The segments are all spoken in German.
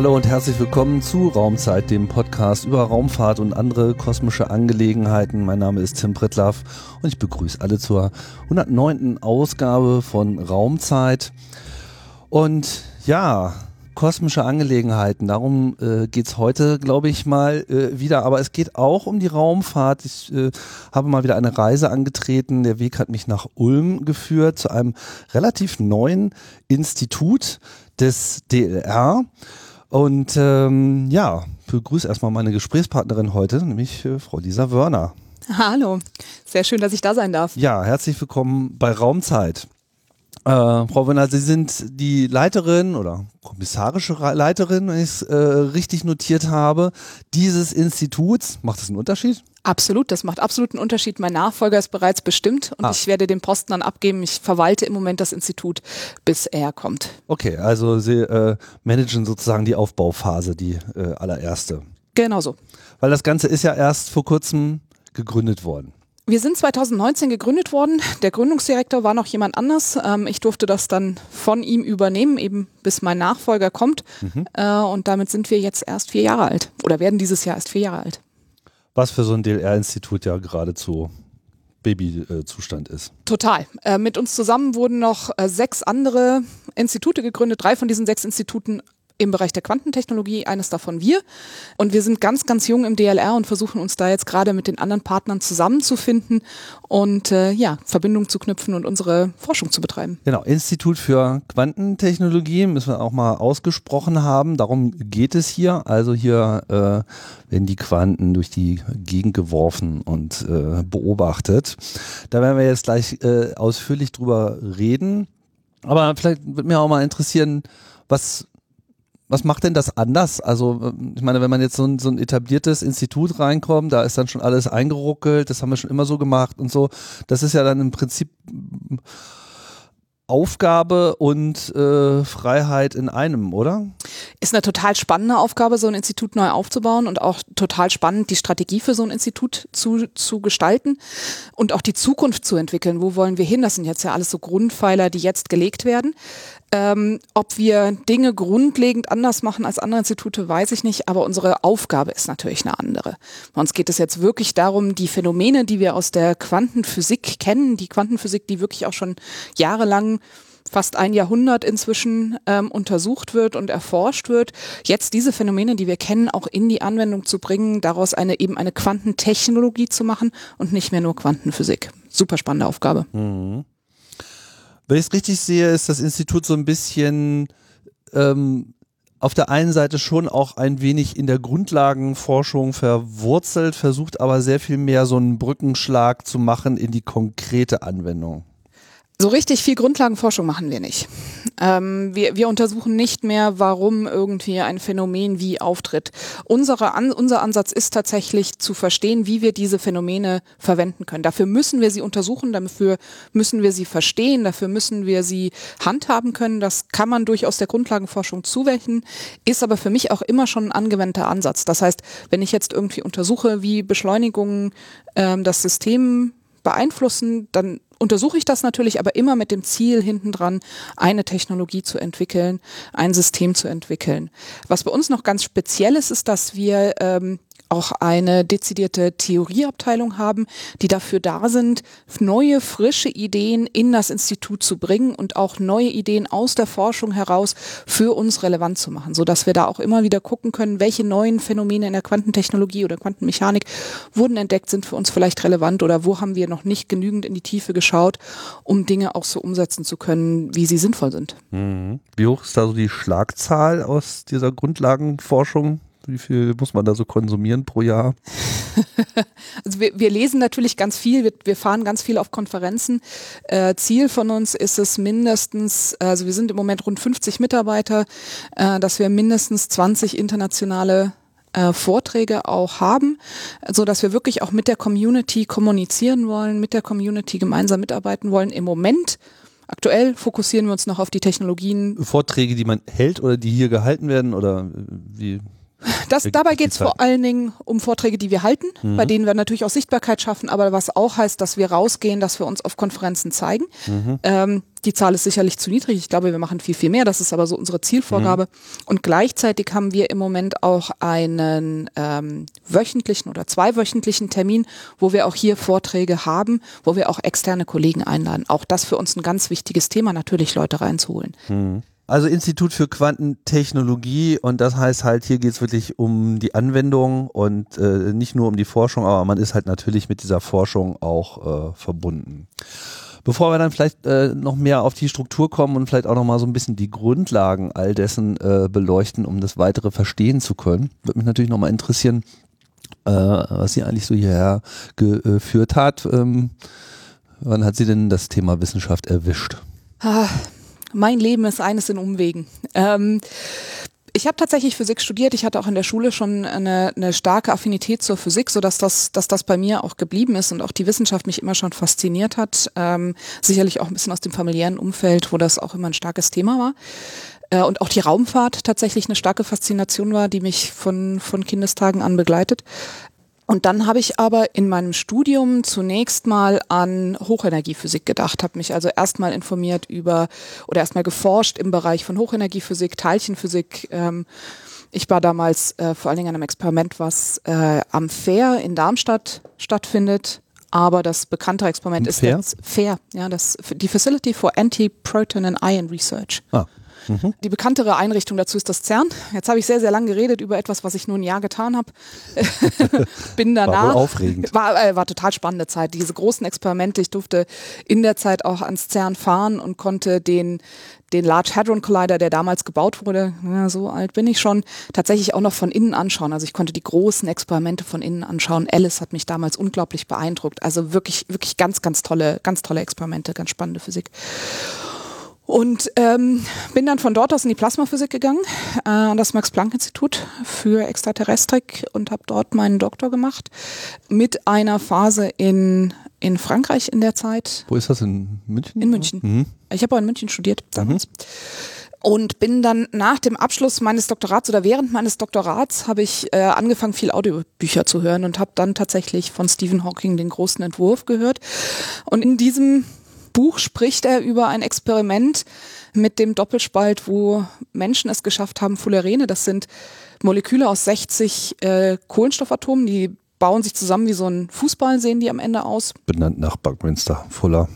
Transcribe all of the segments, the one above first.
Hallo und herzlich willkommen zu Raumzeit, dem Podcast über Raumfahrt und andere kosmische Angelegenheiten. Mein Name ist Tim Pritlaff und ich begrüße alle zur 109. Ausgabe von Raumzeit. Und ja, kosmische Angelegenheiten, darum äh, geht's heute, glaube ich, mal äh, wieder. Aber es geht auch um die Raumfahrt. Ich äh, habe mal wieder eine Reise angetreten. Der Weg hat mich nach Ulm geführt, zu einem relativ neuen Institut des DLR. Und ähm, ja, begrüße erstmal meine Gesprächspartnerin heute, nämlich äh, Frau Lisa Wörner. Hallo, sehr schön, dass ich da sein darf. Ja, herzlich willkommen bei Raumzeit. Äh, Frau Wörner, Sie sind die Leiterin oder kommissarische Leiterin, wenn ich es äh, richtig notiert habe, dieses Instituts. Macht das einen Unterschied? Absolut, das macht absolut einen Unterschied. Mein Nachfolger ist bereits bestimmt und ah. ich werde den Posten dann abgeben. Ich verwalte im Moment das Institut, bis er kommt. Okay, also Sie äh, managen sozusagen die Aufbauphase, die äh, allererste. Genau so. Weil das Ganze ist ja erst vor kurzem gegründet worden. Wir sind 2019 gegründet worden. Der Gründungsdirektor war noch jemand anders. Ähm, ich durfte das dann von ihm übernehmen, eben bis mein Nachfolger kommt. Mhm. Äh, und damit sind wir jetzt erst vier Jahre alt oder werden dieses Jahr erst vier Jahre alt. Was für so ein DLR-Institut ja geradezu Babyzustand ist. Total. Äh, mit uns zusammen wurden noch äh, sechs andere Institute gegründet. Drei von diesen sechs Instituten im Bereich der Quantentechnologie, eines davon wir. Und wir sind ganz, ganz jung im DLR und versuchen uns da jetzt gerade mit den anderen Partnern zusammenzufinden und äh, ja, Verbindungen zu knüpfen und unsere Forschung zu betreiben. Genau, Institut für Quantentechnologie müssen wir auch mal ausgesprochen haben. Darum geht es hier. Also hier äh, werden die Quanten durch die Gegend geworfen und äh, beobachtet. Da werden wir jetzt gleich äh, ausführlich drüber reden. Aber vielleicht würde mir auch mal interessieren, was was macht denn das anders? Also, äh, ich meine, wenn man jetzt so ein, so ein etabliertes Institut reinkommt, da ist dann schon alles eingeruckelt, das haben wir schon immer so gemacht und so. Das ist ja dann im Prinzip Aufgabe und äh, Freiheit in einem, oder? Ist eine total spannende Aufgabe, so ein Institut neu aufzubauen und auch total spannend, die Strategie für so ein Institut zu, zu gestalten und auch die Zukunft zu entwickeln. Wo wollen wir hin? Das sind jetzt ja alles so Grundpfeiler, die jetzt gelegt werden. Ähm, ob wir Dinge grundlegend anders machen als andere Institute, weiß ich nicht, aber unsere Aufgabe ist natürlich eine andere. Bei uns geht es jetzt wirklich darum, die Phänomene, die wir aus der Quantenphysik kennen, die Quantenphysik, die wirklich auch schon jahrelang fast ein Jahrhundert inzwischen ähm, untersucht wird und erforscht wird, jetzt diese Phänomene, die wir kennen, auch in die Anwendung zu bringen, daraus eine eben eine Quantentechnologie zu machen und nicht mehr nur Quantenphysik. Super spannende Aufgabe. Mhm. Wenn ich es richtig sehe, ist das Institut so ein bisschen ähm, auf der einen Seite schon auch ein wenig in der Grundlagenforschung verwurzelt, versucht aber sehr viel mehr so einen Brückenschlag zu machen in die konkrete Anwendung. So richtig viel Grundlagenforschung machen wir nicht. Ähm, wir, wir untersuchen nicht mehr, warum irgendwie ein Phänomen wie auftritt. Unsere An unser Ansatz ist tatsächlich zu verstehen, wie wir diese Phänomene verwenden können. Dafür müssen wir sie untersuchen, dafür müssen wir sie verstehen, dafür müssen wir sie handhaben können. Das kann man durchaus der Grundlagenforschung zuwenden, ist aber für mich auch immer schon ein angewandter Ansatz. Das heißt, wenn ich jetzt irgendwie untersuche, wie Beschleunigungen ähm, das System beeinflussen, dann untersuche ich das natürlich, aber immer mit dem Ziel hintendran, eine Technologie zu entwickeln, ein System zu entwickeln. Was bei uns noch ganz speziell ist, ist, dass wir ähm, auch eine dezidierte Theorieabteilung haben, die dafür da sind, neue, frische Ideen in das Institut zu bringen und auch neue Ideen aus der Forschung heraus für uns relevant zu machen, so wir da auch immer wieder gucken können, welche neuen Phänomene in der Quantentechnologie oder Quantenmechanik wurden entdeckt, sind für uns vielleicht relevant oder wo haben wir noch nicht genügend in die Tiefe geschaut, um Dinge auch so umsetzen zu können, wie sie sinnvoll sind. Mhm. Wie hoch ist da so die Schlagzahl aus dieser Grundlagenforschung? Wie viel muss man da so konsumieren pro Jahr? also wir, wir lesen natürlich ganz viel, wir, wir fahren ganz viel auf Konferenzen. Äh, Ziel von uns ist es mindestens, also wir sind im Moment rund 50 Mitarbeiter, äh, dass wir mindestens 20 internationale äh, Vorträge auch haben, so dass wir wirklich auch mit der Community kommunizieren wollen, mit der Community gemeinsam mitarbeiten wollen. Im Moment Aktuell fokussieren wir uns noch auf die Technologien. Vorträge, die man hält oder die hier gehalten werden oder wie? Das, dabei geht es vor allen Dingen um Vorträge, die wir halten, mhm. bei denen wir natürlich auch Sichtbarkeit schaffen, aber was auch heißt, dass wir rausgehen, dass wir uns auf Konferenzen zeigen. Mhm. Ähm, die Zahl ist sicherlich zu niedrig. Ich glaube, wir machen viel, viel mehr. Das ist aber so unsere Zielvorgabe. Mhm. Und gleichzeitig haben wir im Moment auch einen ähm, wöchentlichen oder zweiwöchentlichen Termin, wo wir auch hier Vorträge haben, wo wir auch externe Kollegen einladen. Auch das für uns ein ganz wichtiges Thema, natürlich Leute reinzuholen. Also Institut für Quantentechnologie und das heißt halt, hier geht es wirklich um die Anwendung und äh, nicht nur um die Forschung, aber man ist halt natürlich mit dieser Forschung auch äh, verbunden. Bevor wir dann vielleicht äh, noch mehr auf die Struktur kommen und vielleicht auch noch mal so ein bisschen die Grundlagen all dessen äh, beleuchten, um das weitere verstehen zu können, würde mich natürlich noch mal interessieren, äh, was sie eigentlich so hierher geführt hat. Ähm, wann hat sie denn das Thema Wissenschaft erwischt? Ah, mein Leben ist eines in Umwegen. Ähm, ich habe tatsächlich Physik studiert. Ich hatte auch in der Schule schon eine, eine starke Affinität zur Physik, so dass das, dass das bei mir auch geblieben ist und auch die Wissenschaft mich immer schon fasziniert hat. Ähm, sicherlich auch ein bisschen aus dem familiären Umfeld, wo das auch immer ein starkes Thema war. Äh, und auch die Raumfahrt tatsächlich eine starke Faszination war, die mich von, von Kindestagen an begleitet. Und dann habe ich aber in meinem Studium zunächst mal an Hochenergiephysik gedacht, habe mich also erstmal informiert über oder erstmal geforscht im Bereich von Hochenergiephysik, Teilchenphysik. Ähm, ich war damals äh, vor allen Dingen an einem Experiment, was äh, am FAIR in Darmstadt stattfindet. Aber das bekanntere Experiment ist Fair? das FAIR, ja, das, die Facility for Anti-Proton and Ion Research. Ah. Mhm. Die bekanntere Einrichtung dazu ist das CERN. Jetzt habe ich sehr, sehr lange geredet über etwas, was ich nur ein Jahr getan habe. Bin danach. War aufregend. War, äh, war total spannende Zeit. Diese großen Experimente. Ich durfte in der Zeit auch ans CERN fahren und konnte den, den Large Hadron Collider, der damals gebaut wurde, ja, so alt bin ich schon, tatsächlich auch noch von innen anschauen. Also ich konnte die großen Experimente von innen anschauen. Alice hat mich damals unglaublich beeindruckt. Also wirklich, wirklich ganz, ganz tolle, ganz tolle Experimente, ganz spannende Physik. Und ähm, bin dann von dort aus in die Plasmaphysik gegangen, äh, an das Max-Planck-Institut für Extraterrestrik und habe dort meinen Doktor gemacht mit einer Phase in, in Frankreich in der Zeit. Wo ist das, in München? In München. Mhm. Ich habe auch in München studiert damals. Mhm. Und bin dann nach dem Abschluss meines Doktorats oder während meines Doktorats habe ich äh, angefangen, viel Audiobücher zu hören und habe dann tatsächlich von Stephen Hawking den großen Entwurf gehört. Und in diesem Buch spricht er über ein Experiment mit dem Doppelspalt, wo Menschen es geschafft haben, Fullerene, das sind Moleküle aus 60 äh, Kohlenstoffatomen, die bauen sich zusammen wie so ein Fußball, sehen die am Ende aus. Benannt nach Buckminster Fuller.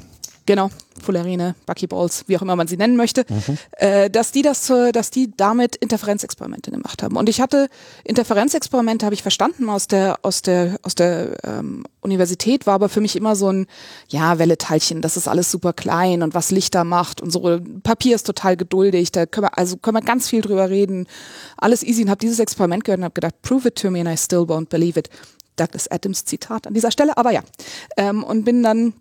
Genau, Fullerene, Buckyballs, wie auch immer man sie nennen möchte, mhm. äh, dass die das, dass die damit Interferenzexperimente gemacht haben. Und ich hatte Interferenzexperimente, habe ich verstanden aus der aus der aus der ähm, Universität, war aber für mich immer so ein ja Welleteilchen. Das ist alles super klein und was Licht da macht und so. Papier ist total geduldig. Da können wir also können wir ganz viel drüber reden. Alles easy. Und habe dieses Experiment gehört und habe gedacht, prove it to me and I still won't believe it. Douglas Adams Zitat an dieser Stelle, aber ja. Ähm, und bin dann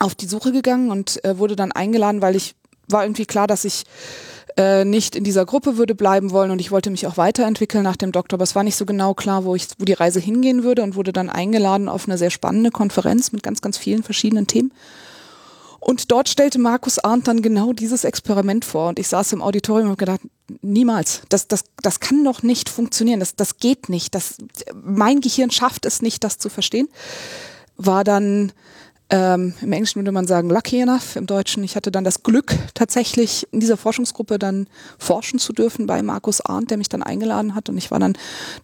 auf die Suche gegangen und äh, wurde dann eingeladen, weil ich war irgendwie klar, dass ich äh, nicht in dieser Gruppe würde bleiben wollen und ich wollte mich auch weiterentwickeln nach dem Doktor, aber es war nicht so genau klar, wo ich, wo die Reise hingehen würde und wurde dann eingeladen auf eine sehr spannende Konferenz mit ganz, ganz vielen verschiedenen Themen. Und dort stellte Markus Arndt dann genau dieses Experiment vor und ich saß im Auditorium und habe gedacht, niemals, das, das, das kann doch nicht funktionieren, das, das geht nicht, das, mein Gehirn schafft es nicht, das zu verstehen. War dann ähm, Im Englischen würde man sagen lucky enough, im Deutschen. Ich hatte dann das Glück, tatsächlich in dieser Forschungsgruppe dann forschen zu dürfen bei Markus Arndt, der mich dann eingeladen hat. Und ich war dann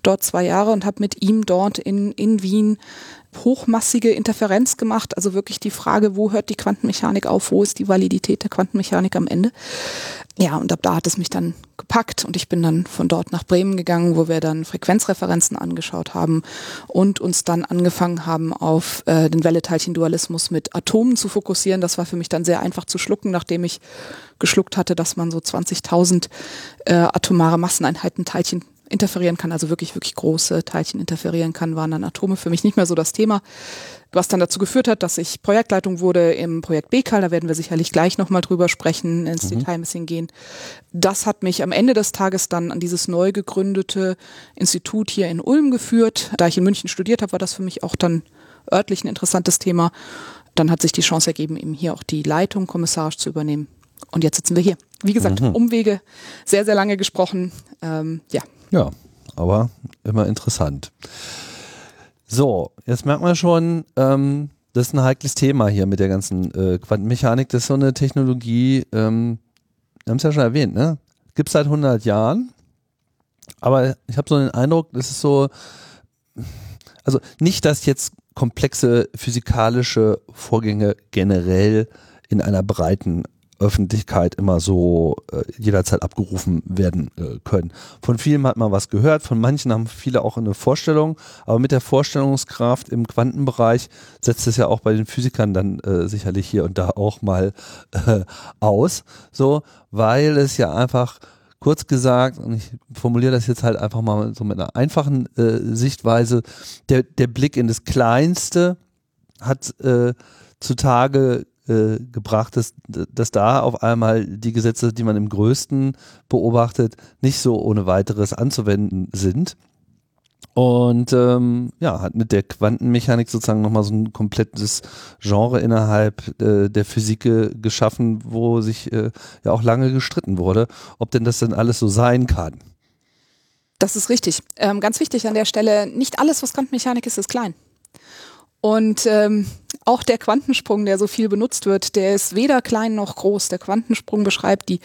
dort zwei Jahre und habe mit ihm dort in, in Wien hochmassige Interferenz gemacht. Also wirklich die Frage, wo hört die Quantenmechanik auf, wo ist die Validität der Quantenmechanik am Ende. Ja, und ab da hat es mich dann gepackt und ich bin dann von dort nach Bremen gegangen, wo wir dann Frequenzreferenzen angeschaut haben und uns dann angefangen haben, auf äh, den Welle-Teilchen-Dualismus mit Atomen zu fokussieren. Das war für mich dann sehr einfach zu schlucken, nachdem ich geschluckt hatte, dass man so 20.000 äh, atomare Masseneinheiten Teilchen interferieren kann, also wirklich, wirklich große Teilchen interferieren kann, waren dann Atome für mich nicht mehr so das Thema. Was dann dazu geführt hat, dass ich Projektleitung wurde im Projekt BKAL, da werden wir sicherlich gleich nochmal drüber sprechen, ins mhm. Detail ein bisschen gehen. Das hat mich am Ende des Tages dann an dieses neu gegründete Institut hier in Ulm geführt. Da ich in München studiert habe, war das für mich auch dann örtlich ein interessantes Thema. Dann hat sich die Chance ergeben, eben hier auch die Leitung kommissarisch zu übernehmen. Und jetzt sitzen wir hier. Wie gesagt, mhm. Umwege, sehr, sehr lange gesprochen. Ähm, ja, ja, aber immer interessant. So, jetzt merkt man schon, ähm, das ist ein heikles Thema hier mit der ganzen äh, Quantenmechanik. Das ist so eine Technologie, ähm, wir haben es ja schon erwähnt, ne? Gibt es seit 100 Jahren. Aber ich habe so den Eindruck, das ist so, also nicht, dass jetzt komplexe physikalische Vorgänge generell in einer breiten Öffentlichkeit immer so äh, jederzeit abgerufen werden äh, können. Von vielen hat man was gehört, von manchen haben viele auch eine Vorstellung, aber mit der Vorstellungskraft im Quantenbereich setzt es ja auch bei den Physikern dann äh, sicherlich hier und da auch mal äh, aus, so, weil es ja einfach kurz gesagt, und ich formuliere das jetzt halt einfach mal so mit einer einfachen äh, Sichtweise, der, der Blick in das Kleinste hat äh, zutage äh, gebracht, dass, dass da auf einmal die Gesetze, die man im Größten beobachtet, nicht so ohne weiteres anzuwenden sind. Und ähm, ja, hat mit der Quantenmechanik sozusagen nochmal so ein komplettes Genre innerhalb äh, der Physik geschaffen, wo sich äh, ja auch lange gestritten wurde, ob denn das denn alles so sein kann. Das ist richtig. Ähm, ganz wichtig an der Stelle, nicht alles, was Quantenmechanik ist, ist klein. Und ähm, auch der Quantensprung, der so viel benutzt wird, der ist weder klein noch groß. Der Quantensprung beschreibt die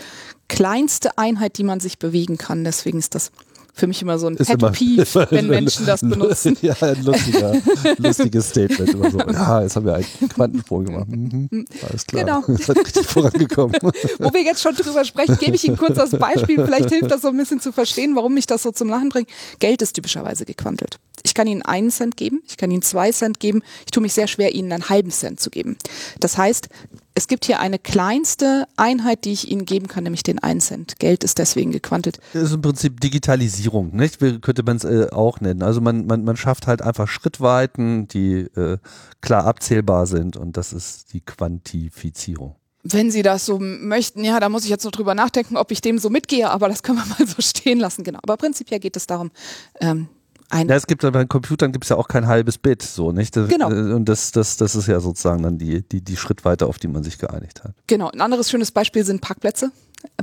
kleinste Einheit, die man sich bewegen kann. Deswegen ist das für mich immer so ein Pet Peeve, wenn Menschen das benutzen. ja, ein lustiger, lustiges Statement. Immer so, ja, jetzt haben wir einen Quantensprung gemacht. Mhm, mhm. alles klar. Genau. Das hat richtig vorangekommen. Wo wir jetzt schon drüber sprechen, gebe ich Ihnen kurz das Beispiel. Vielleicht hilft das so ein bisschen zu verstehen, warum mich das so zum Lachen bringt. Geld ist typischerweise gequantelt. Ich kann Ihnen einen Cent geben, ich kann Ihnen zwei Cent geben. Ich tue mich sehr schwer, Ihnen einen halben Cent zu geben. Das heißt, es gibt hier eine kleinste Einheit, die ich Ihnen geben kann, nämlich den 1 Cent. Geld ist deswegen gequantelt. Das ist im Prinzip Digitalisierung, nicht? Wie könnte man es äh, auch nennen. Also man, man, man schafft halt einfach Schrittweiten, die äh, klar abzählbar sind und das ist die Quantifizierung. Wenn Sie das so möchten, ja, da muss ich jetzt noch drüber nachdenken, ob ich dem so mitgehe, aber das können wir mal so stehen lassen, genau. Aber prinzipiell geht es darum, ähm, ein ja, es gibt bei Computern gibt es ja auch kein halbes Bit, so nicht? Genau. Und das, das, das ist ja sozusagen dann die, die, die Schrittweite, auf die man sich geeinigt hat. Genau. Ein anderes schönes Beispiel sind Parkplätze.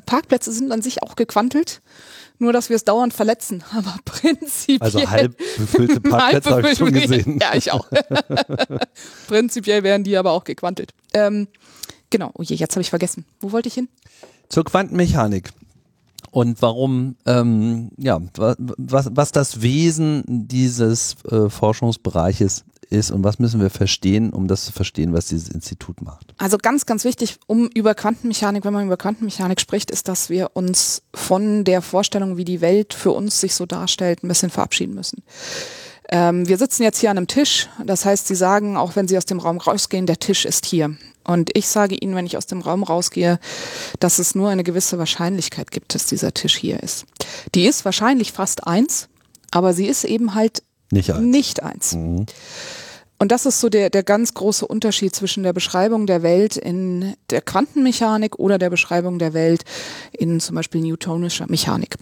Parkplätze sind an sich auch gequantelt, nur dass wir es dauernd verletzen. Aber prinzipiell. Also halb befüllte Parkplätze habe ich schon gesehen. Ja, ich auch. prinzipiell werden die aber auch gequantelt. Ähm, genau. Oh je, jetzt habe ich vergessen. Wo wollte ich hin? Zur Quantenmechanik und warum, ähm, ja, was, was das Wesen dieses äh, Forschungsbereiches ist und was müssen wir verstehen, um das zu verstehen, was dieses Institut macht? Also ganz, ganz wichtig, um über Quantenmechanik, wenn man über Quantenmechanik spricht, ist, dass wir uns von der Vorstellung, wie die Welt für uns sich so darstellt, ein bisschen verabschieden müssen. Ähm, wir sitzen jetzt hier an einem Tisch, das heißt, Sie sagen, auch wenn Sie aus dem Raum rausgehen, der Tisch ist hier. Und ich sage Ihnen, wenn ich aus dem Raum rausgehe, dass es nur eine gewisse Wahrscheinlichkeit gibt, dass dieser Tisch hier ist. Die ist wahrscheinlich fast eins, aber sie ist eben halt nicht eins. Nicht eins. Mhm. Und das ist so der, der ganz große Unterschied zwischen der Beschreibung der Welt in der Quantenmechanik oder der Beschreibung der Welt in zum Beispiel newtonischer Mechanik.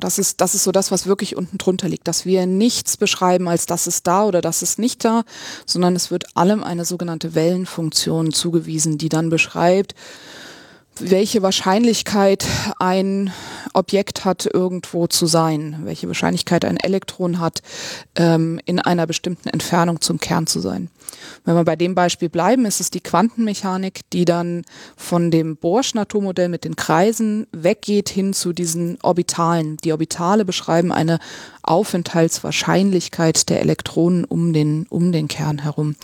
Das ist, das ist so das, was wirklich unten drunter liegt, dass wir nichts beschreiben als das ist da oder das ist nicht da, sondern es wird allem eine sogenannte Wellenfunktion zugewiesen, die dann beschreibt, welche Wahrscheinlichkeit ein Objekt hat, irgendwo zu sein, welche Wahrscheinlichkeit ein Elektron hat, ähm, in einer bestimmten Entfernung zum Kern zu sein. Wenn wir bei dem Beispiel bleiben, ist es die Quantenmechanik, die dann von dem Bohrschen Atommodell mit den Kreisen weggeht hin zu diesen Orbitalen. Die Orbitale beschreiben eine Aufenthaltswahrscheinlichkeit der Elektronen um den, um den Kern herum.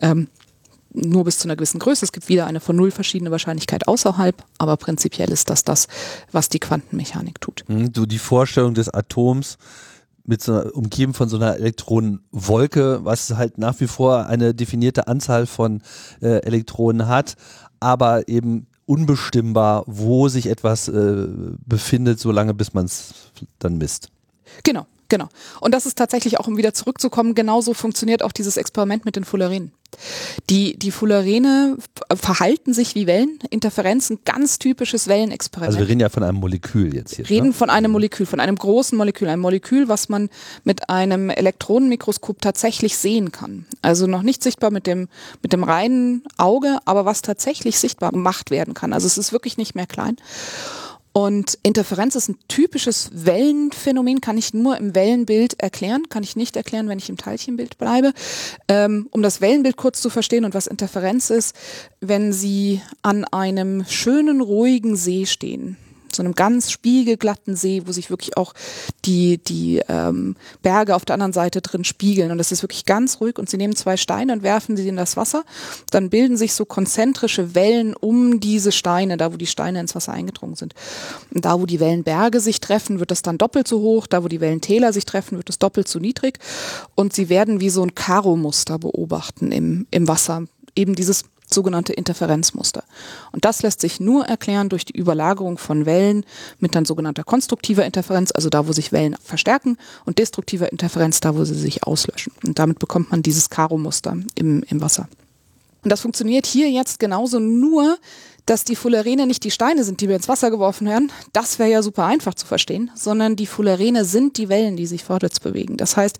Ähm, nur bis zu einer gewissen Größe. Es gibt wieder eine von null verschiedene Wahrscheinlichkeit außerhalb, aber prinzipiell ist das das, was die Quantenmechanik tut. Hm, du die Vorstellung des Atoms mit so einer, umgeben von so einer Elektronenwolke, was halt nach wie vor eine definierte Anzahl von äh, Elektronen hat, aber eben unbestimmbar, wo sich etwas äh, befindet, solange bis man es dann misst. Genau, Genau. Und das ist tatsächlich auch, um wieder zurückzukommen, genauso funktioniert auch dieses Experiment mit den Fullerenen. Die, die Fullerene verhalten sich wie Wellen, Interferenzen, ganz typisches Wellenexperiment. Also wir reden ja von einem Molekül jetzt hier. Wir reden ne? von einem Molekül, von einem großen Molekül, ein Molekül, was man mit einem Elektronenmikroskop tatsächlich sehen kann. Also noch nicht sichtbar mit dem, mit dem reinen Auge, aber was tatsächlich sichtbar gemacht werden kann. Also es ist wirklich nicht mehr klein. Und Interferenz ist ein typisches Wellenphänomen, kann ich nur im Wellenbild erklären, kann ich nicht erklären, wenn ich im Teilchenbild bleibe. Ähm, um das Wellenbild kurz zu verstehen und was Interferenz ist, wenn Sie an einem schönen, ruhigen See stehen, so einem ganz spiegelglatten See, wo sich wirklich auch die, die ähm, Berge auf der anderen Seite drin spiegeln. Und es ist wirklich ganz ruhig. Und sie nehmen zwei Steine und werfen sie in das Wasser. Dann bilden sich so konzentrische Wellen um diese Steine, da wo die Steine ins Wasser eingedrungen sind. Und da, wo die Wellenberge sich treffen, wird es dann doppelt so hoch. Da, wo die Wellentäler sich treffen, wird es doppelt so niedrig. Und sie werden wie so ein Karo-Muster beobachten im, im Wasser. Eben dieses sogenannte Interferenzmuster. Und das lässt sich nur erklären durch die Überlagerung von Wellen mit dann sogenannter konstruktiver Interferenz, also da, wo sich Wellen verstärken, und destruktiver Interferenz, da, wo sie sich auslöschen. Und damit bekommt man dieses Karo-Muster im, im Wasser. Und das funktioniert hier jetzt genauso nur, dass die Fullerene nicht die Steine sind, die wir ins Wasser geworfen werden. Das wäre ja super einfach zu verstehen, sondern die Fullerene sind die Wellen, die sich vorwärts bewegen. Das heißt,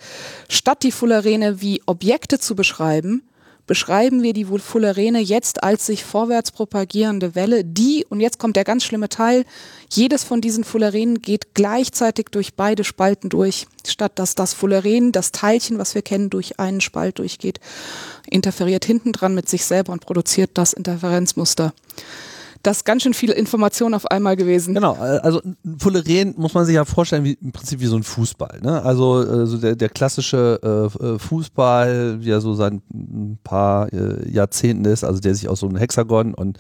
statt die Fullerene wie Objekte zu beschreiben, beschreiben wir die Fullerene jetzt als sich vorwärts propagierende Welle, die, und jetzt kommt der ganz schlimme Teil, jedes von diesen Fullerenen geht gleichzeitig durch beide Spalten durch, statt dass das Fulleren, das Teilchen, was wir kennen, durch einen Spalt durchgeht, interferiert hinten dran mit sich selber und produziert das Interferenzmuster das ganz schön viel Information auf einmal gewesen. Genau, äh, also Fulleren muss man sich ja vorstellen, wie im Prinzip wie so ein Fußball. Ne? Also äh, der, der klassische äh, äh Fußball, wie er so seit ein paar äh, Jahrzehnten ist, also der sich aus so einem Hexagon und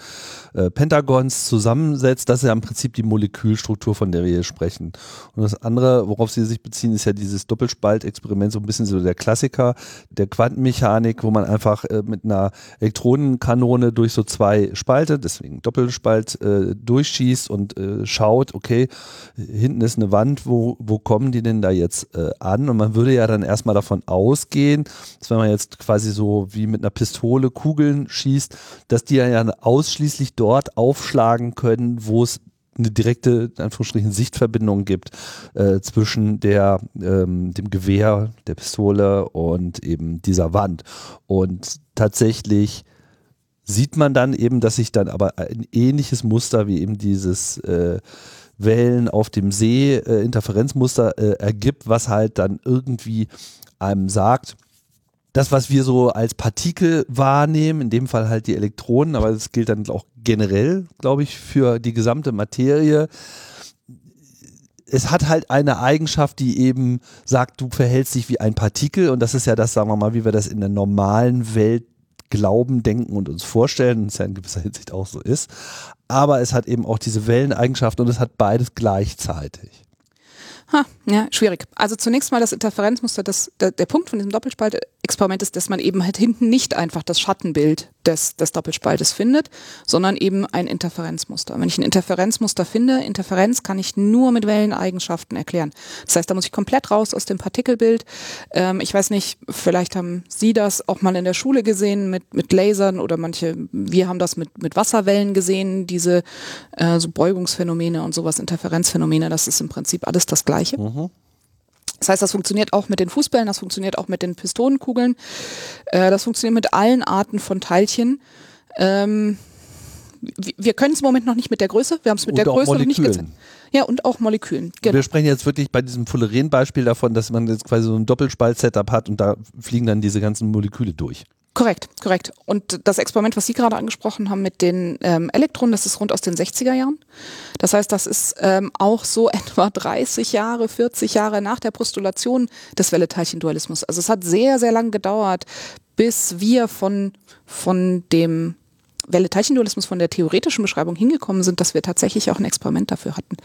äh, Pentagons zusammensetzt, das ist ja im Prinzip die Molekülstruktur, von der wir hier sprechen. Und das andere, worauf sie sich beziehen, ist ja dieses Doppelspaltexperiment, so ein bisschen so der Klassiker der Quantenmechanik, wo man einfach mit einer Elektronenkanone durch so zwei Spalte, deswegen Doppelspalt, äh, durchschießt und äh, schaut, okay, hinten ist eine Wand, wo, wo kommen die denn da jetzt äh, an? Und man würde ja dann erstmal davon ausgehen, dass wenn man jetzt quasi so wie mit einer Pistole Kugeln schießt, dass die ja ausschließlich dort aufschlagen können, wo es eine direkte, in Anführungsstrichen, Sichtverbindung gibt äh, zwischen der, ähm, dem Gewehr, der Pistole und eben dieser Wand. Und tatsächlich sieht man dann eben, dass sich dann aber ein ähnliches Muster wie eben dieses äh, Wellen auf dem See äh, Interferenzmuster äh, ergibt, was halt dann irgendwie einem sagt, das, was wir so als Partikel wahrnehmen, in dem Fall halt die Elektronen, aber das gilt dann auch generell, glaube ich, für die gesamte Materie. Es hat halt eine Eigenschaft, die eben sagt, du verhältst dich wie ein Partikel und das ist ja das, sagen wir mal, wie wir das in der normalen Welt glauben, denken und uns vorstellen, es ja in gewisser Hinsicht auch so ist. Aber es hat eben auch diese Welleneigenschaft und es hat beides gleichzeitig. Ha, ja, schwierig. Also zunächst mal das Interferenzmuster, das, der, der Punkt von diesem Doppelspaltexperiment ist, dass man eben halt hinten nicht einfach das Schattenbild des, des Doppelspaltes findet, sondern eben ein Interferenzmuster. Wenn ich ein Interferenzmuster finde, Interferenz kann ich nur mit Welleneigenschaften erklären. Das heißt, da muss ich komplett raus aus dem Partikelbild. Ähm, ich weiß nicht, vielleicht haben Sie das auch mal in der Schule gesehen mit, mit Lasern oder manche, wir haben das mit, mit Wasserwellen gesehen, diese äh, so Beugungsphänomene und sowas, Interferenzphänomene, das ist im Prinzip alles das Gleiche. Mhm. Das heißt, das funktioniert auch mit den Fußbällen, das funktioniert auch mit den Pistonenkugeln, äh, das funktioniert mit allen Arten von Teilchen. Ähm, wir können es im Moment noch nicht mit der Größe, wir haben es mit und der Größe noch nicht gezeigt. Ja, und auch Molekülen. Genau. Wir sprechen jetzt wirklich bei diesem Fulleren-Beispiel davon, dass man jetzt quasi so ein Doppelspalt-Setup hat und da fliegen dann diese ganzen Moleküle durch. Korrekt, korrekt. Und das Experiment, was Sie gerade angesprochen haben mit den ähm, Elektronen, das ist rund aus den 60er Jahren. Das heißt, das ist ähm, auch so etwa 30 Jahre, 40 Jahre nach der Postulation des Welle-Teilchen-Dualismus. Also es hat sehr, sehr lang gedauert, bis wir von, von dem Welle-Teilchendualismus von der theoretischen Beschreibung hingekommen sind, dass wir tatsächlich auch ein Experiment dafür hatten.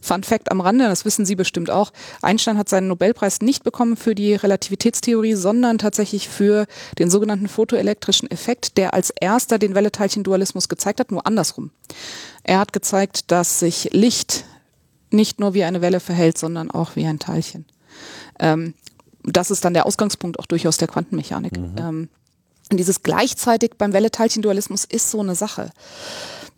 Fun Fact am Rande, das wissen Sie bestimmt auch, Einstein hat seinen Nobelpreis nicht bekommen für die Relativitätstheorie, sondern tatsächlich für den sogenannten photoelektrischen Effekt, der als erster den Welle-Teilchendualismus gezeigt hat, nur andersrum. Er hat gezeigt, dass sich Licht nicht nur wie eine Welle verhält, sondern auch wie ein Teilchen. Ähm, das ist dann der Ausgangspunkt auch durchaus der Quantenmechanik. Mhm. Ähm, und dieses gleichzeitig beim Welle-Teilchen-Dualismus ist so eine Sache.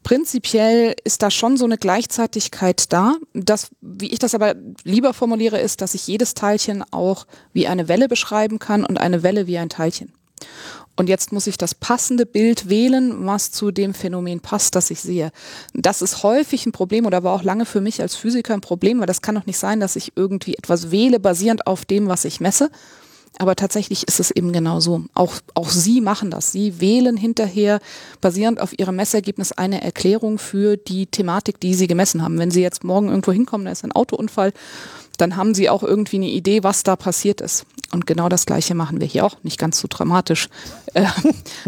Prinzipiell ist da schon so eine Gleichzeitigkeit da. Das, wie ich das aber lieber formuliere, ist, dass ich jedes Teilchen auch wie eine Welle beschreiben kann und eine Welle wie ein Teilchen. Und jetzt muss ich das passende Bild wählen, was zu dem Phänomen passt, das ich sehe. Das ist häufig ein Problem oder war auch lange für mich als Physiker ein Problem, weil das kann doch nicht sein, dass ich irgendwie etwas wähle, basierend auf dem, was ich messe. Aber tatsächlich ist es eben genau so. Auch, auch Sie machen das. Sie wählen hinterher basierend auf Ihrem Messergebnis eine Erklärung für die Thematik, die Sie gemessen haben. Wenn Sie jetzt morgen irgendwo hinkommen, da ist ein Autounfall, dann haben Sie auch irgendwie eine Idee, was da passiert ist. Und genau das Gleiche machen wir hier auch. Nicht ganz so dramatisch. Äh,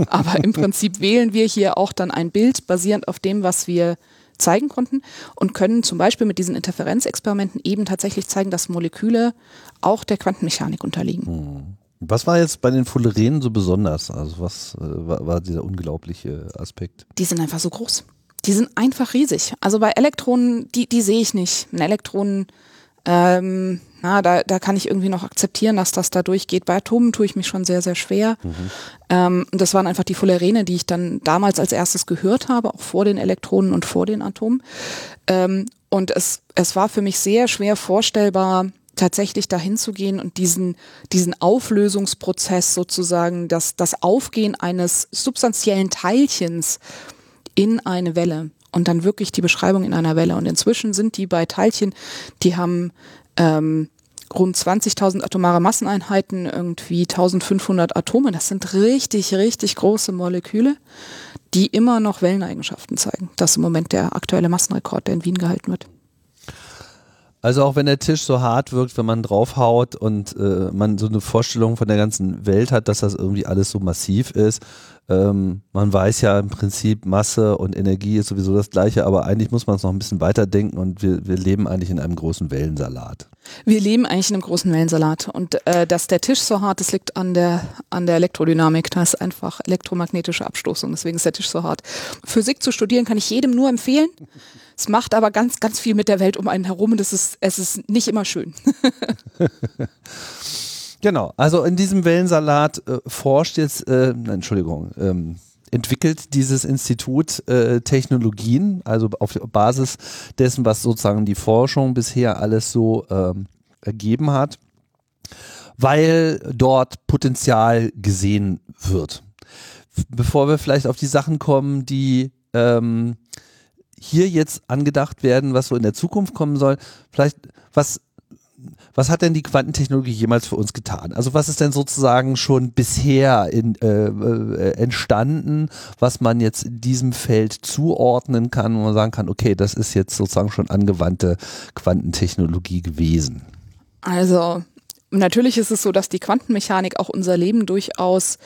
aber im Prinzip wählen wir hier auch dann ein Bild basierend auf dem, was wir zeigen konnten und können zum Beispiel mit diesen Interferenzexperimenten eben tatsächlich zeigen, dass Moleküle auch der Quantenmechanik unterliegen. Hm. Was war jetzt bei den Fullerenen so besonders? Also was äh, war, war dieser unglaubliche Aspekt? Die sind einfach so groß. Die sind einfach riesig. Also bei Elektronen, die, die sehe ich nicht. Ein Elektron ähm, na, da, da kann ich irgendwie noch akzeptieren, dass das da durchgeht. Bei Atomen tue ich mich schon sehr, sehr schwer. Mhm. Ähm, das waren einfach die Fullerene, die ich dann damals als erstes gehört habe, auch vor den Elektronen und vor den Atomen. Ähm, und es, es war für mich sehr schwer vorstellbar, tatsächlich dahin zu gehen und diesen, diesen Auflösungsprozess sozusagen, das, das Aufgehen eines substanziellen Teilchens in eine Welle und dann wirklich die Beschreibung in einer Welle. Und inzwischen sind die bei Teilchen, die haben ähm, rund 20.000 atomare Masseneinheiten, irgendwie 1500 Atome. Das sind richtig, richtig große Moleküle, die immer noch Welleneigenschaften zeigen. Das ist im Moment der aktuelle Massenrekord, der in Wien gehalten wird. Also auch wenn der Tisch so hart wirkt, wenn man draufhaut und äh, man so eine Vorstellung von der ganzen Welt hat, dass das irgendwie alles so massiv ist, ähm, man weiß ja im Prinzip, Masse und Energie ist sowieso das gleiche, aber eigentlich muss man es noch ein bisschen weiterdenken und wir, wir leben eigentlich in einem großen Wellensalat. Wir leben eigentlich in einem großen Wellensalat und äh, dass der Tisch so hart ist, liegt an der, an der Elektrodynamik. Da ist einfach elektromagnetische Abstoßung, deswegen ist der Tisch so hart. Physik zu studieren kann ich jedem nur empfehlen. Es macht aber ganz, ganz viel mit der Welt um einen herum und es ist, es ist nicht immer schön. Genau, also in diesem Wellensalat äh, forscht jetzt, äh, Entschuldigung, ähm, entwickelt dieses Institut äh, Technologien, also auf Basis dessen, was sozusagen die Forschung bisher alles so ähm, ergeben hat, weil dort Potenzial gesehen wird. Bevor wir vielleicht auf die Sachen kommen, die ähm, hier jetzt angedacht werden, was so in der Zukunft kommen soll, vielleicht was was hat denn die Quantentechnologie jemals für uns getan? Also was ist denn sozusagen schon bisher in, äh, äh, entstanden, was man jetzt in diesem Feld zuordnen kann, wo man sagen kann, okay, das ist jetzt sozusagen schon angewandte Quantentechnologie gewesen? Also natürlich ist es so, dass die Quantenmechanik auch unser Leben durchaus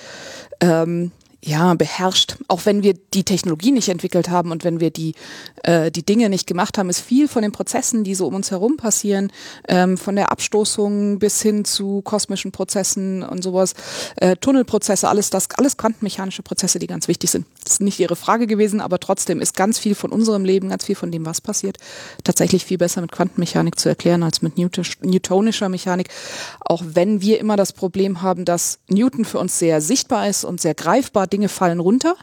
ähm, ja, beherrscht. Auch wenn wir die Technologie nicht entwickelt haben und wenn wir die, äh, die Dinge nicht gemacht haben, ist viel von den Prozessen, die so um uns herum passieren, ähm, von der Abstoßung bis hin zu kosmischen Prozessen und sowas, äh, Tunnelprozesse, alles das, alles quantenmechanische Prozesse, die ganz wichtig sind. Das ist nicht Ihre Frage gewesen, aber trotzdem ist ganz viel von unserem Leben, ganz viel von dem, was passiert, tatsächlich viel besser mit Quantenmechanik zu erklären als mit newtonischer Mechanik. Auch wenn wir immer das Problem haben, dass Newton für uns sehr sichtbar ist und sehr greifbar Dinge fallen runter.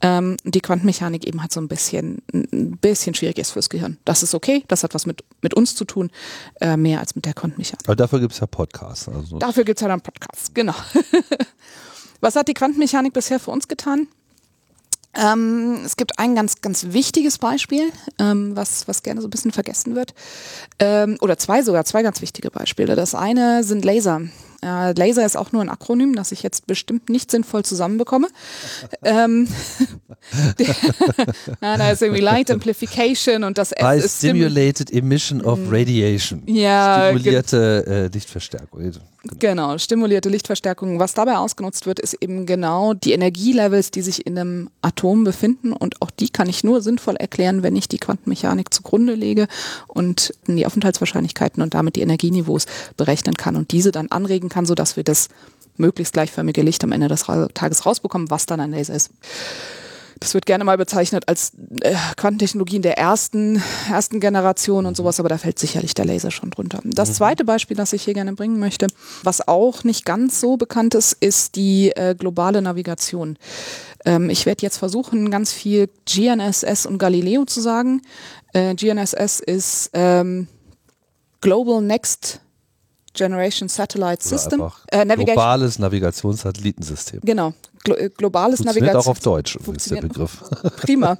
Ähm, die Quantenmechanik eben hat so ein bisschen, ein bisschen schwierig ist fürs Gehirn. Das ist okay, das hat was mit, mit uns zu tun, äh, mehr als mit der Quantenmechanik. Aber dafür gibt es ja Podcasts. Also. Dafür gibt es ja dann Podcasts, genau. was hat die Quantenmechanik bisher für uns getan? Ähm, es gibt ein ganz, ganz wichtiges Beispiel, ähm, was, was gerne so ein bisschen vergessen wird. Ähm, oder zwei sogar, zwei ganz wichtige Beispiele. Das eine sind Laser. Äh, Laser ist auch nur ein Akronym, das ich jetzt bestimmt nicht sinnvoll zusammenbekomme. ähm, ja, da ist irgendwie Light Amplification und das S By Stimulated Emission of mhm. Radiation. Ja, Stimulierte äh, Lichtverstärkung. Genau, stimulierte Lichtverstärkung. Was dabei ausgenutzt wird, ist eben genau die Energielevels, die sich in einem Atom befinden. Und auch die kann ich nur sinnvoll erklären, wenn ich die Quantenmechanik zugrunde lege und die Aufenthaltswahrscheinlichkeiten und damit die Energieniveaus berechnen kann und diese dann anregen kann, sodass wir das möglichst gleichförmige Licht am Ende des Tages rausbekommen, was dann ein Laser ist. Das wird gerne mal bezeichnet als äh, Quantentechnologien der ersten, ersten Generation und sowas, aber da fällt sicherlich der Laser schon drunter. Das mhm. zweite Beispiel, das ich hier gerne bringen möchte, was auch nicht ganz so bekannt ist, ist die äh, globale Navigation. Ähm, ich werde jetzt versuchen, ganz viel GNSS und Galileo zu sagen. Äh, GNSS ist ähm, Global Next Generation Satellite System. Äh, Navigation. Globales Navigationssatellitensystem. Genau, globales Funktioniert Navigations auch auf Deutsch ist der Begriff. Prima.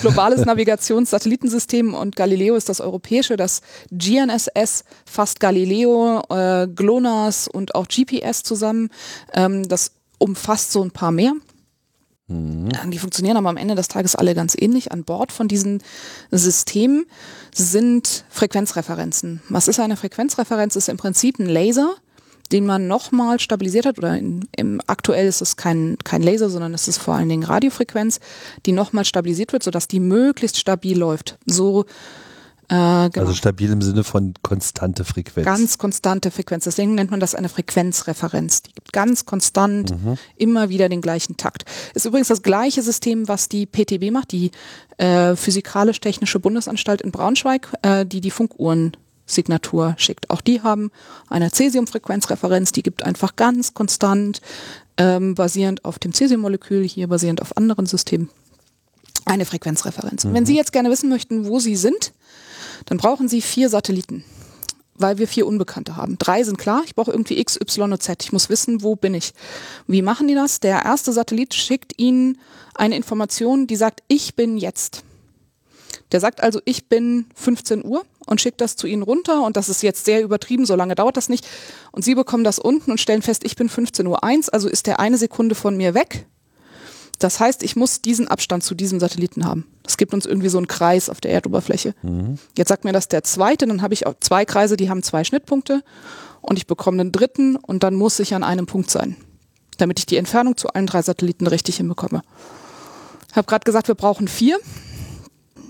Globales Navigationssatellitensystem und Galileo ist das europäische. Das GNSS fasst Galileo, äh, GLONASS und auch GPS zusammen. Ähm, das umfasst so ein paar mehr. Die funktionieren aber am Ende des Tages alle ganz ähnlich. An Bord von diesen Systemen sind Frequenzreferenzen. Was ist eine Frequenzreferenz? Ist im Prinzip ein Laser, den man nochmal stabilisiert hat, oder in, im aktuell ist es kein, kein Laser, sondern es ist vor allen Dingen Radiofrequenz, die nochmal stabilisiert wird, sodass die möglichst stabil läuft. So äh, genau. Also stabil im Sinne von konstante Frequenz. Ganz konstante Frequenz. Deswegen nennt man das eine Frequenzreferenz. Die gibt ganz konstant Mhm. immer wieder den gleichen Takt. Ist übrigens das gleiche System, was die PTB macht, die äh, Physikalisch-Technische Bundesanstalt in Braunschweig, äh, die die Funkuhrensignatur schickt. Auch die haben eine Cäsium-Frequenzreferenz, die gibt einfach ganz konstant, ähm, basierend auf dem Cäsiummolekül, hier basierend auf anderen Systemen, eine Frequenzreferenz. Wenn Sie jetzt gerne wissen möchten, wo Sie sind, dann brauchen Sie vier Satelliten, weil wir vier Unbekannte haben. Drei sind klar, ich brauche irgendwie X, Y und Z. Ich muss wissen, wo bin ich. Wie machen die das? Der erste Satellit schickt Ihnen eine Information, die sagt, ich bin jetzt. Der sagt also, ich bin 15 Uhr und schickt das zu Ihnen runter und das ist jetzt sehr übertrieben, so lange dauert das nicht. Und Sie bekommen das unten und stellen fest, ich bin 15 Uhr 1, also ist der eine Sekunde von mir weg. Das heißt, ich muss diesen Abstand zu diesem Satelliten haben. Das gibt uns irgendwie so einen Kreis auf der Erdoberfläche. Jetzt sagt mir das der zweite, dann habe ich auch zwei Kreise, die haben zwei Schnittpunkte und ich bekomme einen dritten und dann muss ich an einem Punkt sein, damit ich die Entfernung zu allen drei Satelliten richtig hinbekomme. Ich habe gerade gesagt, wir brauchen vier.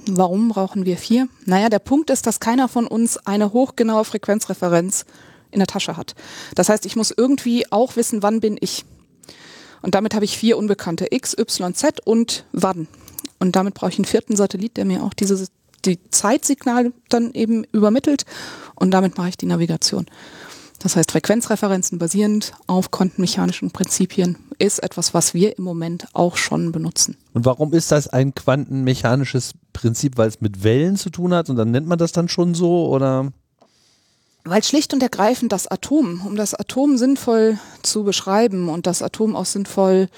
Warum brauchen wir vier? Naja, der Punkt ist, dass keiner von uns eine hochgenaue Frequenzreferenz in der Tasche hat. Das heißt, ich muss irgendwie auch wissen, wann bin ich. Und damit habe ich vier Unbekannte, X, Y, Z und wann. Und damit brauche ich einen vierten Satellit, der mir auch diese, die Zeitsignal dann eben übermittelt. Und damit mache ich die Navigation. Das heißt, Frequenzreferenzen basierend auf quantenmechanischen Prinzipien ist etwas, was wir im Moment auch schon benutzen. Und warum ist das ein quantenmechanisches Prinzip, weil es mit Wellen zu tun hat und dann nennt man das dann schon so oder? Weil schlicht und ergreifend das Atom, um das Atom sinnvoll zu beschreiben und das Atom auch sinnvoll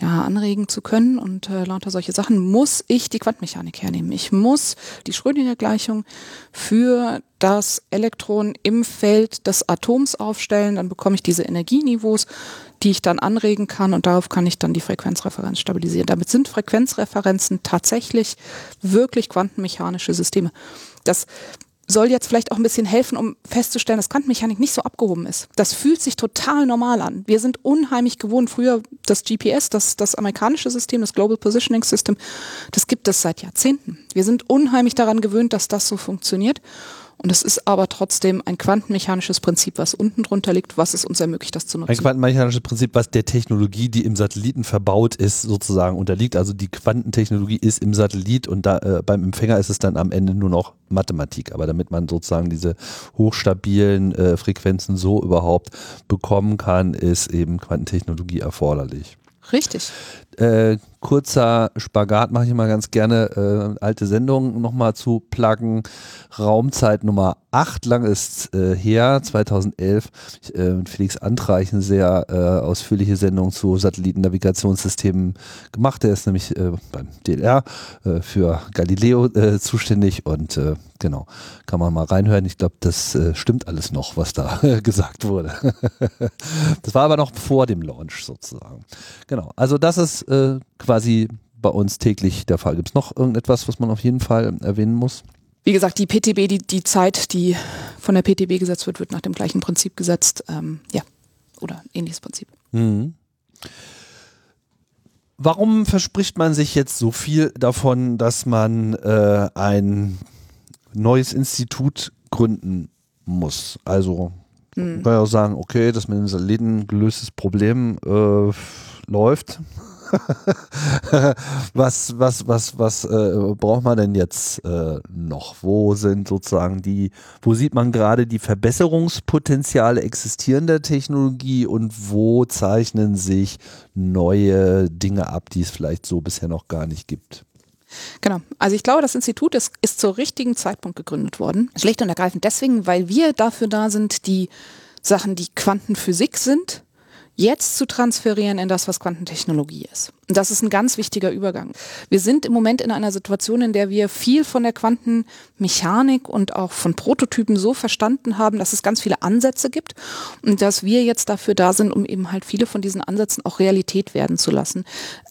ja, anregen zu können und äh, lauter solche Sachen, muss ich die Quantenmechanik hernehmen. Ich muss die Schrödinger-Gleichung für das Elektron im Feld des Atoms aufstellen, dann bekomme ich diese Energieniveaus, die ich dann anregen kann und darauf kann ich dann die Frequenzreferenz stabilisieren. Damit sind Frequenzreferenzen tatsächlich wirklich quantenmechanische Systeme. Das soll jetzt vielleicht auch ein bisschen helfen, um festzustellen, dass Quantenmechanik nicht so abgehoben ist. Das fühlt sich total normal an. Wir sind unheimlich gewohnt. Früher das GPS, das, das amerikanische System, das Global Positioning System, das gibt es seit Jahrzehnten. Wir sind unheimlich daran gewöhnt, dass das so funktioniert. Und es ist aber trotzdem ein quantenmechanisches Prinzip, was unten drunter liegt, was es uns ermöglicht, das zu nutzen. Ein quantenmechanisches Prinzip, was der Technologie, die im Satelliten verbaut ist, sozusagen unterliegt. Also die Quantentechnologie ist im Satellit und da, äh, beim Empfänger ist es dann am Ende nur noch Mathematik. Aber damit man sozusagen diese hochstabilen äh, Frequenzen so überhaupt bekommen kann, ist eben Quantentechnologie erforderlich. Richtig. Äh, kurzer Spagat mache ich immer ganz gerne, äh, alte Sendungen nochmal zu pluggen. Raumzeit Nummer 8, lang ist äh, her, 2011, ich, äh, mit Felix Antreich eine sehr äh, ausführliche Sendung zu Satellitennavigationssystemen gemacht. Der ist nämlich äh, beim DLR äh, für Galileo äh, zuständig und genau, kann man mal reinhören. Ich glaube, das äh, stimmt alles noch, was da gesagt wurde. das war aber noch vor dem Launch sozusagen. Genau, also das ist äh, quasi bei uns täglich der Fall. Gibt es noch irgendetwas, was man auf jeden Fall erwähnen muss? Wie gesagt, die PTB, die, die Zeit, die von der PTB gesetzt wird, wird nach dem gleichen Prinzip gesetzt. Ähm, ja, oder ähnliches Prinzip. Mhm. Warum verspricht man sich jetzt so viel davon, dass man äh, ein neues Institut gründen muss? Also man kann ja auch sagen, okay, das mit den Satelliten gelöstes Problem äh, läuft. was, was, was, was äh, braucht man denn jetzt äh, noch? Wo sind sozusagen die, wo sieht man gerade die Verbesserungspotenziale existierender Technologie und wo zeichnen sich neue Dinge ab, die es vielleicht so bisher noch gar nicht gibt? Genau. Also ich glaube, das Institut ist, ist zur richtigen Zeitpunkt gegründet worden. Schlicht und ergreifend deswegen, weil wir dafür da sind, die Sachen, die Quantenphysik sind, jetzt zu transferieren in das, was Quantentechnologie ist. Das ist ein ganz wichtiger Übergang. Wir sind im Moment in einer Situation, in der wir viel von der Quantenmechanik und auch von Prototypen so verstanden haben, dass es ganz viele Ansätze gibt und dass wir jetzt dafür da sind, um eben halt viele von diesen Ansätzen auch Realität werden zu lassen.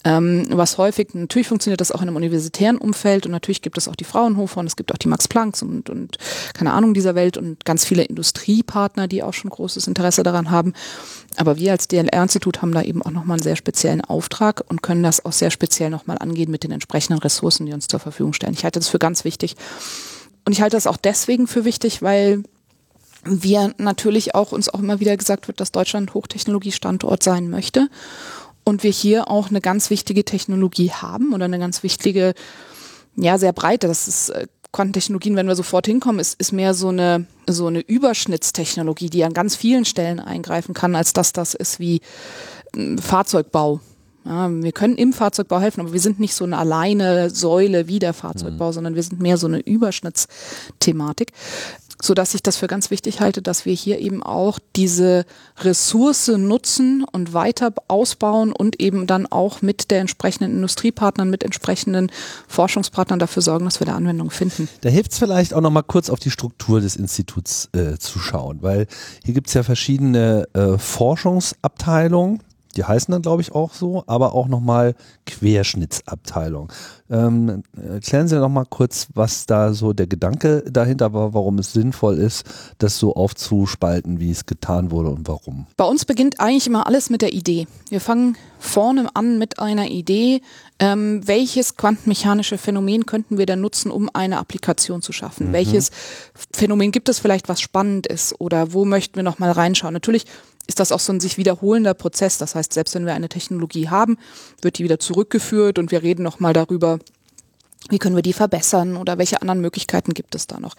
Ähm, was häufig, natürlich funktioniert das auch in einem universitären Umfeld und natürlich gibt es auch die Fraunhofer und es gibt auch die Max Plancks und, und keine Ahnung dieser Welt und ganz viele Industriepartner, die auch schon großes Interesse daran haben. Aber wir als DLR-Institut haben da eben auch nochmal einen sehr speziellen Auftrag und können das auch sehr speziell nochmal angehen mit den entsprechenden Ressourcen, die uns zur Verfügung stellen. Ich halte das für ganz wichtig. Und ich halte das auch deswegen für wichtig, weil wir natürlich auch uns auch immer wieder gesagt wird, dass Deutschland Hochtechnologiestandort sein möchte und wir hier auch eine ganz wichtige Technologie haben oder eine ganz wichtige, ja, sehr breite, das ist äh, Quantentechnologien, wenn wir sofort hinkommen, ist, ist mehr so eine, so eine Überschnittstechnologie, die an ganz vielen Stellen eingreifen kann, als dass das ist wie hm, Fahrzeugbau. Ja, wir können im Fahrzeugbau helfen, aber wir sind nicht so eine alleine Säule wie der Fahrzeugbau, mhm. sondern wir sind mehr so eine Überschnittsthematik so dass ich das für ganz wichtig halte, dass wir hier eben auch diese Ressource nutzen und weiter ausbauen und eben dann auch mit der entsprechenden Industriepartnern, mit entsprechenden Forschungspartnern dafür sorgen, dass wir da Anwendungen finden. Da hilft es vielleicht auch nochmal kurz auf die Struktur des Instituts äh, zu schauen, weil hier gibt es ja verschiedene äh, Forschungsabteilungen die heißen dann, glaube ich, auch so, aber auch nochmal Querschnittsabteilung. Ähm, erklären Sie noch mal kurz, was da so der Gedanke dahinter war, warum es sinnvoll ist, das so aufzuspalten, wie es getan wurde und warum. Bei uns beginnt eigentlich immer alles mit der Idee. Wir fangen vorne an mit einer Idee, ähm, welches quantenmechanische Phänomen könnten wir denn nutzen, um eine Applikation zu schaffen? Mhm. Welches Phänomen gibt es vielleicht, was spannend ist oder wo möchten wir noch mal reinschauen? Natürlich ist das auch so ein sich wiederholender Prozess. Das heißt, selbst wenn wir eine Technologie haben, wird die wieder zurückgeführt und wir reden nochmal darüber, wie können wir die verbessern oder welche anderen Möglichkeiten gibt es da noch?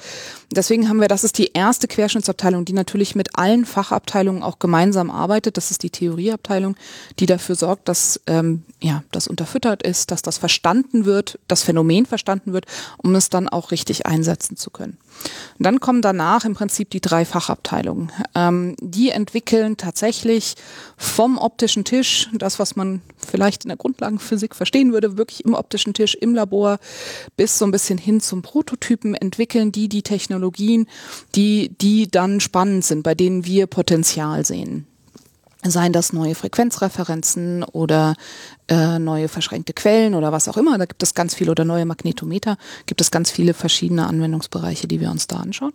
Deswegen haben wir, das ist die erste Querschnittsabteilung, die natürlich mit allen Fachabteilungen auch gemeinsam arbeitet. Das ist die Theorieabteilung, die dafür sorgt, dass ähm, ja das unterfüttert ist, dass das verstanden wird, das Phänomen verstanden wird, um es dann auch richtig einsetzen zu können. Und dann kommen danach im Prinzip die drei Fachabteilungen. Ähm, die entwickeln tatsächlich vom optischen Tisch, das, was man vielleicht in der Grundlagenphysik verstehen würde, wirklich im optischen Tisch, im Labor, bis so ein bisschen hin zum Prototypen, entwickeln die die Technologien, die, die dann spannend sind, bei denen wir Potenzial sehen seien das neue Frequenzreferenzen oder äh, neue verschränkte Quellen oder was auch immer. Da gibt es ganz viele oder neue Magnetometer, gibt es ganz viele verschiedene Anwendungsbereiche, die wir uns da anschauen.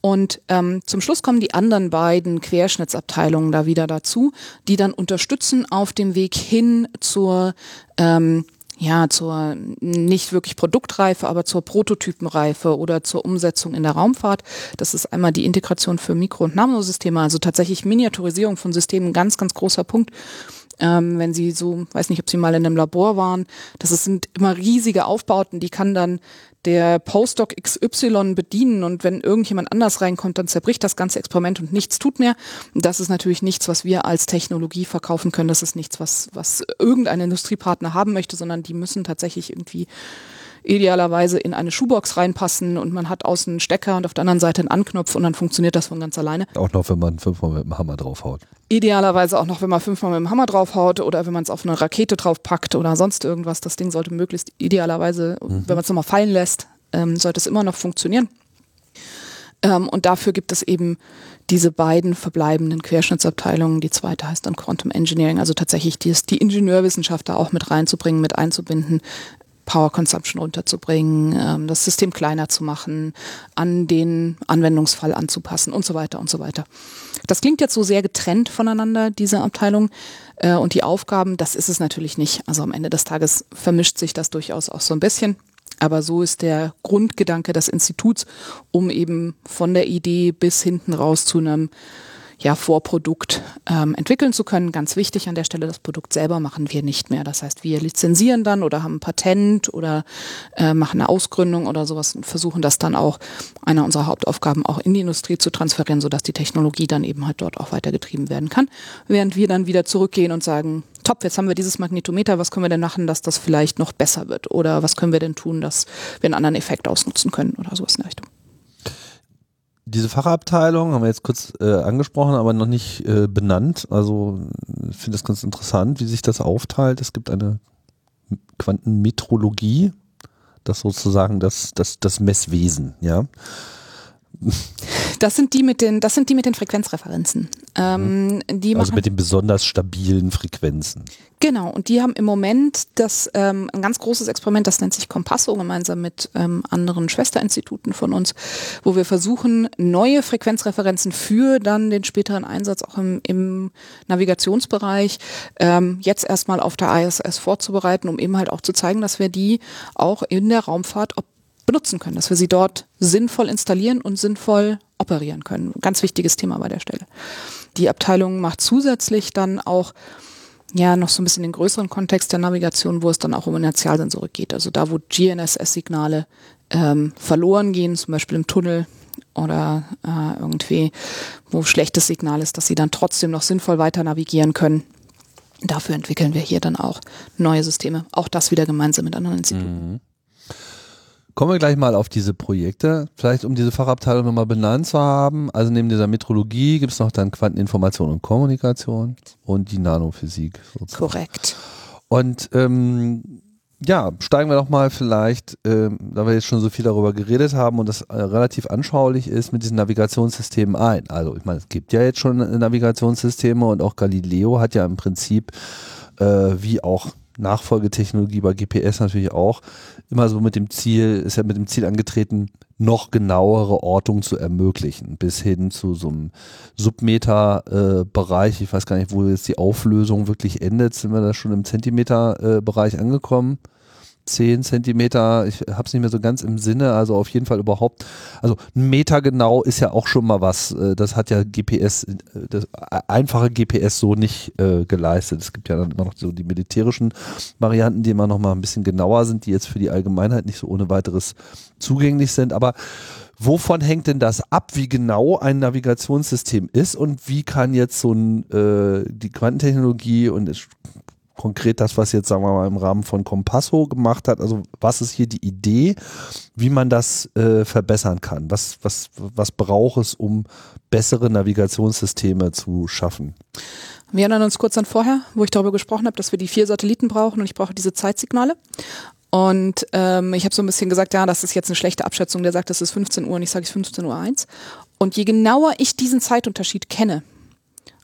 Und ähm, zum Schluss kommen die anderen beiden Querschnittsabteilungen da wieder dazu, die dann unterstützen auf dem Weg hin zur ähm, ja, zur nicht wirklich Produktreife, aber zur Prototypenreife oder zur Umsetzung in der Raumfahrt. Das ist einmal die Integration für Mikro- und Nanosysteme, also tatsächlich Miniaturisierung von Systemen, ganz, ganz großer Punkt. Ähm, wenn Sie so, weiß nicht, ob Sie mal in einem Labor waren, das sind immer riesige Aufbauten, die kann dann der Postdoc XY bedienen und wenn irgendjemand anders reinkommt, dann zerbricht das ganze Experiment und nichts tut mehr. Das ist natürlich nichts, was wir als Technologie verkaufen können. Das ist nichts, was, was irgendein Industriepartner haben möchte, sondern die müssen tatsächlich irgendwie idealerweise in eine Schuhbox reinpassen und man hat außen einen Stecker und auf der anderen Seite einen Anknopf und dann funktioniert das von ganz alleine. Auch noch, wenn man fünfmal mit dem Hammer draufhaut. Idealerweise auch noch, wenn man fünfmal mit dem Hammer draufhaut oder wenn man es auf eine Rakete draufpackt oder sonst irgendwas. Das Ding sollte möglichst idealerweise, mhm. wenn man es nochmal fallen lässt, ähm, sollte es immer noch funktionieren. Ähm, und dafür gibt es eben diese beiden verbleibenden Querschnittsabteilungen. Die zweite heißt dann Quantum Engineering, also tatsächlich die, die Ingenieurwissenschaft da auch mit reinzubringen, mit einzubinden, Power Consumption runterzubringen, ähm, das System kleiner zu machen, an den Anwendungsfall anzupassen und so weiter und so weiter. Das klingt jetzt so sehr getrennt voneinander, diese Abteilung äh, und die Aufgaben. Das ist es natürlich nicht. Also am Ende des Tages vermischt sich das durchaus auch so ein bisschen. Aber so ist der Grundgedanke des Instituts, um eben von der Idee bis hinten raus zu einem ja, Vorprodukt ähm, entwickeln zu können. Ganz wichtig an der Stelle, das Produkt selber machen wir nicht mehr. Das heißt, wir lizenzieren dann oder haben ein Patent oder äh, machen eine Ausgründung oder sowas und versuchen das dann auch, einer unserer Hauptaufgaben auch in die Industrie zu transferieren, sodass die Technologie dann eben halt dort auch weitergetrieben werden kann. Während wir dann wieder zurückgehen und sagen, top, jetzt haben wir dieses Magnetometer, was können wir denn machen, dass das vielleicht noch besser wird? Oder was können wir denn tun, dass wir einen anderen Effekt ausnutzen können oder sowas in der Richtung diese Fachabteilung haben wir jetzt kurz äh, angesprochen, aber noch nicht äh, benannt. Also ich finde das ganz interessant, wie sich das aufteilt. Es gibt eine Quantenmetrologie, das sozusagen das, das, das Messwesen, ja. Das sind die mit den, das sind die mit den Frequenzreferenzen. Ähm, die also mit den besonders stabilen Frequenzen. Genau, und die haben im Moment das ähm, ein ganz großes Experiment, das nennt sich Compasso, gemeinsam mit ähm, anderen Schwesterinstituten von uns, wo wir versuchen, neue Frequenzreferenzen für dann den späteren Einsatz auch im, im Navigationsbereich ähm, jetzt erstmal auf der ISS vorzubereiten, um eben halt auch zu zeigen, dass wir die auch in der Raumfahrt benutzen können, dass wir sie dort sinnvoll installieren und sinnvoll operieren können. Ganz wichtiges Thema bei der Stelle. Die Abteilung macht zusätzlich dann auch ja noch so ein bisschen den größeren Kontext der Navigation, wo es dann auch um Inertialsensorik geht. Also da, wo GNSS-Signale ähm, verloren gehen, zum Beispiel im Tunnel oder äh, irgendwie, wo schlechtes Signal ist, dass sie dann trotzdem noch sinnvoll weiter navigieren können. Dafür entwickeln wir hier dann auch neue Systeme. Auch das wieder gemeinsam mit anderen Instituten. Mhm. Kommen wir gleich mal auf diese Projekte, vielleicht um diese Fachabteilung nochmal benannt zu haben. Also neben dieser Metrologie gibt es noch dann Quanteninformation und Kommunikation und die Nanophysik. Sozusagen. Korrekt. Und ähm, ja, steigen wir doch mal vielleicht, ähm, da wir jetzt schon so viel darüber geredet haben und das äh, relativ anschaulich ist, mit diesen Navigationssystemen ein. Also ich meine, es gibt ja jetzt schon Navigationssysteme und auch Galileo hat ja im Prinzip äh, wie auch Nachfolgetechnologie bei GPS natürlich auch immer so mit dem Ziel, ist ja mit dem Ziel angetreten, noch genauere Ortung zu ermöglichen, bis hin zu so einem Submeter-Bereich. Äh, ich weiß gar nicht, wo jetzt die Auflösung wirklich endet. Sind wir da schon im Zentimeter-Bereich äh, angekommen? 10 Zentimeter, ich habe es nicht mehr so ganz im Sinne, also auf jeden Fall überhaupt, also ein Meter genau ist ja auch schon mal was, äh, das hat ja GPS, äh, das einfache GPS so nicht äh, geleistet. Es gibt ja dann immer noch so die militärischen Varianten, die immer noch mal ein bisschen genauer sind, die jetzt für die Allgemeinheit nicht so ohne weiteres zugänglich sind, aber Wovon hängt denn das ab, wie genau ein Navigationssystem ist und wie kann jetzt so ein, äh, die Quantentechnologie und es konkret das, was jetzt, sagen wir mal, im Rahmen von Compasso gemacht hat? Also was ist hier die Idee, wie man das äh, verbessern kann? Was, was, was braucht es, um bessere Navigationssysteme zu schaffen? Wir erinnern uns kurz an vorher, wo ich darüber gesprochen habe, dass wir die vier Satelliten brauchen und ich brauche diese Zeitsignale. Und ähm, ich habe so ein bisschen gesagt, ja, das ist jetzt eine schlechte Abschätzung. Der sagt, das ist 15 Uhr und ich sage, es ist 15 Uhr 1. Und je genauer ich diesen Zeitunterschied kenne,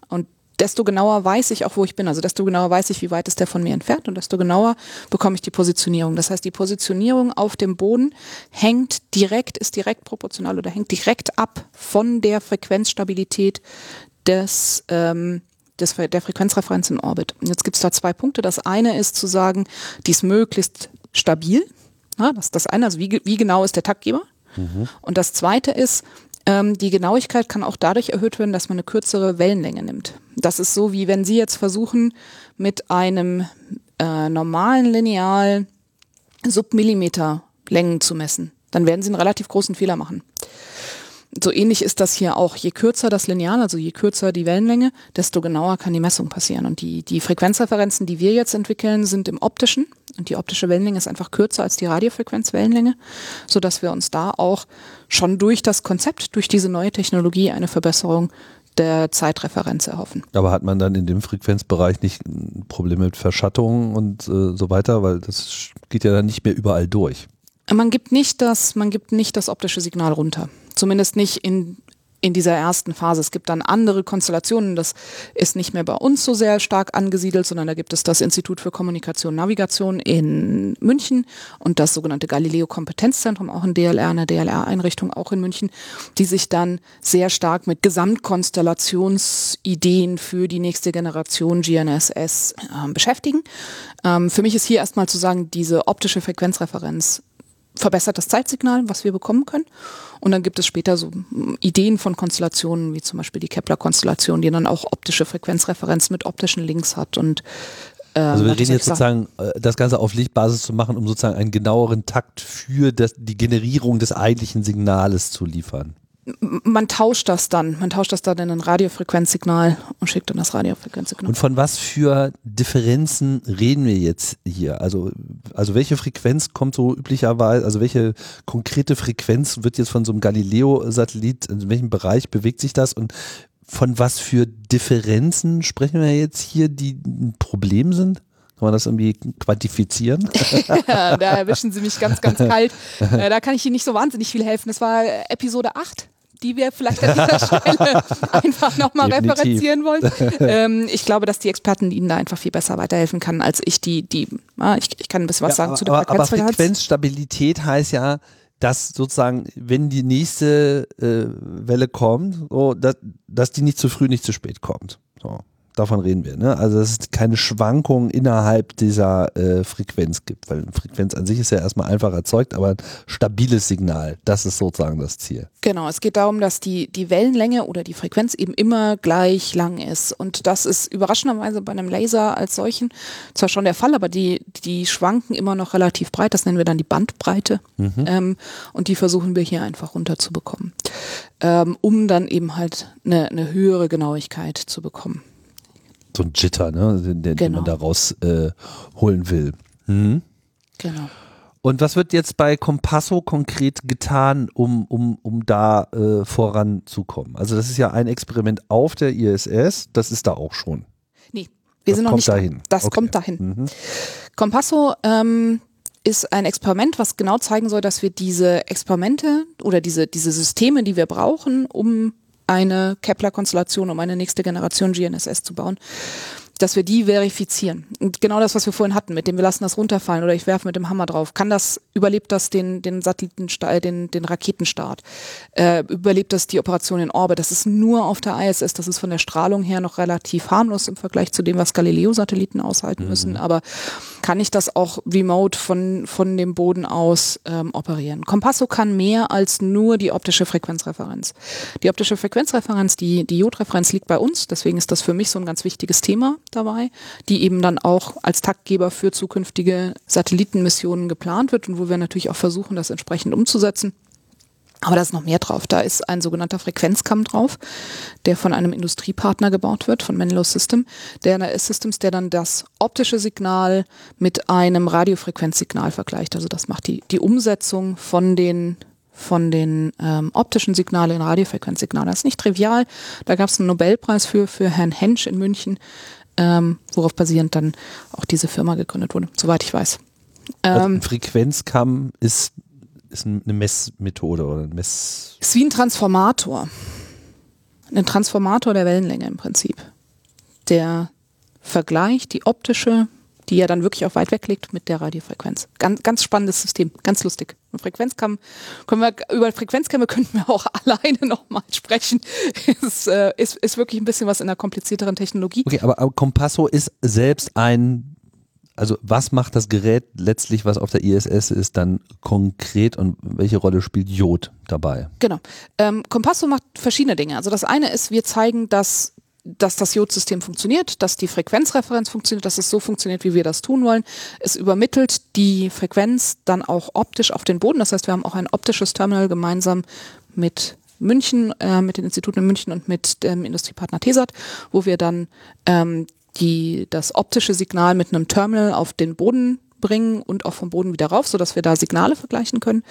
und desto genauer weiß ich auch, wo ich bin. Also desto genauer weiß ich, wie weit ist der von mir entfernt und desto genauer bekomme ich die Positionierung. Das heißt, die Positionierung auf dem Boden hängt direkt, ist direkt proportional oder hängt direkt ab von der Frequenzstabilität des, ähm, des, der Frequenzreferenz in Orbit. Und jetzt gibt es da zwei Punkte. Das eine ist zu sagen, die ist möglichst stabil. Ja, das ist das eine, also wie, wie genau ist der Taktgeber? Mhm. Und das zweite ist, ähm, die Genauigkeit kann auch dadurch erhöht werden, dass man eine kürzere Wellenlänge nimmt. Das ist so, wie wenn Sie jetzt versuchen, mit einem äh, normalen Lineal Submillimeter Längen zu messen. Dann werden Sie einen relativ großen Fehler machen. So ähnlich ist das hier auch. Je kürzer das Lineal, also je kürzer die Wellenlänge, desto genauer kann die Messung passieren. Und die, die Frequenzreferenzen, die wir jetzt entwickeln, sind im optischen. Und die optische Wellenlänge ist einfach kürzer als die Radiofrequenzwellenlänge, sodass wir uns da auch schon durch das Konzept, durch diese neue Technologie eine Verbesserung der Zeitreferenz erhoffen. Aber hat man dann in dem Frequenzbereich nicht Probleme mit Verschattung und äh, so weiter, weil das geht ja dann nicht mehr überall durch. Man gibt nicht das, man gibt nicht das optische Signal runter. Zumindest nicht in, in dieser ersten Phase. Es gibt dann andere Konstellationen. Das ist nicht mehr bei uns so sehr stark angesiedelt, sondern da gibt es das Institut für Kommunikation und Navigation in München und das sogenannte Galileo Kompetenzzentrum, auch in DLR, eine DLR-Einrichtung auch in München, die sich dann sehr stark mit Gesamtkonstellationsideen für die nächste Generation GNSS äh, beschäftigen. Ähm, für mich ist hier erstmal zu sagen, diese optische Frequenzreferenz verbessert das Zeitsignal, was wir bekommen können. Und dann gibt es später so Ideen von Konstellationen, wie zum Beispiel die Kepler-Konstellation, die dann auch optische Frequenzreferenz mit optischen Links hat und ähm, also wir reden jetzt sozusagen, äh, das Ganze auf Lichtbasis zu machen, um sozusagen einen genaueren Takt für das, die Generierung des eigentlichen Signales zu liefern. Man tauscht das dann. Man tauscht das dann in ein Radiofrequenzsignal und schickt dann das Radiofrequenzsignal. Und von was für Differenzen reden wir jetzt hier? Also, also welche Frequenz kommt so üblicherweise, also welche konkrete Frequenz wird jetzt von so einem Galileo-Satellit, in welchem Bereich bewegt sich das und von was für Differenzen sprechen wir jetzt hier, die ein Problem sind? Kann man das irgendwie quantifizieren? da erwischen Sie mich ganz, ganz kalt. Äh, da kann ich Ihnen nicht so wahnsinnig viel helfen. Das war Episode 8 die wir vielleicht an dieser Stelle einfach nochmal referenzieren wollen. Ähm, ich glaube, dass die Experten Ihnen da einfach viel besser weiterhelfen kann, als ich die, die, ah, ich, ich kann ein bisschen was ja, sagen zu der aber, aber Frequenzstabilität heißt ja, dass sozusagen, wenn die nächste äh, Welle kommt, so, dass, dass die nicht zu früh, nicht zu spät kommt. So davon reden wir. Ne? Also dass es keine Schwankungen innerhalb dieser äh, Frequenz gibt, weil Frequenz an sich ist ja erstmal einfach erzeugt, aber ein stabiles Signal, das ist sozusagen das Ziel. Genau, es geht darum, dass die, die Wellenlänge oder die Frequenz eben immer gleich lang ist. Und das ist überraschenderweise bei einem Laser als solchen zwar schon der Fall, aber die, die schwanken immer noch relativ breit, das nennen wir dann die Bandbreite. Mhm. Ähm, und die versuchen wir hier einfach runterzubekommen, ähm, um dann eben halt eine, eine höhere Genauigkeit zu bekommen so ein Jitter, ne, den, den, genau. man da rausholen äh, will. Mhm. Genau. Und was wird jetzt bei Compasso konkret getan, um, um, um da äh, voranzukommen? Also das ist ja ein Experiment auf der ISS, das ist da auch schon. Nee, wir das sind noch nicht dahin. Da. Das okay. kommt dahin. Mhm. Compasso ähm, ist ein Experiment, was genau zeigen soll, dass wir diese Experimente oder diese, diese Systeme, die wir brauchen, um eine Kepler-Konstellation, um eine nächste Generation GNSS zu bauen dass wir die verifizieren. Und genau das, was wir vorhin hatten, mit dem wir lassen das runterfallen oder ich werfe mit dem Hammer drauf. Kann das, überlebt das den, den Satellitenstart, äh, den, den Raketenstart? Äh, überlebt das die Operation in Orbit? Das ist nur auf der ISS, das ist von der Strahlung her noch relativ harmlos im Vergleich zu dem, was Galileo-Satelliten aushalten mhm. müssen. Aber kann ich das auch remote von, von dem Boden aus ähm, operieren? Compasso kann mehr als nur die optische Frequenzreferenz. Die optische Frequenzreferenz, die, die Jodreferenz liegt bei uns, deswegen ist das für mich so ein ganz wichtiges Thema dabei, die eben dann auch als Taktgeber für zukünftige Satellitenmissionen geplant wird und wo wir natürlich auch versuchen, das entsprechend umzusetzen. Aber da ist noch mehr drauf. Da ist ein sogenannter Frequenzkamm drauf, der von einem Industriepartner gebaut wird, von Menlo System, der Systems, der dann das optische Signal mit einem Radiofrequenzsignal vergleicht. Also das macht die, die Umsetzung von den von den ähm, optischen Signalen in Radiofrequenzsignale. Das ist nicht trivial. Da gab es einen Nobelpreis für, für Herrn Hensch in München, ähm, worauf basierend dann auch diese Firma gegründet wurde, soweit ich weiß. Also ähm, also Frequenzkamm ist, ist eine Messmethode oder ein Mess. Ist wie ein Transformator. Ein Transformator der Wellenlänge im Prinzip. Der vergleicht die optische die ja dann wirklich auch weit weg liegt mit der Radiofrequenz. Ganz, ganz spannendes System, ganz lustig. Und Frequenzkamm, können wir, über Frequenzkämme könnten wir auch alleine nochmal sprechen. Es äh, ist, ist wirklich ein bisschen was in der komplizierteren Technologie. Okay, aber, aber Compasso ist selbst ein also was macht das Gerät letztlich, was auf der ISS ist, dann konkret und welche Rolle spielt Jod dabei? Genau. Ähm, Compasso macht verschiedene Dinge. Also das eine ist, wir zeigen, dass dass das Jodsystem funktioniert, dass die Frequenzreferenz funktioniert, dass es so funktioniert, wie wir das tun wollen. Es übermittelt die Frequenz dann auch optisch auf den Boden. Das heißt, wir haben auch ein optisches Terminal gemeinsam mit München, äh, mit den Instituten in München und mit dem Industriepartner TESAT, wo wir dann ähm, die, das optische Signal mit einem Terminal auf den Boden bringen und auch vom Boden wieder rauf, sodass wir da Signale vergleichen können.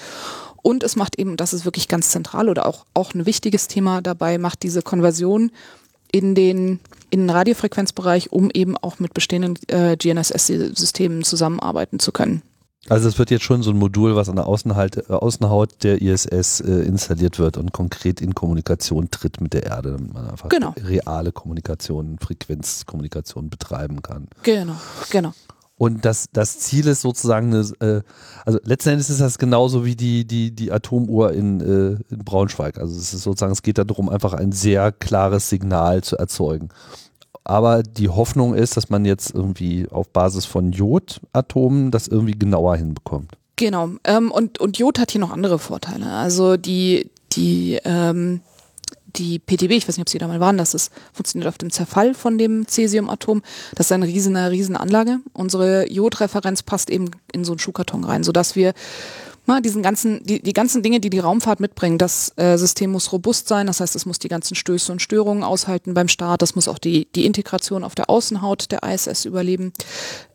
Und es macht eben, das ist wirklich ganz zentral oder auch, auch ein wichtiges Thema dabei, macht diese Konversion in den, in den Radiofrequenzbereich, um eben auch mit bestehenden äh, GNSS-Systemen zusammenarbeiten zu können. Also es wird jetzt schon so ein Modul, was an der Außenhalt, äh, Außenhaut der ISS äh, installiert wird und konkret in Kommunikation tritt mit der Erde, damit man einfach genau. reale Kommunikation, Frequenzkommunikation betreiben kann. Genau, genau. Und das, das Ziel ist sozusagen, eine, äh, also letzten Endes ist das genauso wie die, die, die Atomuhr in, äh, in Braunschweig. Also es ist sozusagen, es geht darum, einfach ein sehr klares Signal zu erzeugen. Aber die Hoffnung ist, dass man jetzt irgendwie auf Basis von Jodatomen das irgendwie genauer hinbekommt. Genau. Ähm, und, und Jod hat hier noch andere Vorteile. Also die, die ähm, die PTB, ich weiß nicht, ob Sie da mal waren, das ist, funktioniert auf dem Zerfall von dem Cäsiumatom. Das ist eine riesen, riesen Anlage. Unsere Jodreferenz passt eben in so einen Schuhkarton rein, sodass wir Na, diesen ganzen, die, die ganzen Dinge, die die Raumfahrt mitbringt. Das äh, System muss robust sein, das heißt, es muss die ganzen Stöße und Störungen aushalten beim Start. Das muss auch die, die Integration auf der Außenhaut der ISS überleben.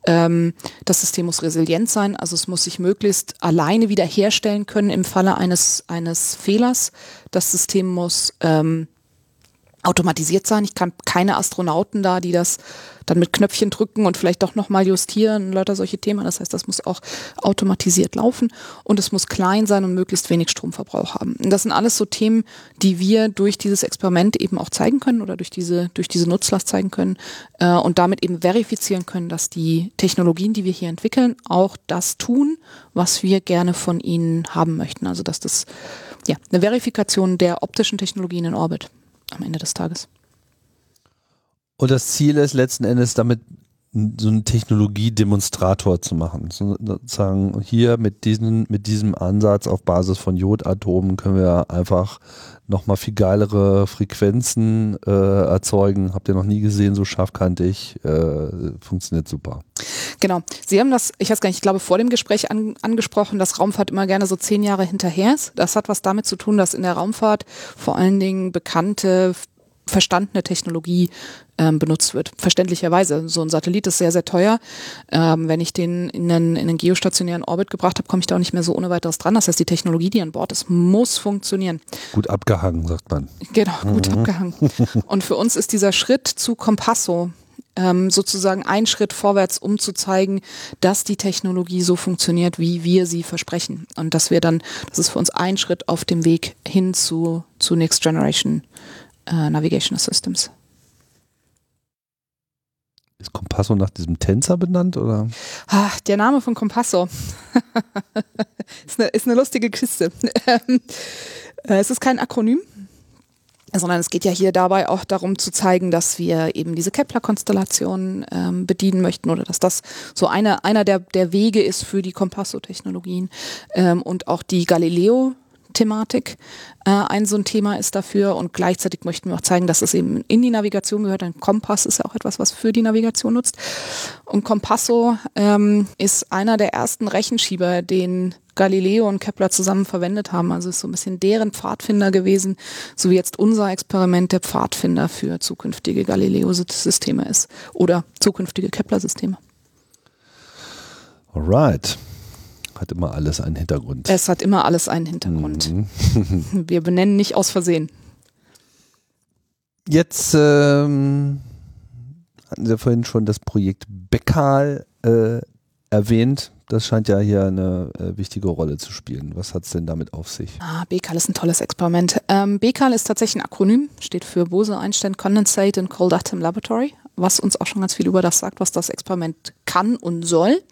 Ähm, das System muss resilient sein, also es muss sich möglichst alleine wiederherstellen können im Falle eines, eines Fehlers. Das System muss ähm, automatisiert sein. Ich kann keine Astronauten da, die das dann mit Knöpfchen drücken und vielleicht doch nochmal justieren, lauter solche Themen. Das heißt, das muss auch automatisiert laufen und es muss klein sein und möglichst wenig Stromverbrauch haben. Und das sind alles so Themen, die wir durch dieses Experiment eben auch zeigen können oder durch diese, durch diese Nutzlast zeigen können äh, und damit eben verifizieren können, dass die Technologien, die wir hier entwickeln, auch das tun, was wir gerne von ihnen haben möchten. Also dass das ja eine Verifikation der optischen Technologien in Orbit am Ende des Tages. Und das Ziel ist letzten Endes damit so einen Technologiedemonstrator zu machen. Sozusagen hier mit, diesen, mit diesem Ansatz auf Basis von Jodatomen können wir einfach nochmal viel geilere Frequenzen äh, erzeugen. Habt ihr noch nie gesehen, so scharfkantig. Äh, funktioniert super. Genau. Sie haben das, ich weiß gar nicht, ich glaube vor dem Gespräch an, angesprochen, dass Raumfahrt immer gerne so zehn Jahre hinterher ist. Das hat was damit zu tun, dass in der Raumfahrt vor allen Dingen bekannte verstandene Technologie ähm, benutzt wird. Verständlicherweise. So ein Satellit ist sehr, sehr teuer. Ähm, wenn ich den in einen, in einen geostationären Orbit gebracht habe, komme ich da auch nicht mehr so ohne weiteres dran. Das heißt, die Technologie, die an Bord ist, muss funktionieren. Gut abgehangen, sagt man. Genau, gut mhm. abgehangen. Und für uns ist dieser Schritt zu Compasso ähm, sozusagen ein Schritt vorwärts, um zu zeigen, dass die Technologie so funktioniert, wie wir sie versprechen. Und dass wir dann, das ist für uns ein Schritt auf dem Weg hin zu, zu Next Generation äh, Navigation Systems. Ist Compasso nach diesem Tänzer benannt oder? Ah, der Name von Compasso ist, eine, ist eine lustige Kiste. Ähm, äh, es ist kein Akronym, sondern es geht ja hier dabei auch darum zu zeigen, dass wir eben diese Kepler-Konstellation ähm, bedienen möchten oder dass das so eine, einer der, der Wege ist für die Compasso-Technologien ähm, und auch die Galileo Thematik äh, ein so ein Thema ist dafür und gleichzeitig möchten wir auch zeigen, dass es eben in die Navigation gehört. Ein Kompass ist ja auch etwas, was für die Navigation nutzt. Und Compasso ähm, ist einer der ersten Rechenschieber, den Galileo und Kepler zusammen verwendet haben. Also ist so ein bisschen deren Pfadfinder gewesen, so wie jetzt unser Experiment der Pfadfinder für zukünftige Galileo-Systeme ist oder zukünftige Kepler-Systeme. Alright hat immer alles einen Hintergrund. Es hat immer alles einen Hintergrund. Mhm. Wir benennen nicht aus Versehen. Jetzt ähm, hatten Sie vorhin schon das Projekt Bekal äh, erwähnt. Das scheint ja hier eine äh, wichtige Rolle zu spielen. Was hat es denn damit auf sich? Ah, BECAL ist ein tolles Experiment. Ähm, BECAL ist tatsächlich ein Akronym, steht für Bose-Einstein Condensate and Cold Atom Laboratory, was uns auch schon ganz viel über das sagt, was das Experiment kann und soll.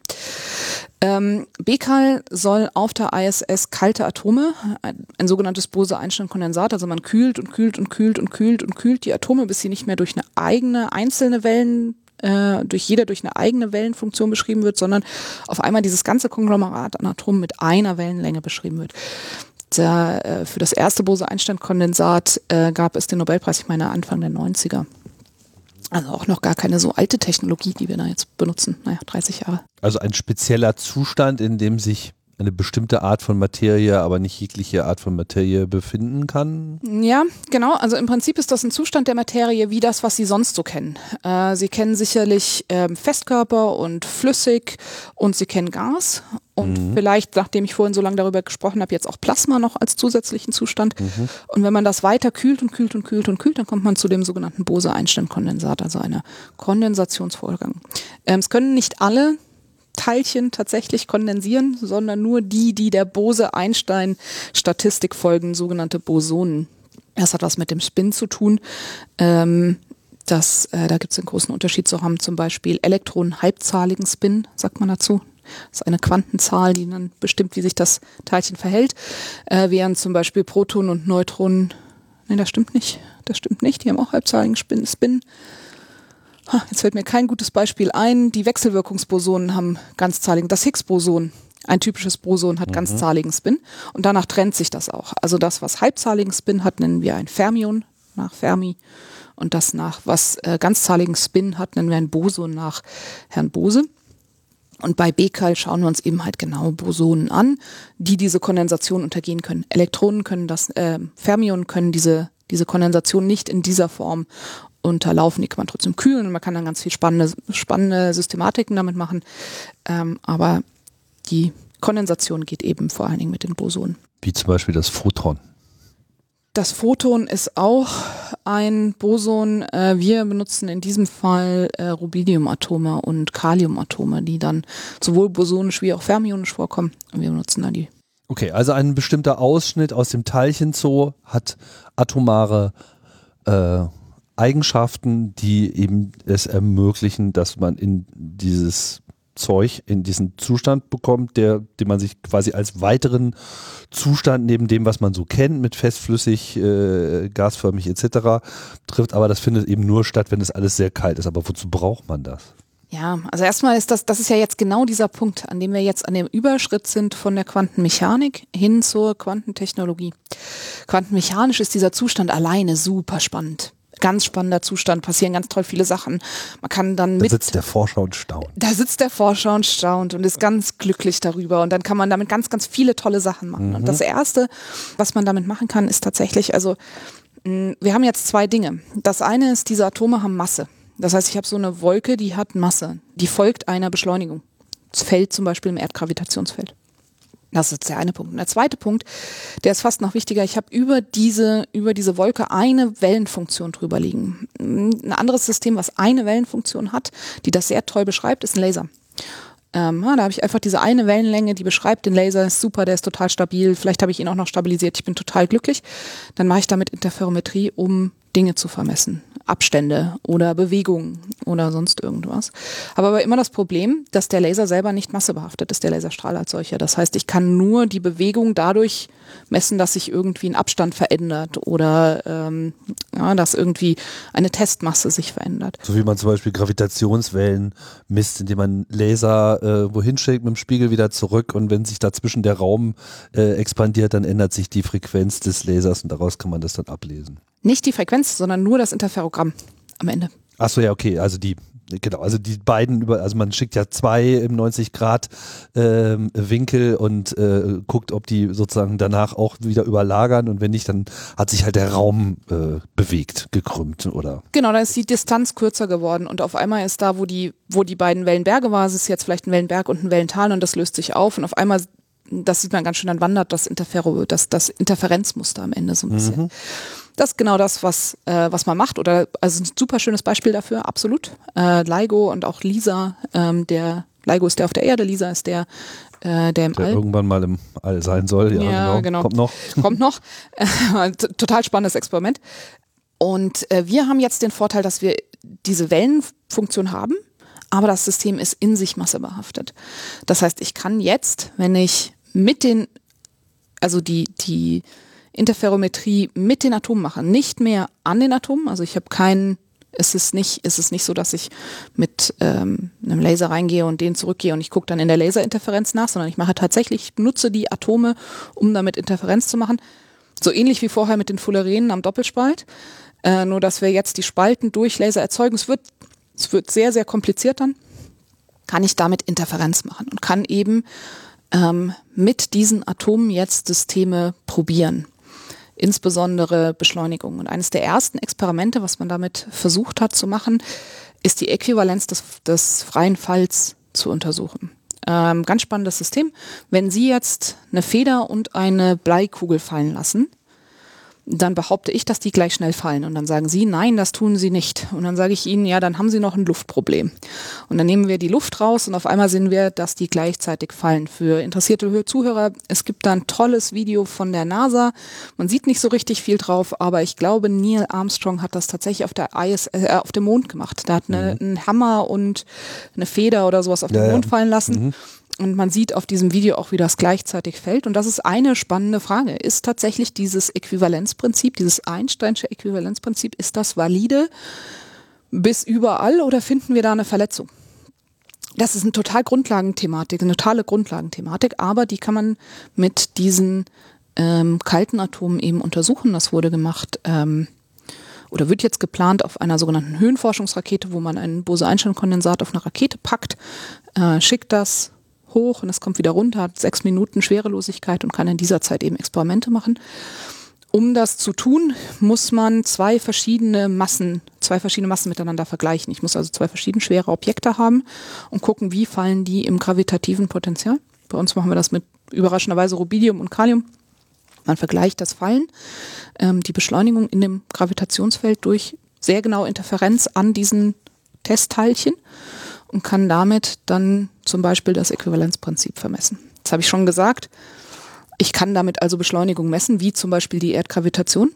Ähm, BECAL soll auf der ISS kalte Atome, ein, ein sogenanntes Bose-Einstein-Kondensat, also man kühlt und kühlt und kühlt und kühlt und kühlt die Atome, bis sie nicht mehr durch eine eigene einzelne Wellen äh, durch jeder durch eine eigene Wellenfunktion beschrieben wird, sondern auf einmal dieses ganze Konglomerat an Atomen mit einer Wellenlänge beschrieben wird. Der, äh, für das erste Bose-Einstein-Kondensat äh, gab es den Nobelpreis, ich meine Anfang der 90er. Also auch noch gar keine so alte Technologie, die wir da jetzt benutzen. Naja, 30 Jahre. Also ein spezieller Zustand, in dem sich eine bestimmte Art von Materie, aber nicht jegliche Art von Materie befinden kann? Ja, genau. Also im Prinzip ist das ein Zustand der Materie wie das, was Sie sonst so kennen. Äh, Sie kennen sicherlich ähm, Festkörper und flüssig und Sie kennen Gas und mhm. vielleicht, nachdem ich vorhin so lange darüber gesprochen habe, jetzt auch Plasma noch als zusätzlichen Zustand. Mhm. Und wenn man das weiter kühlt und kühlt und kühlt und kühlt, dann kommt man zu dem sogenannten Bose-Einstein-Kondensat, also einer Kondensationsvorgang. Ähm, es können nicht alle Teilchen tatsächlich kondensieren, sondern nur die, die der Bose-Einstein-Statistik folgen, sogenannte Bosonen. Das hat was mit dem Spin zu tun. Ähm, das, äh, da gibt es einen großen Unterschied zu haben, zum Beispiel Elektronen-halbzahligen Spin, sagt man dazu. Das ist eine Quantenzahl, die dann bestimmt, wie sich das Teilchen verhält. Äh, während zum Beispiel Protonen und Neutronen, nee, das stimmt nicht, das stimmt nicht, die haben auch halbzahligen Spin. Spin jetzt fällt mir kein gutes Beispiel ein. Die Wechselwirkungsbosonen haben ganzzahligen. Das Higgs-Boson, ein typisches Boson, hat mhm. ganzzahligen Spin. Und danach trennt sich das auch. Also das, was halbzahligen Spin hat, nennen wir ein Fermion nach Fermi. Und das nach, was äh, ganzzahligen Spin hat, nennen wir ein Boson nach Herrn Bose. Und bei BKAL schauen wir uns eben halt genau Bosonen an, die diese Kondensation untergehen können. Elektronen können das, äh, Fermionen können diese, diese Kondensation nicht in dieser Form unterlaufen. Die kann man trotzdem kühlen und man kann dann ganz viel spannende, spannende Systematiken damit machen. Ähm, aber die Kondensation geht eben vor allen Dingen mit den Bosonen. Wie zum Beispiel das Photon. Das Photon ist auch ein Boson. Äh, wir benutzen in diesem Fall äh, Rubidiumatome und Kaliumatome, die dann sowohl bosonisch wie auch fermionisch vorkommen. Wir benutzen da die. Okay, also ein bestimmter Ausschnitt aus dem Teilchenzoo hat atomare äh, Eigenschaften, die eben es ermöglichen, dass man in dieses Zeug in diesen Zustand bekommt, der, den man sich quasi als weiteren Zustand neben dem, was man so kennt, mit festflüssig, äh, gasförmig etc. trifft. Aber das findet eben nur statt, wenn es alles sehr kalt ist. Aber wozu braucht man das? Ja, also erstmal ist das, das ist ja jetzt genau dieser Punkt, an dem wir jetzt an dem Überschritt sind von der Quantenmechanik hin zur Quantentechnologie. Quantenmechanisch ist dieser Zustand alleine super spannend ganz spannender Zustand, passieren ganz toll viele Sachen. Man kann dann mit. Da sitzt der Forscher und staunt. Da sitzt der Forscher und staunt und ist ganz glücklich darüber. Und dann kann man damit ganz, ganz viele tolle Sachen machen. Mhm. Und das erste, was man damit machen kann, ist tatsächlich, also, wir haben jetzt zwei Dinge. Das eine ist, diese Atome haben Masse. Das heißt, ich habe so eine Wolke, die hat Masse. Die folgt einer Beschleunigung. Das Feld zum Beispiel im Erdgravitationsfeld. Das ist der eine Punkt. Und der zweite Punkt, der ist fast noch wichtiger. Ich habe über diese, über diese Wolke eine Wellenfunktion drüber liegen. Ein anderes System, was eine Wellenfunktion hat, die das sehr toll beschreibt, ist ein Laser. Ähm, da habe ich einfach diese eine Wellenlänge, die beschreibt den Laser, ist super, der ist total stabil. Vielleicht habe ich ihn auch noch stabilisiert. Ich bin total glücklich. Dann mache ich damit Interferometrie, um Dinge zu vermessen. Abstände oder Bewegungen oder sonst irgendwas. Habe aber immer das Problem, dass der Laser selber nicht massebehaftet ist, der Laserstrahl als solcher. Das heißt, ich kann nur die Bewegung dadurch messen, dass sich irgendwie ein Abstand verändert oder ähm, ja, dass irgendwie eine Testmasse sich verändert. So wie man zum Beispiel Gravitationswellen misst, indem man Laser äh, wohin schickt mit dem Spiegel wieder zurück und wenn sich dazwischen der Raum äh, expandiert, dann ändert sich die Frequenz des Lasers und daraus kann man das dann ablesen. Nicht die Frequenz, sondern nur das Interferogramm am Ende. Achso, ja, okay. Also die, genau, also die beiden über, also man schickt ja zwei im 90 Grad ähm, Winkel und äh, guckt, ob die sozusagen danach auch wieder überlagern und wenn nicht, dann hat sich halt der Raum äh, bewegt, gekrümmt oder. Genau, dann ist die Distanz kürzer geworden und auf einmal ist da, wo die, wo die beiden Wellenberge waren, es ist jetzt vielleicht ein Wellenberg und ein Wellental und das löst sich auf und auf einmal das sieht man ganz schön, dann wandert das, Interfero, das, das Interferenzmuster am Ende so ein bisschen. Mhm. Das ist genau das, was, äh, was man macht. Oder also ein super schönes Beispiel dafür, absolut. Äh, LIGO und auch LISA, ähm, der LIGO ist der auf der Erde, LISA ist der, äh, der im der All. irgendwann mal im All sein soll, ja, ja genau. genau. Kommt noch. Kommt noch. Total spannendes Experiment. Und äh, wir haben jetzt den Vorteil, dass wir diese Wellenfunktion haben, aber das System ist in sich massebehaftet. Das heißt, ich kann jetzt, wenn ich mit den, also die, die Interferometrie mit den Atomen mache, nicht mehr an den Atomen, also ich habe keinen es ist nicht, es ist nicht so, dass ich mit ähm, einem Laser reingehe und den zurückgehe und ich gucke dann in der Laserinterferenz nach, sondern ich mache tatsächlich, ich benutze die Atome, um damit Interferenz zu machen. So ähnlich wie vorher mit den Fullerenen am Doppelspalt. Äh, nur dass wir jetzt die Spalten durch Laser erzeugen. Es wird, es wird sehr, sehr kompliziert dann. Kann ich damit Interferenz machen und kann eben ähm, mit diesen Atomen jetzt Systeme probieren insbesondere Beschleunigung. Und eines der ersten Experimente, was man damit versucht hat zu machen, ist die Äquivalenz des, des freien Falls zu untersuchen. Ähm, ganz spannendes System. Wenn Sie jetzt eine Feder und eine Bleikugel fallen lassen, dann behaupte ich, dass die gleich schnell fallen. Und dann sagen sie, nein, das tun sie nicht. Und dann sage ich ihnen, ja, dann haben sie noch ein Luftproblem. Und dann nehmen wir die Luft raus und auf einmal sehen wir, dass die gleichzeitig fallen. Für interessierte Zuhörer, es gibt da ein tolles Video von der NASA. Man sieht nicht so richtig viel drauf, aber ich glaube, Neil Armstrong hat das tatsächlich auf der IS, äh, auf dem Mond gemacht. Da hat eine, mhm. einen Hammer und eine Feder oder sowas auf den ja, Mond fallen lassen. Mhm. Und man sieht auf diesem Video auch, wie das gleichzeitig fällt. Und das ist eine spannende Frage. Ist tatsächlich dieses Äquivalenzprinzip, dieses Einsteinsche Äquivalenzprinzip, ist das valide bis überall oder finden wir da eine Verletzung? Das ist eine total Grundlagenthematik, eine totale Grundlagenthematik, aber die kann man mit diesen ähm, kalten Atomen eben untersuchen. Das wurde gemacht ähm, oder wird jetzt geplant auf einer sogenannten Höhenforschungsrakete, wo man einen Bose-Einstein-Kondensat auf eine Rakete packt, äh, schickt das hoch und es kommt wieder runter, hat sechs Minuten Schwerelosigkeit und kann in dieser Zeit eben Experimente machen. Um das zu tun, muss man zwei verschiedene Massen, zwei verschiedene Massen miteinander vergleichen. Ich muss also zwei verschiedene schwere Objekte haben und gucken, wie fallen die im gravitativen Potenzial. Bei uns machen wir das mit überraschenderweise Rubidium und Kalium. Man vergleicht das Fallen, ähm, die Beschleunigung in dem Gravitationsfeld durch sehr genau Interferenz an diesen Testteilchen und kann damit dann zum Beispiel das Äquivalenzprinzip vermessen. Das habe ich schon gesagt. Ich kann damit also Beschleunigung messen, wie zum Beispiel die Erdgravitation.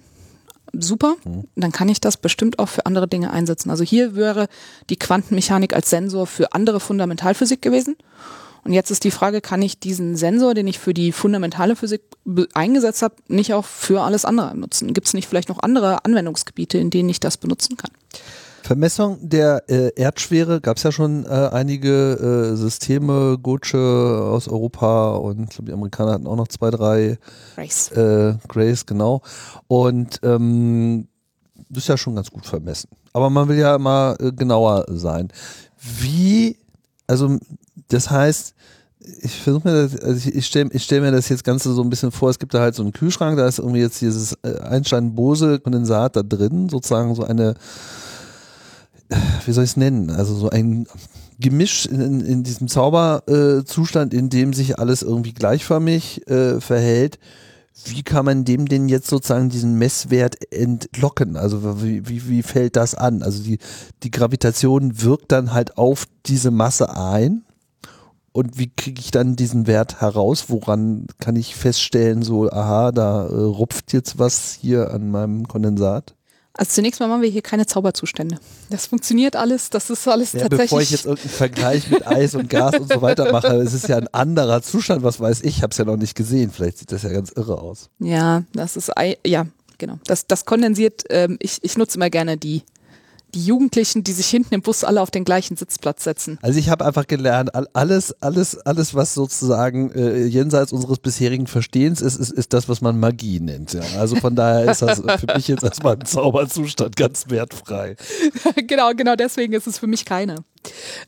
Super, mhm. dann kann ich das bestimmt auch für andere Dinge einsetzen. Also hier wäre die Quantenmechanik als Sensor für andere Fundamentalphysik gewesen. Und jetzt ist die Frage, kann ich diesen Sensor, den ich für die fundamentale Physik eingesetzt habe, nicht auch für alles andere nutzen? Gibt es nicht vielleicht noch andere Anwendungsgebiete, in denen ich das benutzen kann? Vermessung der äh, Erdschwere gab es ja schon äh, einige äh, Systeme, Goce aus Europa und ich glaube, die Amerikaner hatten auch noch zwei, drei. Grace. Äh, Grace, genau. Und ähm, das ist ja schon ganz gut vermessen. Aber man will ja immer äh, genauer sein. Wie, also das heißt, ich versuche mir das, also ich, ich stelle ich stell mir das jetzt Ganze so ein bisschen vor, es gibt da halt so einen Kühlschrank, da ist irgendwie jetzt dieses äh, Einstein-Bose-Kondensat da drin, sozusagen so eine wie soll ich es nennen? Also so ein Gemisch in, in diesem Zauberzustand, äh, in dem sich alles irgendwie gleichförmig äh, verhält. Wie kann man dem denn jetzt sozusagen diesen Messwert entlocken? Also wie, wie, wie fällt das an? Also die, die Gravitation wirkt dann halt auf diese Masse ein. Und wie kriege ich dann diesen Wert heraus? Woran kann ich feststellen, so, aha, da äh, rupft jetzt was hier an meinem Kondensat? Also zunächst mal machen wir hier keine Zauberzustände. Das funktioniert alles, das ist alles ja, tatsächlich. Bevor ich jetzt irgendeinen Vergleich mit Eis und Gas und so weiter mache, es ist ja ein anderer Zustand, was weiß ich, ich habe es ja noch nicht gesehen. Vielleicht sieht das ja ganz irre aus. Ja, das ist, ja, genau. Das, das kondensiert, ähm, ich, ich nutze immer gerne die die Jugendlichen, die sich hinten im Bus alle auf den gleichen Sitzplatz setzen. Also ich habe einfach gelernt, alles, alles, alles, was sozusagen äh, jenseits unseres bisherigen Verstehens ist, ist, ist das, was man Magie nennt. Ja. Also von daher ist das für mich jetzt erstmal ein Zauberzustand ganz wertfrei. genau, genau deswegen ist es für mich keine.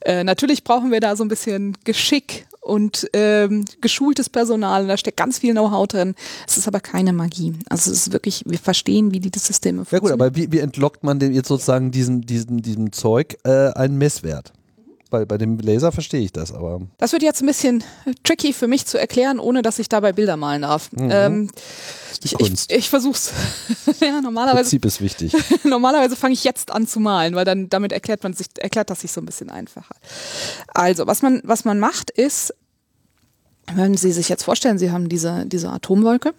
Äh, natürlich brauchen wir da so ein bisschen Geschick und ähm, geschultes Personal. Da steckt ganz viel Know-how drin. Es ist aber keine Magie. Also es ist wirklich, wir verstehen, wie die Systeme funktionieren. Ja gut, aber wie, wie entlockt man denn jetzt sozusagen diesen, diesen, diesem Zeug äh, einen Messwert? Bei, bei dem Laser verstehe ich das, aber. Das wird jetzt ein bisschen tricky für mich zu erklären, ohne dass ich dabei Bilder malen darf. Mhm. Ähm, ich, ich, ich versuch's. ja, normalerweise. Prinzip ist wichtig. normalerweise fange ich jetzt an zu malen, weil dann damit erklärt man sich, erklärt das sich so ein bisschen einfacher. Also, was man, was man macht, ist, wenn Sie sich jetzt vorstellen, Sie haben diese, diese Atomwolke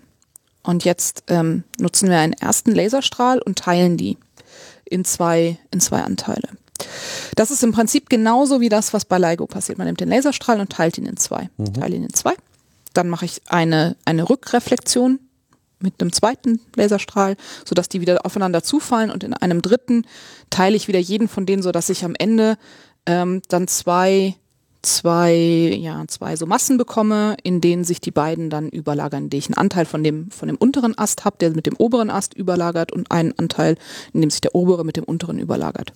und jetzt ähm, nutzen wir einen ersten Laserstrahl und teilen die in zwei, in zwei Anteile. Das ist im Prinzip genauso wie das, was bei LIGO passiert. Man nimmt den Laserstrahl und teilt ihn in zwei. Mhm. Teile ihn in zwei. Dann mache ich eine, eine Rückreflexion mit einem zweiten Laserstrahl, sodass die wieder aufeinander zufallen und in einem dritten teile ich wieder jeden von denen, sodass ich am Ende ähm, dann zwei zwei, ja, zwei so Massen bekomme, in denen sich die beiden dann überlagern, in denen ich einen Anteil von dem, von dem unteren Ast habe, der mit dem oberen Ast überlagert und einen Anteil, in dem sich der obere mit dem unteren überlagert.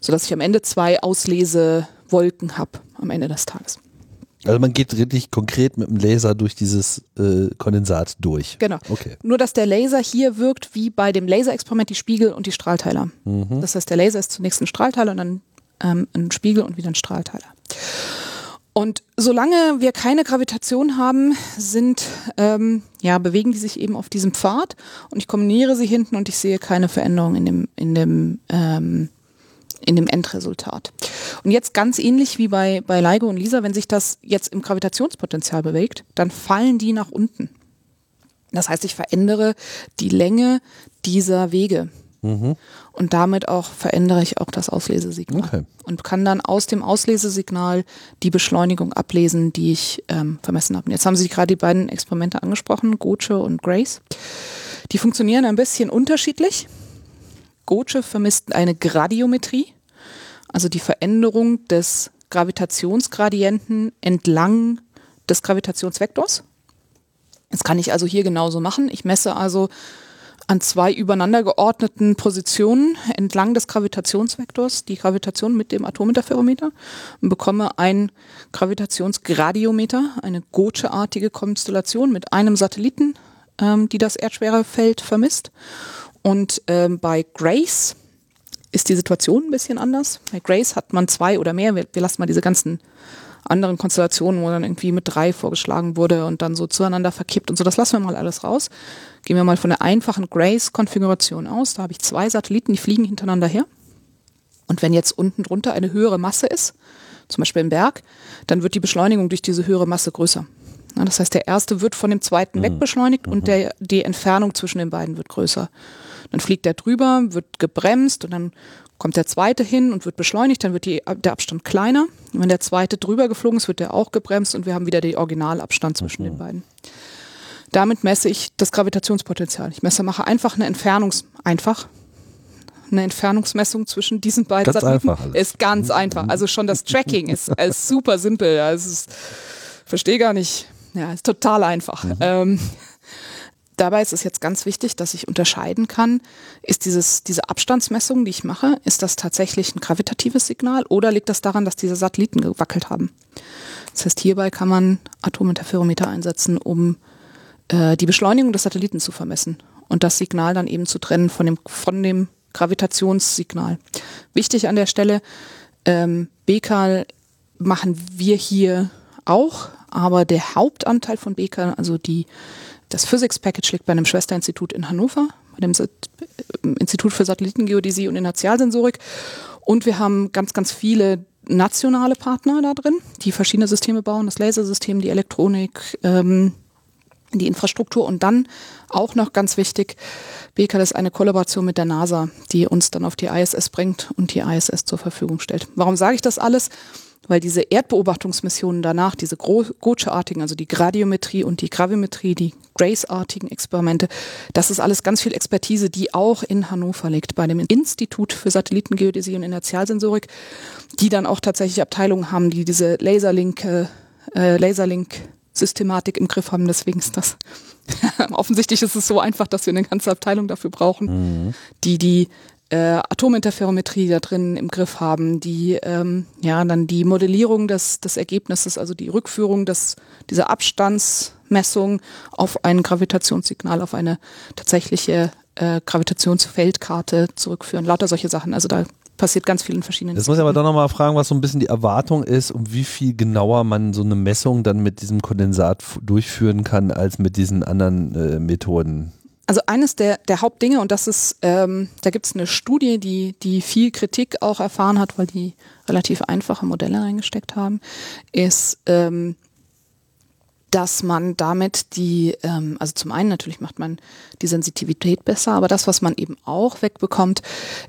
Sodass ich am Ende zwei Auslesewolken habe am Ende des Tages. Also man geht richtig konkret mit dem Laser durch dieses äh, Kondensat durch. Genau. Okay. Nur dass der Laser hier wirkt wie bei dem Laserexperiment die Spiegel und die Strahlteiler. Mhm. Das heißt, der Laser ist zunächst ein Strahlteiler und dann ähm, ein Spiegel und wieder ein Strahlteiler. Und solange wir keine Gravitation haben, sind, ähm, ja, bewegen die sich eben auf diesem Pfad und ich kombiniere sie hinten und ich sehe keine Veränderung in dem, in dem, ähm, in dem Endresultat. Und jetzt ganz ähnlich wie bei, bei LIGO und LISA, wenn sich das jetzt im Gravitationspotenzial bewegt, dann fallen die nach unten. Das heißt, ich verändere die Länge dieser Wege. Mhm. Und damit auch verändere ich auch das Auslesesignal. Okay. Und kann dann aus dem Auslesesignal die Beschleunigung ablesen, die ich ähm, vermessen habe. Und jetzt haben Sie gerade die beiden Experimente angesprochen, Goce und Grace. Die funktionieren ein bisschen unterschiedlich. Goce vermisst eine Gradiometrie, also die Veränderung des Gravitationsgradienten entlang des Gravitationsvektors. Das kann ich also hier genauso machen. Ich messe also an zwei übereinander geordneten Positionen entlang des Gravitationsvektors die Gravitation mit dem Atominterferometer und bekomme ein Gravitationsgradiometer, eine Gotche-artige Konstellation mit einem Satelliten, ähm, die das Erdschwerefeld vermisst. Und ähm, bei Grace ist die Situation ein bisschen anders. Bei Grace hat man zwei oder mehr. Wir, wir lassen mal diese ganzen anderen Konstellationen, wo dann irgendwie mit drei vorgeschlagen wurde und dann so zueinander verkippt und so. Das lassen wir mal alles raus. Gehen wir mal von der einfachen Grace-Konfiguration aus. Da habe ich zwei Satelliten, die fliegen hintereinander her. Und wenn jetzt unten drunter eine höhere Masse ist, zum Beispiel im Berg, dann wird die Beschleunigung durch diese höhere Masse größer. das heißt, der erste wird von dem zweiten mhm. wegbeschleunigt mhm. und der, die Entfernung zwischen den beiden wird größer. Dann fliegt der drüber, wird gebremst und dann kommt der zweite hin und wird beschleunigt, dann wird die, der Abstand kleiner. Und wenn der zweite drüber geflogen ist, wird der auch gebremst und wir haben wieder den Originalabstand zwischen mhm. den beiden. Damit messe ich das Gravitationspotenzial. Ich messe, mache einfach eine Entfernungs, einfach, eine Entfernungsmessung zwischen diesen beiden ganz Satelliten. Einfach ist ganz einfach. Also schon das Tracking ist, ist super simpel. Also ist, verstehe gar nicht. Ja, ist total einfach. Mhm. Ähm, Dabei ist es jetzt ganz wichtig, dass ich unterscheiden kann, ist dieses, diese Abstandsmessung, die ich mache, ist das tatsächlich ein gravitatives Signal oder liegt das daran, dass diese Satelliten gewackelt haben? Das heißt, hierbei kann man Atominterferometer einsetzen, um äh, die Beschleunigung des Satelliten zu vermessen und das Signal dann eben zu trennen von dem, von dem Gravitationssignal. Wichtig an der Stelle, ähm, BKAL machen wir hier auch, aber der Hauptanteil von BKAL, also die das Physics Package liegt bei einem Schwesterinstitut in Hannover, bei dem Institut für Satellitengeodäsie und Inertialsensorik. Und wir haben ganz, ganz viele nationale Partner da drin, die verschiedene Systeme bauen, das Lasersystem, die Elektronik, ähm, die Infrastruktur und dann auch noch ganz wichtig, BKL ist eine Kollaboration mit der NASA, die uns dann auf die ISS bringt und die ISS zur Verfügung stellt. Warum sage ich das alles? weil diese Erdbeobachtungsmissionen danach, diese Gotcha-artigen, also die Gradiometrie und die Gravimetrie, die Grace-artigen Experimente, das ist alles ganz viel Expertise, die auch in Hannover liegt, bei dem Institut für Satellitengeodäsie und Inertialsensorik, die dann auch tatsächlich Abteilungen haben, die diese Laserlink, äh, Laserlink-Systematik im Griff haben. Deswegen ist das offensichtlich ist es so einfach, dass wir eine ganze Abteilung dafür brauchen, mhm. die die äh, Atominterferometrie da drin im Griff haben, die ähm, ja dann die Modellierung des, des Ergebnisses, also die Rückführung des, dieser Abstandsmessung auf ein Gravitationssignal, auf eine tatsächliche äh, Gravitationsfeldkarte zurückführen. Lauter solche Sachen. Also da passiert ganz viel in verschiedenen. Das muss ich aber doch nochmal fragen, was so ein bisschen die Erwartung ist, um wie viel genauer man so eine Messung dann mit diesem Kondensat durchführen kann, als mit diesen anderen äh, Methoden. Also eines der, der Hauptdinge, und das ist, ähm, da gibt es eine Studie, die, die viel Kritik auch erfahren hat, weil die relativ einfache Modelle reingesteckt haben, ist, ähm, dass man damit die, ähm, also zum einen natürlich macht man die Sensitivität besser, aber das, was man eben auch wegbekommt,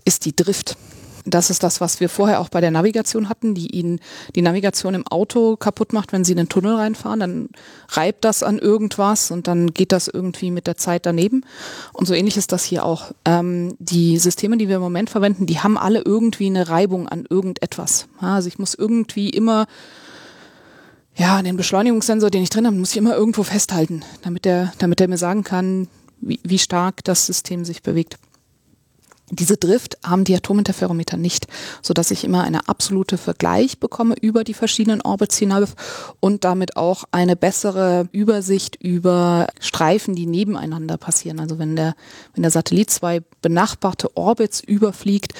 ist die Drift. Das ist das, was wir vorher auch bei der Navigation hatten, die ihnen die Navigation im Auto kaputt macht, wenn sie in den Tunnel reinfahren. Dann reibt das an irgendwas und dann geht das irgendwie mit der Zeit daneben. Und so ähnlich ist das hier auch. Ähm, die Systeme, die wir im Moment verwenden, die haben alle irgendwie eine Reibung an irgendetwas. also ich muss irgendwie immer ja, den Beschleunigungssensor, den ich drin habe, muss ich immer irgendwo festhalten, damit der, damit der mir sagen kann, wie, wie stark das System sich bewegt. Diese Drift haben die Atominterferometer nicht, so dass ich immer eine absolute Vergleich bekomme über die verschiedenen Orbits hinaus und damit auch eine bessere Übersicht über Streifen, die nebeneinander passieren. Also wenn der, wenn der Satellit zwei benachbarte Orbits überfliegt,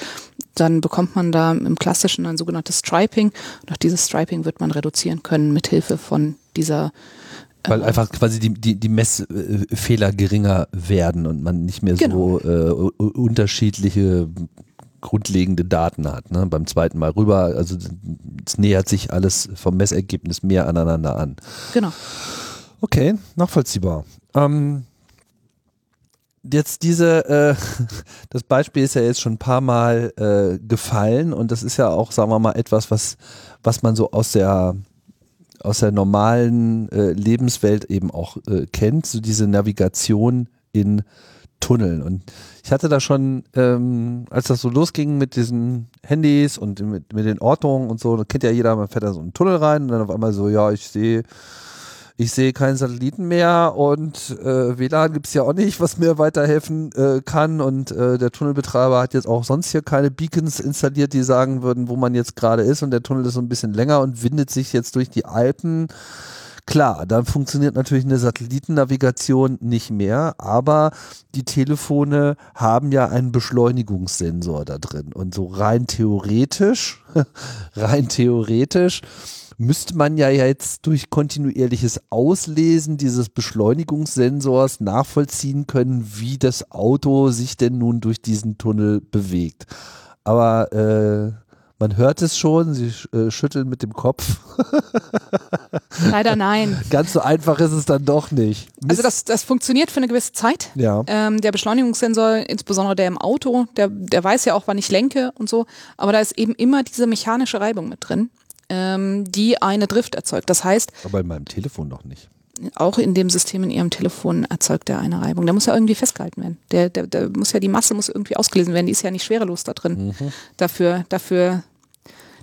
dann bekommt man da im Klassischen ein sogenanntes Striping. Und auch dieses Striping wird man reduzieren können mit Hilfe von dieser weil einfach quasi die, die, die Messfehler geringer werden und man nicht mehr genau. so äh, unterschiedliche grundlegende Daten hat. Ne? Beim zweiten Mal rüber, also es nähert sich alles vom Messergebnis mehr aneinander an. Genau. Okay, nachvollziehbar. Ähm, jetzt diese, äh, das Beispiel ist ja jetzt schon ein paar Mal äh, gefallen und das ist ja auch, sagen wir mal, etwas, was, was man so aus der aus der normalen äh, Lebenswelt eben auch äh, kennt, so diese Navigation in Tunneln. Und ich hatte da schon, ähm, als das so losging mit diesen Handys und mit, mit den Ortungen und so, da kennt ja jeder, man fährt da so einen Tunnel rein und dann auf einmal so, ja, ich sehe ich sehe keinen Satelliten mehr und äh, WLAN gibt es ja auch nicht, was mir weiterhelfen äh, kann. Und äh, der Tunnelbetreiber hat jetzt auch sonst hier keine Beacons installiert, die sagen würden, wo man jetzt gerade ist. Und der Tunnel ist so ein bisschen länger und windet sich jetzt durch die Alpen. Klar, dann funktioniert natürlich eine Satellitennavigation nicht mehr, aber die Telefone haben ja einen Beschleunigungssensor da drin. Und so rein theoretisch, rein theoretisch, müsste man ja jetzt durch kontinuierliches Auslesen dieses Beschleunigungssensors nachvollziehen können, wie das Auto sich denn nun durch diesen Tunnel bewegt. Aber äh, man hört es schon, sie äh, schütteln mit dem Kopf. Leider nein. Ganz so einfach ist es dann doch nicht. Mist. Also das, das funktioniert für eine gewisse Zeit. Ja. Ähm, der Beschleunigungssensor, insbesondere der im Auto, der, der weiß ja auch, wann ich lenke und so. Aber da ist eben immer diese mechanische Reibung mit drin ähm, die eine Drift erzeugt. Das heißt. Aber in meinem Telefon noch nicht. Auch in dem System in Ihrem Telefon erzeugt er eine Reibung. Der muss ja irgendwie festgehalten werden. Der, der, der muss ja, die Masse muss irgendwie ausgelesen werden. Die ist ja nicht schwerelos da drin. Mhm. Dafür, dafür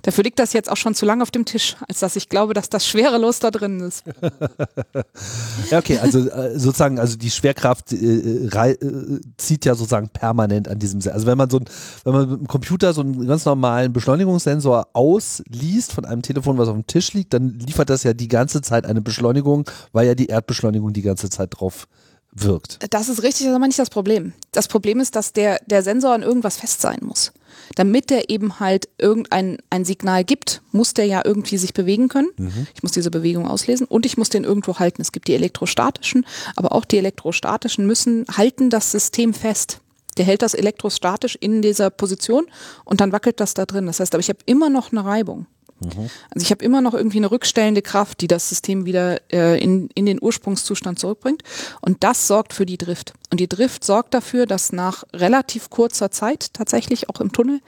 Dafür liegt das jetzt auch schon zu lange auf dem Tisch, als dass ich glaube, dass das schwerelos da drin ist. ja, okay, also äh, sozusagen, also die Schwerkraft äh, äh, zieht ja sozusagen permanent an diesem, also wenn man so ein, wenn man mit dem Computer so einen ganz normalen Beschleunigungssensor ausliest von einem Telefon, was auf dem Tisch liegt, dann liefert das ja die ganze Zeit eine Beschleunigung, weil ja die Erdbeschleunigung die ganze Zeit drauf wirkt. Das ist richtig, das ist aber nicht das Problem. Das Problem ist, dass der, der Sensor an irgendwas fest sein muss. Damit der eben halt irgendein ein Signal gibt, muss der ja irgendwie sich bewegen können. Mhm. Ich muss diese Bewegung auslesen und ich muss den irgendwo halten. Es gibt die elektrostatischen, aber auch die elektrostatischen müssen halten das System fest. Der hält das elektrostatisch in dieser Position und dann wackelt das da drin. Das heißt, aber ich habe immer noch eine Reibung. Mhm. Also ich habe immer noch irgendwie eine rückstellende Kraft, die das System wieder äh, in, in den Ursprungszustand zurückbringt. Und das sorgt für die Drift. Und die Drift sorgt dafür, dass nach relativ kurzer Zeit, tatsächlich auch im Tunnel,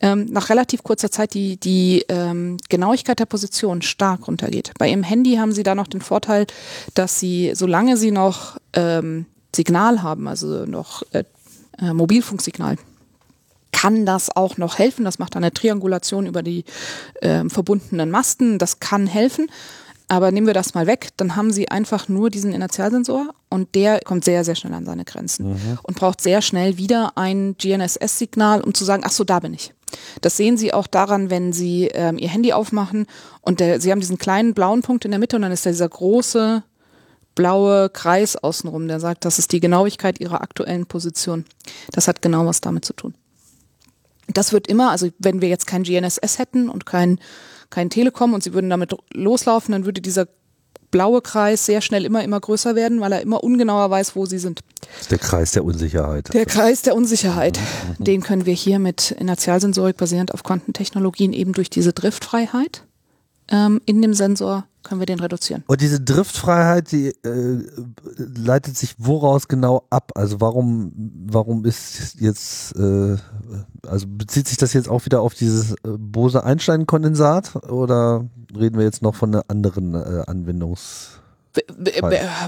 ähm, nach relativ kurzer Zeit die, die ähm, Genauigkeit der Position stark runtergeht. Bei Ihrem Handy haben Sie da noch den Vorteil, dass Sie, solange Sie noch ähm, Signal haben, also noch äh, äh, Mobilfunksignal, kann das auch noch helfen. Das macht eine Triangulation über die äh, verbundenen Masten. Das kann helfen. Aber nehmen wir das mal weg, dann haben sie einfach nur diesen Inertialsensor und der kommt sehr, sehr schnell an seine Grenzen mhm. und braucht sehr schnell wieder ein GNSS-Signal, um zu sagen, ach so, da bin ich. Das sehen Sie auch daran, wenn Sie ähm, Ihr Handy aufmachen und der, Sie haben diesen kleinen blauen Punkt in der Mitte und dann ist da dieser große blaue Kreis außenrum, der sagt, das ist die Genauigkeit Ihrer aktuellen Position. Das hat genau was damit zu tun. Das wird immer, also wenn wir jetzt kein GNSS hätten und kein, kein Telekom und sie würden damit loslaufen, dann würde dieser blaue Kreis sehr schnell immer, immer größer werden, weil er immer ungenauer weiß, wo sie sind. Der Kreis der Unsicherheit. Der Kreis der Unsicherheit. Mhm. Den können wir hier mit Inertialsensorik basierend auf Quantentechnologien eben durch diese Driftfreiheit ähm, in dem Sensor können wir den reduzieren. Und diese Driftfreiheit, die äh, leitet sich woraus genau ab? Also warum, warum ist jetzt, äh, also bezieht sich das jetzt auch wieder auf dieses äh, Bose-Einstein-Kondensat oder reden wir jetzt noch von einer anderen äh, Anwendungs-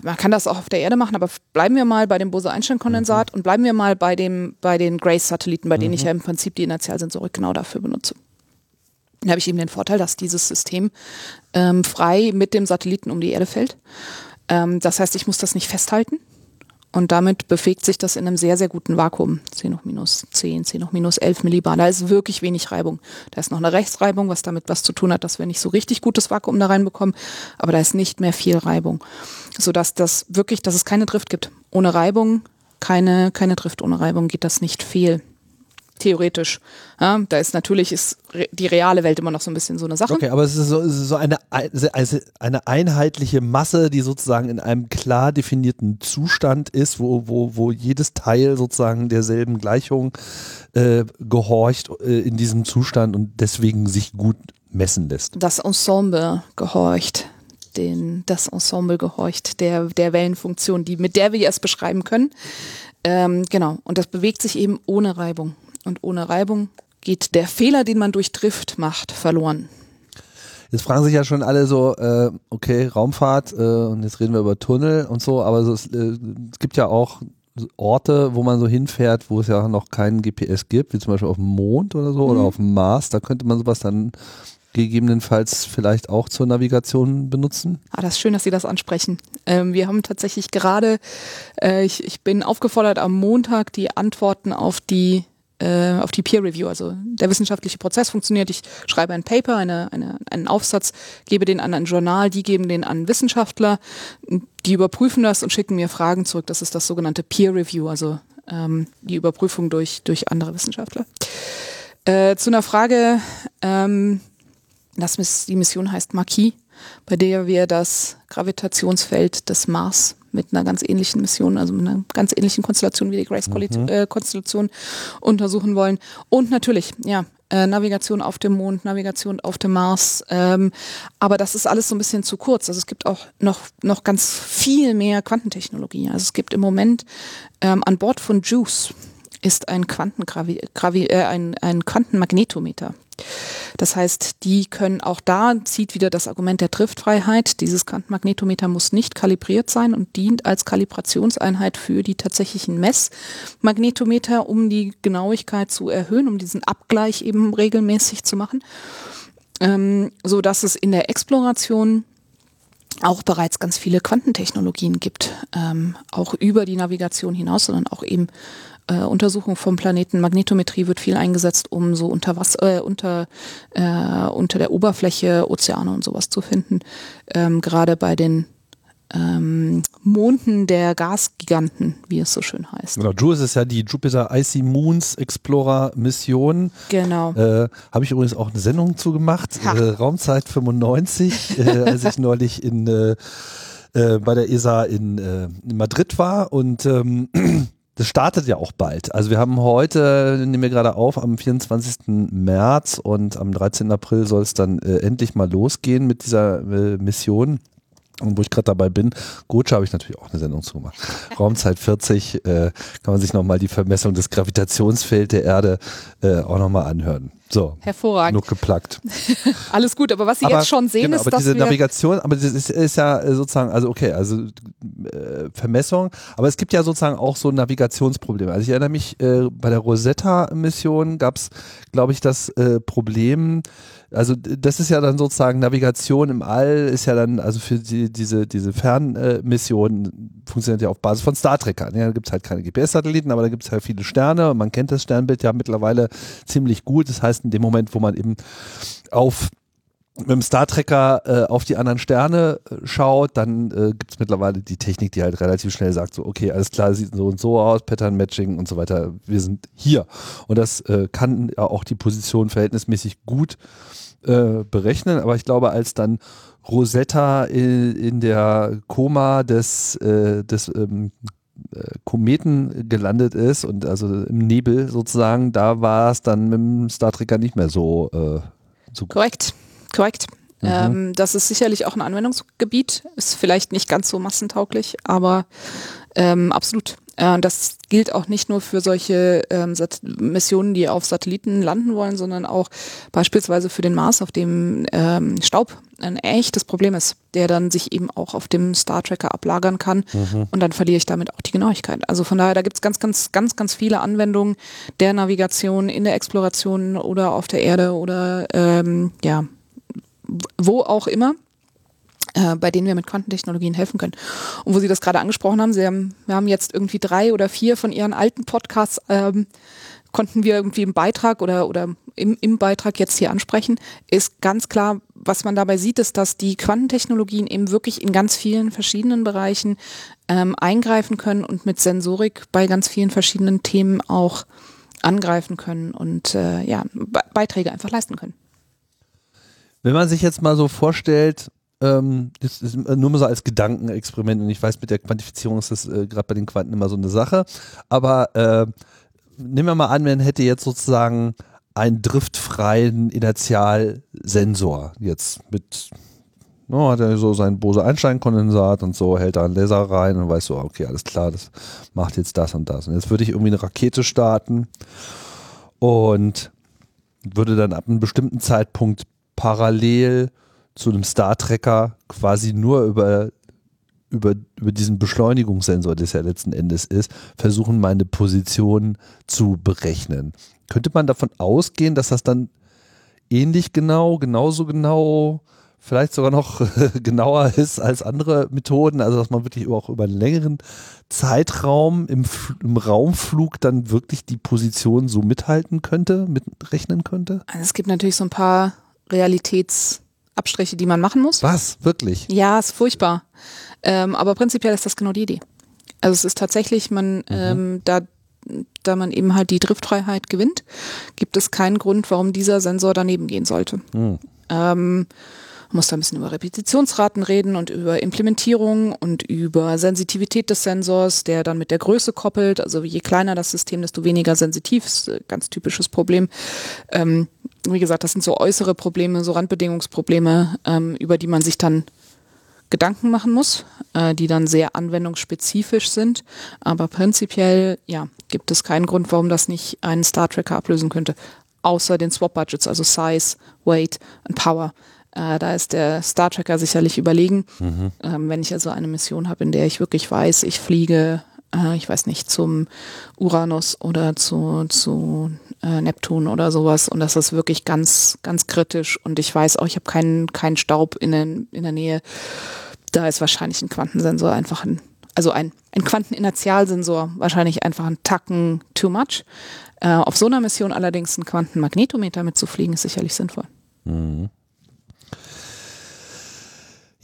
man kann das auch auf der Erde machen, aber bleiben wir mal bei dem Bose-Einstein-Kondensat mhm. und bleiben wir mal bei dem, bei den Grace-Satelliten, bei denen mhm. ich ja im Prinzip die Inertialsensorik genau dafür benutze. Dann habe ich eben den Vorteil, dass dieses System ähm, frei mit dem Satelliten um die Erde fällt. Ähm, das heißt, ich muss das nicht festhalten. Und damit bewegt sich das in einem sehr, sehr guten Vakuum. 10 hoch minus 10, 10 hoch minus 11 Millibar. Da ist wirklich wenig Reibung. Da ist noch eine Rechtsreibung, was damit was zu tun hat, dass wir nicht so richtig gutes Vakuum da reinbekommen. Aber da ist nicht mehr viel Reibung. Sodass das wirklich, dass es keine Drift gibt. Ohne Reibung, keine, keine Drift. Ohne Reibung geht das nicht viel theoretisch. Ja, da ist natürlich ist die reale Welt immer noch so ein bisschen so eine Sache. Okay, aber es ist so, es ist so eine, also eine einheitliche Masse, die sozusagen in einem klar definierten Zustand ist, wo, wo, wo jedes Teil sozusagen derselben Gleichung äh, gehorcht äh, in diesem Zustand und deswegen sich gut messen lässt. Das Ensemble gehorcht den, das Ensemble gehorcht der, der Wellenfunktion, die, mit der wir es beschreiben können. Ähm, genau. Und das bewegt sich eben ohne Reibung und ohne Reibung geht der Fehler, den man durch Drift macht, verloren. Jetzt fragen sich ja schon alle so, äh, okay, Raumfahrt äh, und jetzt reden wir über Tunnel und so, aber so, es, äh, es gibt ja auch Orte, wo man so hinfährt, wo es ja noch keinen GPS gibt, wie zum Beispiel auf dem Mond oder so mhm. oder auf dem Mars, da könnte man sowas dann gegebenenfalls vielleicht auch zur Navigation benutzen? Ah, das ist schön, dass Sie das ansprechen. Ähm, wir haben tatsächlich gerade, äh, ich, ich bin aufgefordert, am Montag die Antworten auf die äh, auf die Peer Review. Also der wissenschaftliche Prozess funktioniert. Ich schreibe ein Paper, eine, eine, einen Aufsatz, gebe den an ein Journal, die geben den an Wissenschaftler, die überprüfen das und schicken mir Fragen zurück. Das ist das sogenannte Peer Review, also ähm, die Überprüfung durch, durch andere Wissenschaftler. Äh, zu einer Frage, ähm, das, die Mission heißt Marquis, bei der wir das Gravitationsfeld des Mars mit einer ganz ähnlichen Mission, also mit einer ganz ähnlichen Konstellation wie die Grace-Konstellation mhm. äh, untersuchen wollen. Und natürlich, ja, äh, Navigation auf dem Mond, Navigation auf dem Mars. Ähm, aber das ist alles so ein bisschen zu kurz. Also es gibt auch noch, noch ganz viel mehr Quantentechnologie. Also es gibt im Moment ähm, an Bord von JUICE ist ein Quantengravi Gravi äh, ein, ein Quantenmagnetometer. Das heißt, die können auch da zieht wieder das Argument der Driftfreiheit. Dieses Quantenmagnetometer muss nicht kalibriert sein und dient als Kalibrationseinheit für die tatsächlichen Messmagnetometer, um die Genauigkeit zu erhöhen, um diesen Abgleich eben regelmäßig zu machen, ähm, so dass es in der Exploration auch bereits ganz viele Quantentechnologien gibt, ähm, auch über die Navigation hinaus, sondern auch eben äh, Untersuchung vom Planeten. Magnetometrie wird viel eingesetzt, um so unter Wasser, äh, unter, äh, unter der Oberfläche Ozeane und sowas zu finden. Ähm, Gerade bei den ähm, Monden der Gasgiganten, wie es so schön heißt. Genau, JUICE ist ja die Jupiter Icy Moons Explorer Mission. Genau. Äh, Habe ich übrigens auch eine Sendung zugemacht, äh, Raumzeit 95, äh, als ich neulich in äh, äh, bei der ESA in, äh, in Madrid war und ähm, das startet ja auch bald. Also wir haben heute, nehmen wir gerade auf, am 24. März und am 13. April soll es dann äh, endlich mal losgehen mit dieser äh, Mission. Und wo ich gerade dabei bin, Gocha habe ich natürlich auch eine Sendung zu gemacht. Raumzeit 40 äh, kann man sich nochmal die Vermessung des Gravitationsfelds der Erde äh, auch nochmal anhören. So. Hervorragend. Nur geplackt. Alles gut, aber was Sie aber, jetzt schon sehen, genau, ist, aber dass diese Navigation, aber das ist, ist ja äh, sozusagen, also okay, also äh, Vermessung, aber es gibt ja sozusagen auch so Navigationsprobleme. Also ich erinnere mich, äh, bei der Rosetta-Mission gab es, glaube ich, das äh, Problem, also das ist ja dann sozusagen Navigation im All, ist ja dann, also für die, diese, diese Fernmission äh, funktioniert ja auf Basis von Star Trekkern. Ja, da gibt es halt keine GPS-Satelliten, aber da gibt es halt viele Sterne und man kennt das Sternbild ja mittlerweile ziemlich gut. Das heißt, in dem Moment, wo man eben auf mit dem Star Trekker äh, auf die anderen Sterne äh, schaut, dann äh, gibt es mittlerweile die Technik, die halt relativ schnell sagt, so, okay, alles klar, sieht so und so aus, Pattern Matching und so weiter, wir sind hier. Und das äh, kann ja auch die Position verhältnismäßig gut äh, berechnen, aber ich glaube, als dann Rosetta in, in der Koma des, äh, des ähm, äh, Kometen gelandet ist und also im Nebel sozusagen, da war es dann mit dem Star Trekker nicht mehr so, so Korrekt, korrekt. Mhm. Ähm, das ist sicherlich auch ein Anwendungsgebiet, ist vielleicht nicht ganz so massentauglich, aber ähm, absolut. Äh, das gilt auch nicht nur für solche ähm, Missionen, die auf Satelliten landen wollen, sondern auch beispielsweise für den Mars, auf dem ähm, Staub ein echtes Problem ist, der dann sich eben auch auf dem Star Tracker ablagern kann mhm. und dann verliere ich damit auch die Genauigkeit. Also von daher, da gibt es ganz, ganz, ganz, ganz viele Anwendungen der Navigation in der Exploration oder auf der Erde oder ähm, ja, wo auch immer äh, bei denen wir mit Quantentechnologien helfen können. Und wo Sie das gerade angesprochen haben, Sie haben, wir haben jetzt irgendwie drei oder vier von Ihren alten Podcasts, ähm, konnten wir irgendwie im Beitrag oder, oder im, im Beitrag jetzt hier ansprechen, ist ganz klar, was man dabei sieht, ist, dass die Quantentechnologien eben wirklich in ganz vielen verschiedenen Bereichen ähm, eingreifen können und mit Sensorik bei ganz vielen verschiedenen Themen auch angreifen können und äh, ja, Be Beiträge einfach leisten können. Wenn man sich jetzt mal so vorstellt, ähm, das ist nur mal so als Gedankenexperiment und ich weiß, mit der Quantifizierung ist das äh, gerade bei den Quanten immer so eine Sache. Aber äh, nehmen wir mal an, man hätte jetzt sozusagen einen driftfreien Inertialsensor jetzt mit No, hat er so sein Bose-Einstein-Kondensat und so, hält da einen Laser rein und weiß so, okay, alles klar, das macht jetzt das und das. Und jetzt würde ich irgendwie eine Rakete starten und würde dann ab einem bestimmten Zeitpunkt parallel zu einem Star-Trekker quasi nur über, über, über diesen Beschleunigungssensor, der ja letzten Endes ist, versuchen, meine Position zu berechnen. Könnte man davon ausgehen, dass das dann ähnlich genau, genauso genau, vielleicht sogar noch genauer ist als andere Methoden, also dass man wirklich auch über einen längeren Zeitraum im, im Raumflug dann wirklich die Position so mithalten könnte, mitrechnen könnte? Also es gibt natürlich so ein paar Realitätsabstriche, die man machen muss. Was? Wirklich? Ja, ist furchtbar. Ähm, aber prinzipiell ist das genau die Idee. Also es ist tatsächlich, man, mhm. ähm, da, da man eben halt die Driftfreiheit gewinnt, gibt es keinen Grund, warum dieser Sensor daneben gehen sollte. Mhm. Ähm, muss da ein bisschen über Repetitionsraten reden und über Implementierung und über Sensitivität des Sensors, der dann mit der Größe koppelt. Also je kleiner das System, desto weniger sensitiv. Ist ganz typisches Problem. Ähm, wie gesagt, das sind so äußere Probleme, so Randbedingungsprobleme, ähm, über die man sich dann Gedanken machen muss, äh, die dann sehr anwendungsspezifisch sind. Aber prinzipiell, ja, gibt es keinen Grund, warum das nicht einen Star Tracker ablösen könnte. Außer den Swap Budgets, also Size, Weight und Power. Äh, da ist der Star Tracker sicherlich überlegen. Mhm. Ähm, wenn ich also eine Mission habe, in der ich wirklich weiß, ich fliege, äh, ich weiß nicht, zum Uranus oder zu, zu äh, Neptun oder sowas und das ist wirklich ganz, ganz kritisch und ich weiß auch, ich habe keinen, keinen Staub in, den, in der Nähe. Da ist wahrscheinlich ein Quantensensor einfach ein, also ein, ein Quanteninitialsensor wahrscheinlich einfach ein Tacken too much. Äh, auf so einer Mission allerdings ein Quantenmagnetometer mitzufliegen, ist sicherlich sinnvoll. Mhm.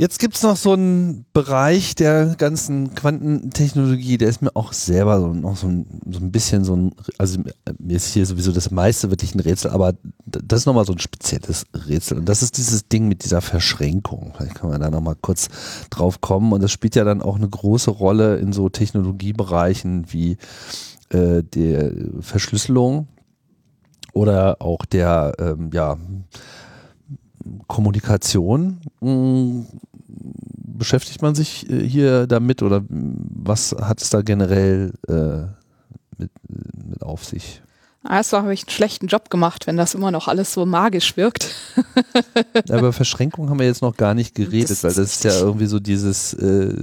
Jetzt gibt es noch so einen Bereich der ganzen Quantentechnologie, der ist mir auch selber so, noch so ein, so ein bisschen so ein, also mir ist hier sowieso das meiste wirklich ein Rätsel, aber das ist nochmal so ein spezielles Rätsel. Und das ist dieses Ding mit dieser Verschränkung. Vielleicht kann man da nochmal kurz drauf kommen. Und das spielt ja dann auch eine große Rolle in so Technologiebereichen wie äh, der Verschlüsselung oder auch der, ähm, ja, Kommunikation. Beschäftigt man sich äh, hier damit oder was hat es da generell äh, mit, mit auf sich? Also habe ich einen schlechten Job gemacht, wenn das immer noch alles so magisch wirkt. ja, über Verschränkung haben wir jetzt noch gar nicht geredet, das weil das ist ja irgendwie so dieses äh,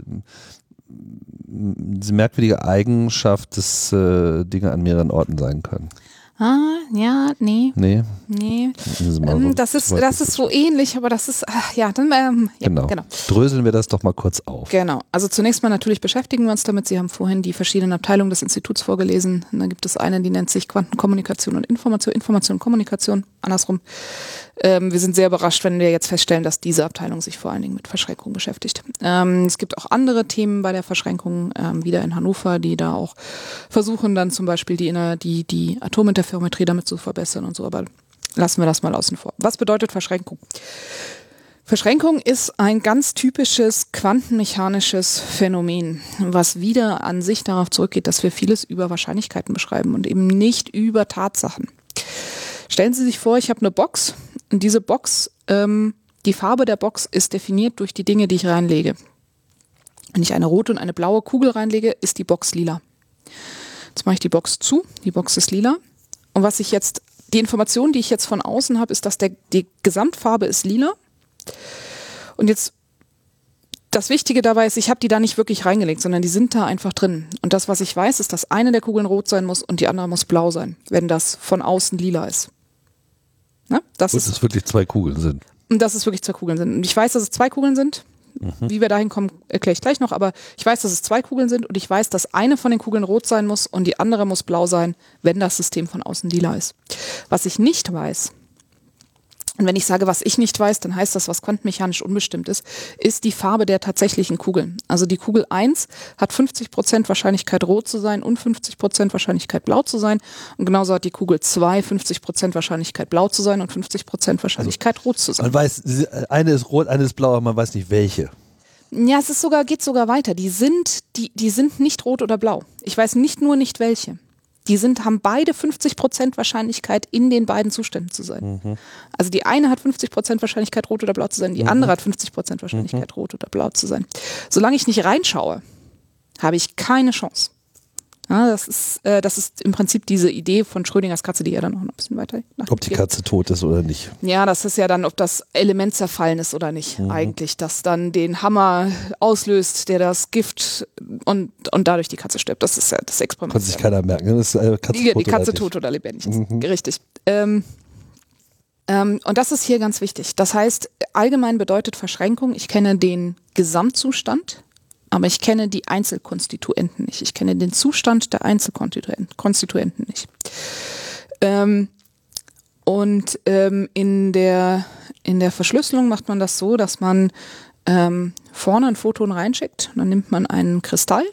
diese merkwürdige Eigenschaft, dass äh, Dinge an mehreren Orten sein können. Ah, ja, nee. Nee. Nee. Ähm, das ist, das ist so ähnlich, aber das ist, ach, ja, dann, ähm, ja, genau. genau. Dröseln wir das doch mal kurz auf. Genau. Also zunächst mal natürlich beschäftigen wir uns damit. Sie haben vorhin die verschiedenen Abteilungen des Instituts vorgelesen. Da gibt es eine, die nennt sich Quantenkommunikation und Information, Information und Kommunikation, andersrum. Ähm, wir sind sehr überrascht, wenn wir jetzt feststellen, dass diese Abteilung sich vor allen Dingen mit Verschränkung beschäftigt. Ähm, es gibt auch andere Themen bei der Verschränkung, ähm, wieder in Hannover, die da auch versuchen, dann zum Beispiel die, die, die Atominterferometrie damit zu verbessern und so. Aber lassen wir das mal außen vor. Was bedeutet Verschränkung? Verschränkung ist ein ganz typisches quantenmechanisches Phänomen, was wieder an sich darauf zurückgeht, dass wir vieles über Wahrscheinlichkeiten beschreiben und eben nicht über Tatsachen. Stellen Sie sich vor, ich habe eine Box und diese Box, ähm, die Farbe der Box ist definiert durch die Dinge, die ich reinlege. Wenn ich eine rote und eine blaue Kugel reinlege, ist die Box lila. Jetzt mache ich die Box zu, die Box ist lila. Und was ich jetzt, die Information, die ich jetzt von außen habe, ist, dass der, die Gesamtfarbe ist lila. Und jetzt das Wichtige dabei ist, ich habe die da nicht wirklich reingelegt, sondern die sind da einfach drin. Und das, was ich weiß, ist, dass eine der Kugeln rot sein muss und die andere muss blau sein, wenn das von außen lila ist. Ne? Das und ist, es wirklich zwei Kugeln sind. Und dass es wirklich zwei Kugeln sind. Und ich weiß, dass es zwei Kugeln sind. Mhm. Wie wir dahin kommen, erkläre ich gleich noch. Aber ich weiß, dass es zwei Kugeln sind und ich weiß, dass eine von den Kugeln rot sein muss und die andere muss blau sein, wenn das System von außen lila ist. Was ich nicht weiß, und wenn ich sage, was ich nicht weiß, dann heißt das, was quantenmechanisch unbestimmt ist, ist die Farbe der tatsächlichen Kugeln. Also die Kugel 1 hat 50 Prozent Wahrscheinlichkeit rot zu sein und 50 Prozent Wahrscheinlichkeit blau zu sein. Und genauso hat die Kugel 2 50 Prozent Wahrscheinlichkeit blau zu sein und 50 Prozent Wahrscheinlichkeit also, rot zu sein. Man weiß, eine ist rot, eine ist blau, aber man weiß nicht welche. Ja, es ist sogar, geht sogar weiter. Die sind, die, die sind nicht rot oder blau. Ich weiß nicht nur nicht welche die sind, haben beide 50 Prozent Wahrscheinlichkeit, in den beiden Zuständen zu sein. Mhm. Also die eine hat 50 Prozent Wahrscheinlichkeit, rot oder blau zu sein, die mhm. andere hat 50 Prozent Wahrscheinlichkeit, mhm. rot oder blau zu sein. Solange ich nicht reinschaue, habe ich keine Chance. Ja, das, ist, äh, das ist im Prinzip diese Idee von Schrödingers Katze, die ja dann noch ein bisschen weiter. Ob die Katze tot ist oder nicht. Ja, das ist ja dann, ob das Element zerfallen ist oder nicht, mhm. eigentlich, das dann den Hammer auslöst, der das Gift und, und dadurch die Katze stirbt. Das ist ja das Experiment. Kann sich keiner merken. Das ist, äh, Katze die, die Katze tot oder lebendig ist. Mhm. Richtig. Ähm, Ähm, und das ist hier ganz wichtig. Das heißt, allgemein bedeutet Verschränkung, ich kenne den Gesamtzustand, aber ich kenne die Einzelkonstituenten nicht. Ich kenne den Zustand der Einzelkonstituenten nicht. Ähm, und ähm, in, der, in der Verschlüsselung macht man das so, dass man ähm, vorne ein Photon reinschickt. Dann nimmt man einen Kristall.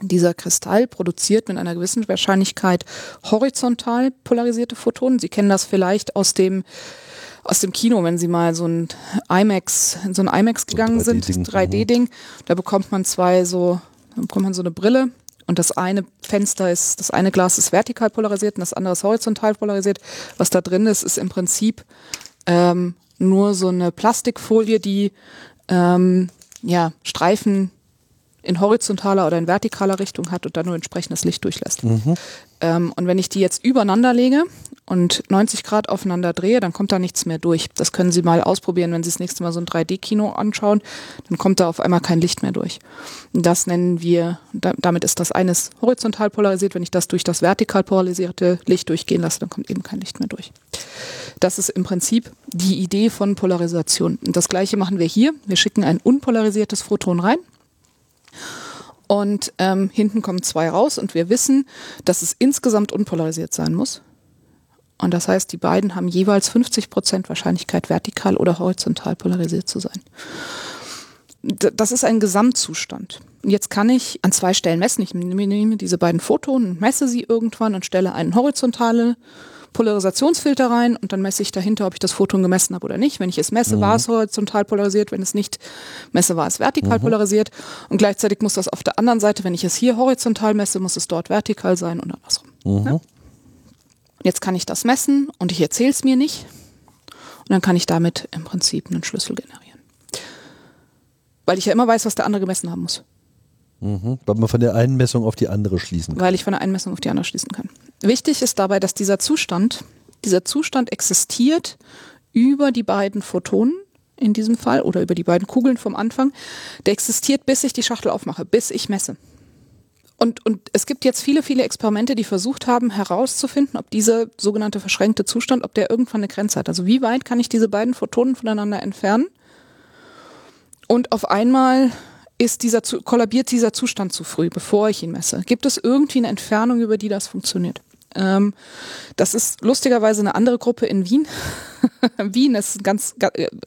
Dieser Kristall produziert mit einer gewissen Wahrscheinlichkeit horizontal polarisierte Photonen. Sie kennen das vielleicht aus dem aus dem Kino, wenn Sie mal so ein IMAX, in so ein IMAX gegangen so 3D sind, 3D-Ding, mhm. da bekommt man zwei so, da bekommt man so eine Brille und das eine Fenster ist, das eine Glas ist vertikal polarisiert und das andere ist horizontal polarisiert. Was da drin ist, ist im Prinzip ähm, nur so eine Plastikfolie, die ähm, ja, Streifen in horizontaler oder in vertikaler Richtung hat und dann nur entsprechendes Licht durchlässt. Mhm. Ähm, und wenn ich die jetzt übereinander lege und 90 Grad aufeinander drehe, dann kommt da nichts mehr durch. Das können Sie mal ausprobieren, wenn Sie das nächste Mal so ein 3D-Kino anschauen, dann kommt da auf einmal kein Licht mehr durch. Und das nennen wir, da, damit ist das eines horizontal polarisiert. Wenn ich das durch das vertikal polarisierte Licht durchgehen lasse, dann kommt eben kein Licht mehr durch. Das ist im Prinzip die Idee von Polarisation. Und das gleiche machen wir hier. Wir schicken ein unpolarisiertes Photon rein und ähm, hinten kommen zwei raus und wir wissen, dass es insgesamt unpolarisiert sein muss. Und das heißt, die beiden haben jeweils 50 Prozent Wahrscheinlichkeit, vertikal oder horizontal polarisiert zu sein. Das ist ein Gesamtzustand. Jetzt kann ich an zwei Stellen messen. Ich nehme diese beiden Photonen und messe sie irgendwann und stelle einen horizontale Polarisationsfilter rein und dann messe ich dahinter, ob ich das Photon gemessen habe oder nicht. Wenn ich es messe, mhm. war es horizontal polarisiert. Wenn es nicht messe, war es vertikal mhm. polarisiert. Und gleichzeitig muss das auf der anderen Seite, wenn ich es hier horizontal messe, muss es dort vertikal sein und andersrum. Mhm. Ja? Jetzt kann ich das messen und ich erzähle es mir nicht. Und dann kann ich damit im Prinzip einen Schlüssel generieren. Weil ich ja immer weiß, was der andere gemessen haben muss. Mhm, weil man von der einen Messung auf die andere schließen kann. Weil ich von der einen Messung auf die andere schließen kann. Wichtig ist dabei, dass dieser Zustand, dieser Zustand existiert über die beiden Photonen in diesem Fall oder über die beiden Kugeln vom Anfang. Der existiert, bis ich die Schachtel aufmache, bis ich messe. Und, und es gibt jetzt viele, viele Experimente, die versucht haben herauszufinden, ob dieser sogenannte verschränkte Zustand, ob der irgendwann eine Grenze hat. Also wie weit kann ich diese beiden Photonen voneinander entfernen? Und auf einmal ist dieser, kollabiert dieser Zustand zu früh, bevor ich ihn messe? Gibt es irgendwie eine Entfernung, über die das funktioniert? Ähm, das ist lustigerweise eine andere Gruppe in Wien. Wien ist ein ganz,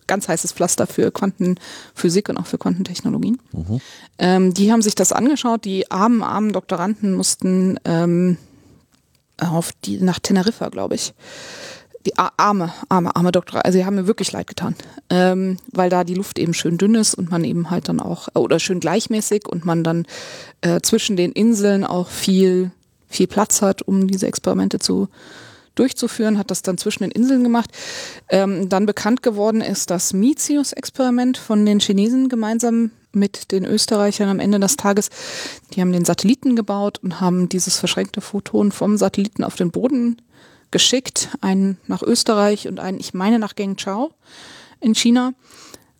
ganz heißes Pflaster für Quantenphysik und auch für Quantentechnologien. Mhm. Ähm, die haben sich das angeschaut. Die armen, armen Doktoranden mussten ähm, auf die, nach Teneriffa, glaube ich, die arme, arme, arme Doktor, also sie haben mir wirklich leid getan, ähm, weil da die Luft eben schön dünn ist und man eben halt dann auch, oder schön gleichmäßig und man dann äh, zwischen den Inseln auch viel, viel Platz hat, um diese Experimente zu durchzuführen, hat das dann zwischen den Inseln gemacht. Ähm, dann bekannt geworden ist das Mitius-Experiment von den Chinesen gemeinsam mit den Österreichern am Ende des Tages. Die haben den Satelliten gebaut und haben dieses verschränkte Photon vom Satelliten auf den Boden geschickt, einen nach Österreich und einen, ich meine, nach Gengchao in China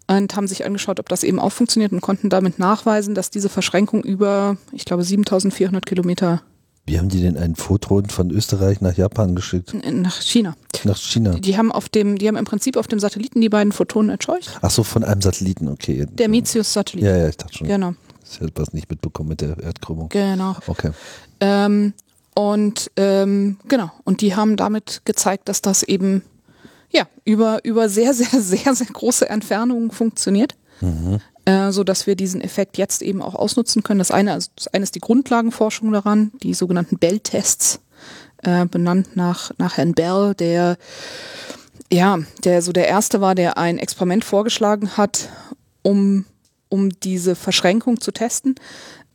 und haben sich angeschaut, ob das eben auch funktioniert und konnten damit nachweisen, dass diese Verschränkung über, ich glaube, 7400 Kilometer. Wie haben die denn einen Photon von Österreich nach Japan geschickt? Nach China. Nach China. Die, die haben auf dem, die haben im Prinzip auf dem Satelliten die beiden Photonen erzeugt. Ach so, von einem Satelliten, okay. Der Mitius-Satellit. Ja, ja, ich dachte schon. Genau. Ich hätte was nicht mitbekommen mit der Erdkrümmung. Genau. Okay. Ähm, und ähm, genau, und die haben damit gezeigt, dass das eben ja über, über sehr, sehr, sehr, sehr große Entfernungen funktioniert. Mhm. Äh, so dass wir diesen Effekt jetzt eben auch ausnutzen können. Das eine, also das eine ist die Grundlagenforschung daran, die sogenannten Bell-Tests, äh, benannt nach, nach Herrn Bell, der ja, der so der erste war, der ein Experiment vorgeschlagen hat, um, um diese Verschränkung zu testen.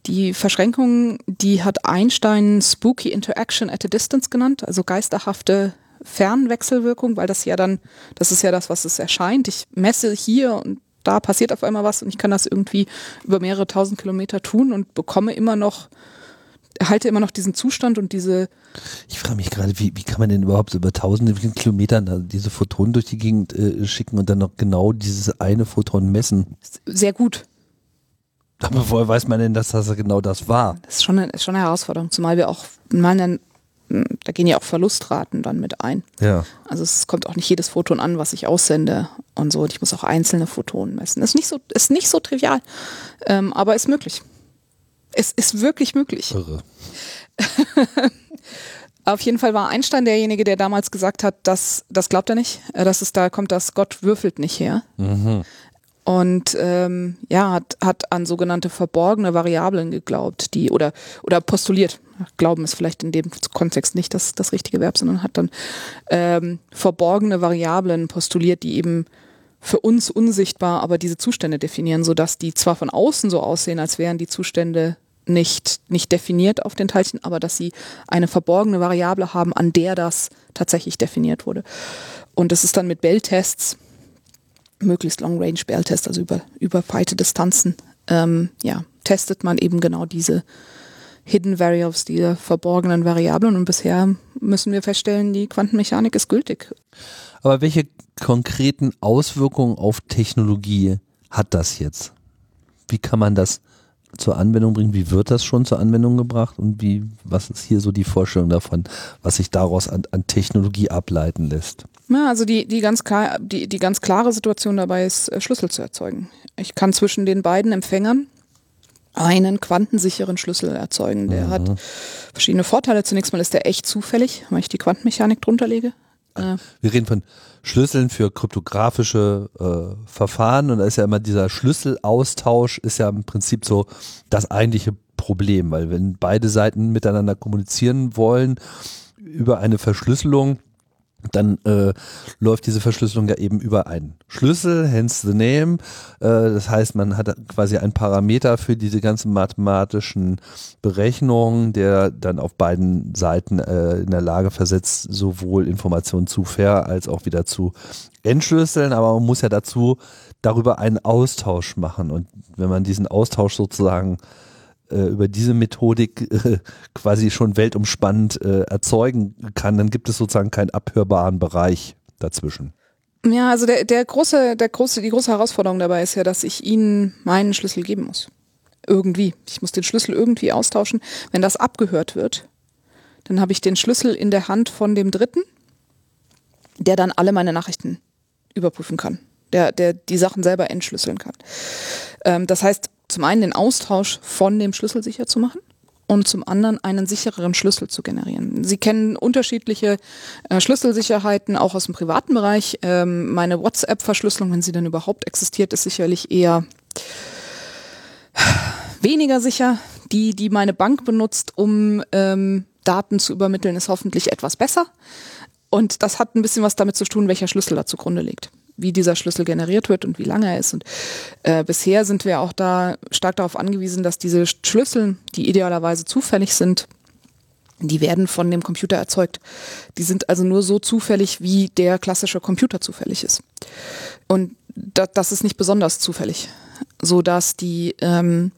Die Verschränkung, die hat Einstein Spooky Interaction at a Distance genannt, also geisterhafte Fernwechselwirkung, weil das ja dann, das ist ja das, was es erscheint. Ich messe hier und da passiert auf einmal was und ich kann das irgendwie über mehrere tausend Kilometer tun und bekomme immer noch, erhalte immer noch diesen Zustand und diese. Ich frage mich gerade, wie, wie kann man denn überhaupt über tausende Kilometern diese Photonen durch die Gegend äh, schicken und dann noch genau dieses eine Photon messen? Sehr gut. Aber woher weiß man denn, dass das genau das war? Das ist schon eine, ist schon eine Herausforderung, zumal wir auch mal eine da gehen ja auch Verlustraten dann mit ein. Ja. Also es kommt auch nicht jedes Photon an, was ich aussende und so. Und ich muss auch einzelne Photonen messen. Ist nicht so, ist nicht so trivial, ähm, aber ist möglich. Es ist wirklich möglich. Irre. Auf jeden Fall war Einstein derjenige, der damals gesagt hat, dass das glaubt er nicht, äh, dass es da kommt, dass Gott würfelt nicht her. Mhm. Und ähm, ja, hat, hat an sogenannte verborgene Variablen geglaubt, die oder oder postuliert. Glauben ist vielleicht in dem Kontext nicht das, das richtige Verb, sondern hat dann ähm, verborgene Variablen postuliert, die eben für uns unsichtbar, aber diese Zustände definieren, sodass die zwar von außen so aussehen, als wären die Zustände nicht, nicht definiert auf den Teilchen, aber dass sie eine verborgene Variable haben, an der das tatsächlich definiert wurde. Und das ist dann mit Bell-Tests, möglichst Long-Range-Bell-Tests, also über, über weite Distanzen, ähm, ja, testet man eben genau diese Hidden Variables, diese verborgenen Variablen. Und bisher müssen wir feststellen, die Quantenmechanik ist gültig. Aber welche konkreten Auswirkungen auf Technologie hat das jetzt? Wie kann man das zur Anwendung bringen? Wie wird das schon zur Anwendung gebracht? Und wie, was ist hier so die Vorstellung davon, was sich daraus an, an Technologie ableiten lässt? Ja, also die, die, ganz klar, die, die ganz klare Situation dabei ist, äh, Schlüssel zu erzeugen. Ich kann zwischen den beiden Empfängern einen quantensicheren Schlüssel erzeugen. Der mhm. hat verschiedene Vorteile. Zunächst mal ist der echt zufällig, weil ich die Quantenmechanik drunter lege. Äh, Wir reden von Schlüsseln für kryptografische äh, Verfahren und da ist ja immer dieser Schlüsselaustausch ist ja im Prinzip so das eigentliche Problem, weil wenn beide Seiten miteinander kommunizieren wollen über eine Verschlüsselung, dann äh, läuft diese Verschlüsselung ja eben über einen Schlüssel, hence the name. Äh, das heißt, man hat quasi einen Parameter für diese ganzen mathematischen Berechnungen, der dann auf beiden Seiten äh, in der Lage versetzt, sowohl Informationen zu ver als auch wieder zu entschlüsseln. Aber man muss ja dazu darüber einen Austausch machen. Und wenn man diesen Austausch sozusagen äh, über diese Methodik äh, quasi schon weltumspannend äh, erzeugen kann, dann gibt es sozusagen keinen abhörbaren Bereich dazwischen. Ja, also der, der große, der große, die große Herausforderung dabei ist ja, dass ich Ihnen meinen Schlüssel geben muss. Irgendwie. Ich muss den Schlüssel irgendwie austauschen. Wenn das abgehört wird, dann habe ich den Schlüssel in der Hand von dem Dritten, der dann alle meine Nachrichten überprüfen kann. Der, der die Sachen selber entschlüsseln kann. Ähm, das heißt, zum einen den Austausch von dem Schlüssel sicher zu machen und zum anderen einen sichereren Schlüssel zu generieren. Sie kennen unterschiedliche äh, Schlüsselsicherheiten auch aus dem privaten Bereich. Ähm, meine WhatsApp-Verschlüsselung, wenn sie denn überhaupt existiert, ist sicherlich eher weniger sicher. Die, die meine Bank benutzt, um ähm, Daten zu übermitteln, ist hoffentlich etwas besser. Und das hat ein bisschen was damit zu tun, welcher Schlüssel da zugrunde liegt wie dieser Schlüssel generiert wird und wie lange er ist. Und äh, bisher sind wir auch da stark darauf angewiesen, dass diese Schlüssel, die idealerweise zufällig sind, die werden von dem Computer erzeugt. Die sind also nur so zufällig, wie der klassische Computer zufällig ist. Und da, das ist nicht besonders zufällig, so dass die ähm,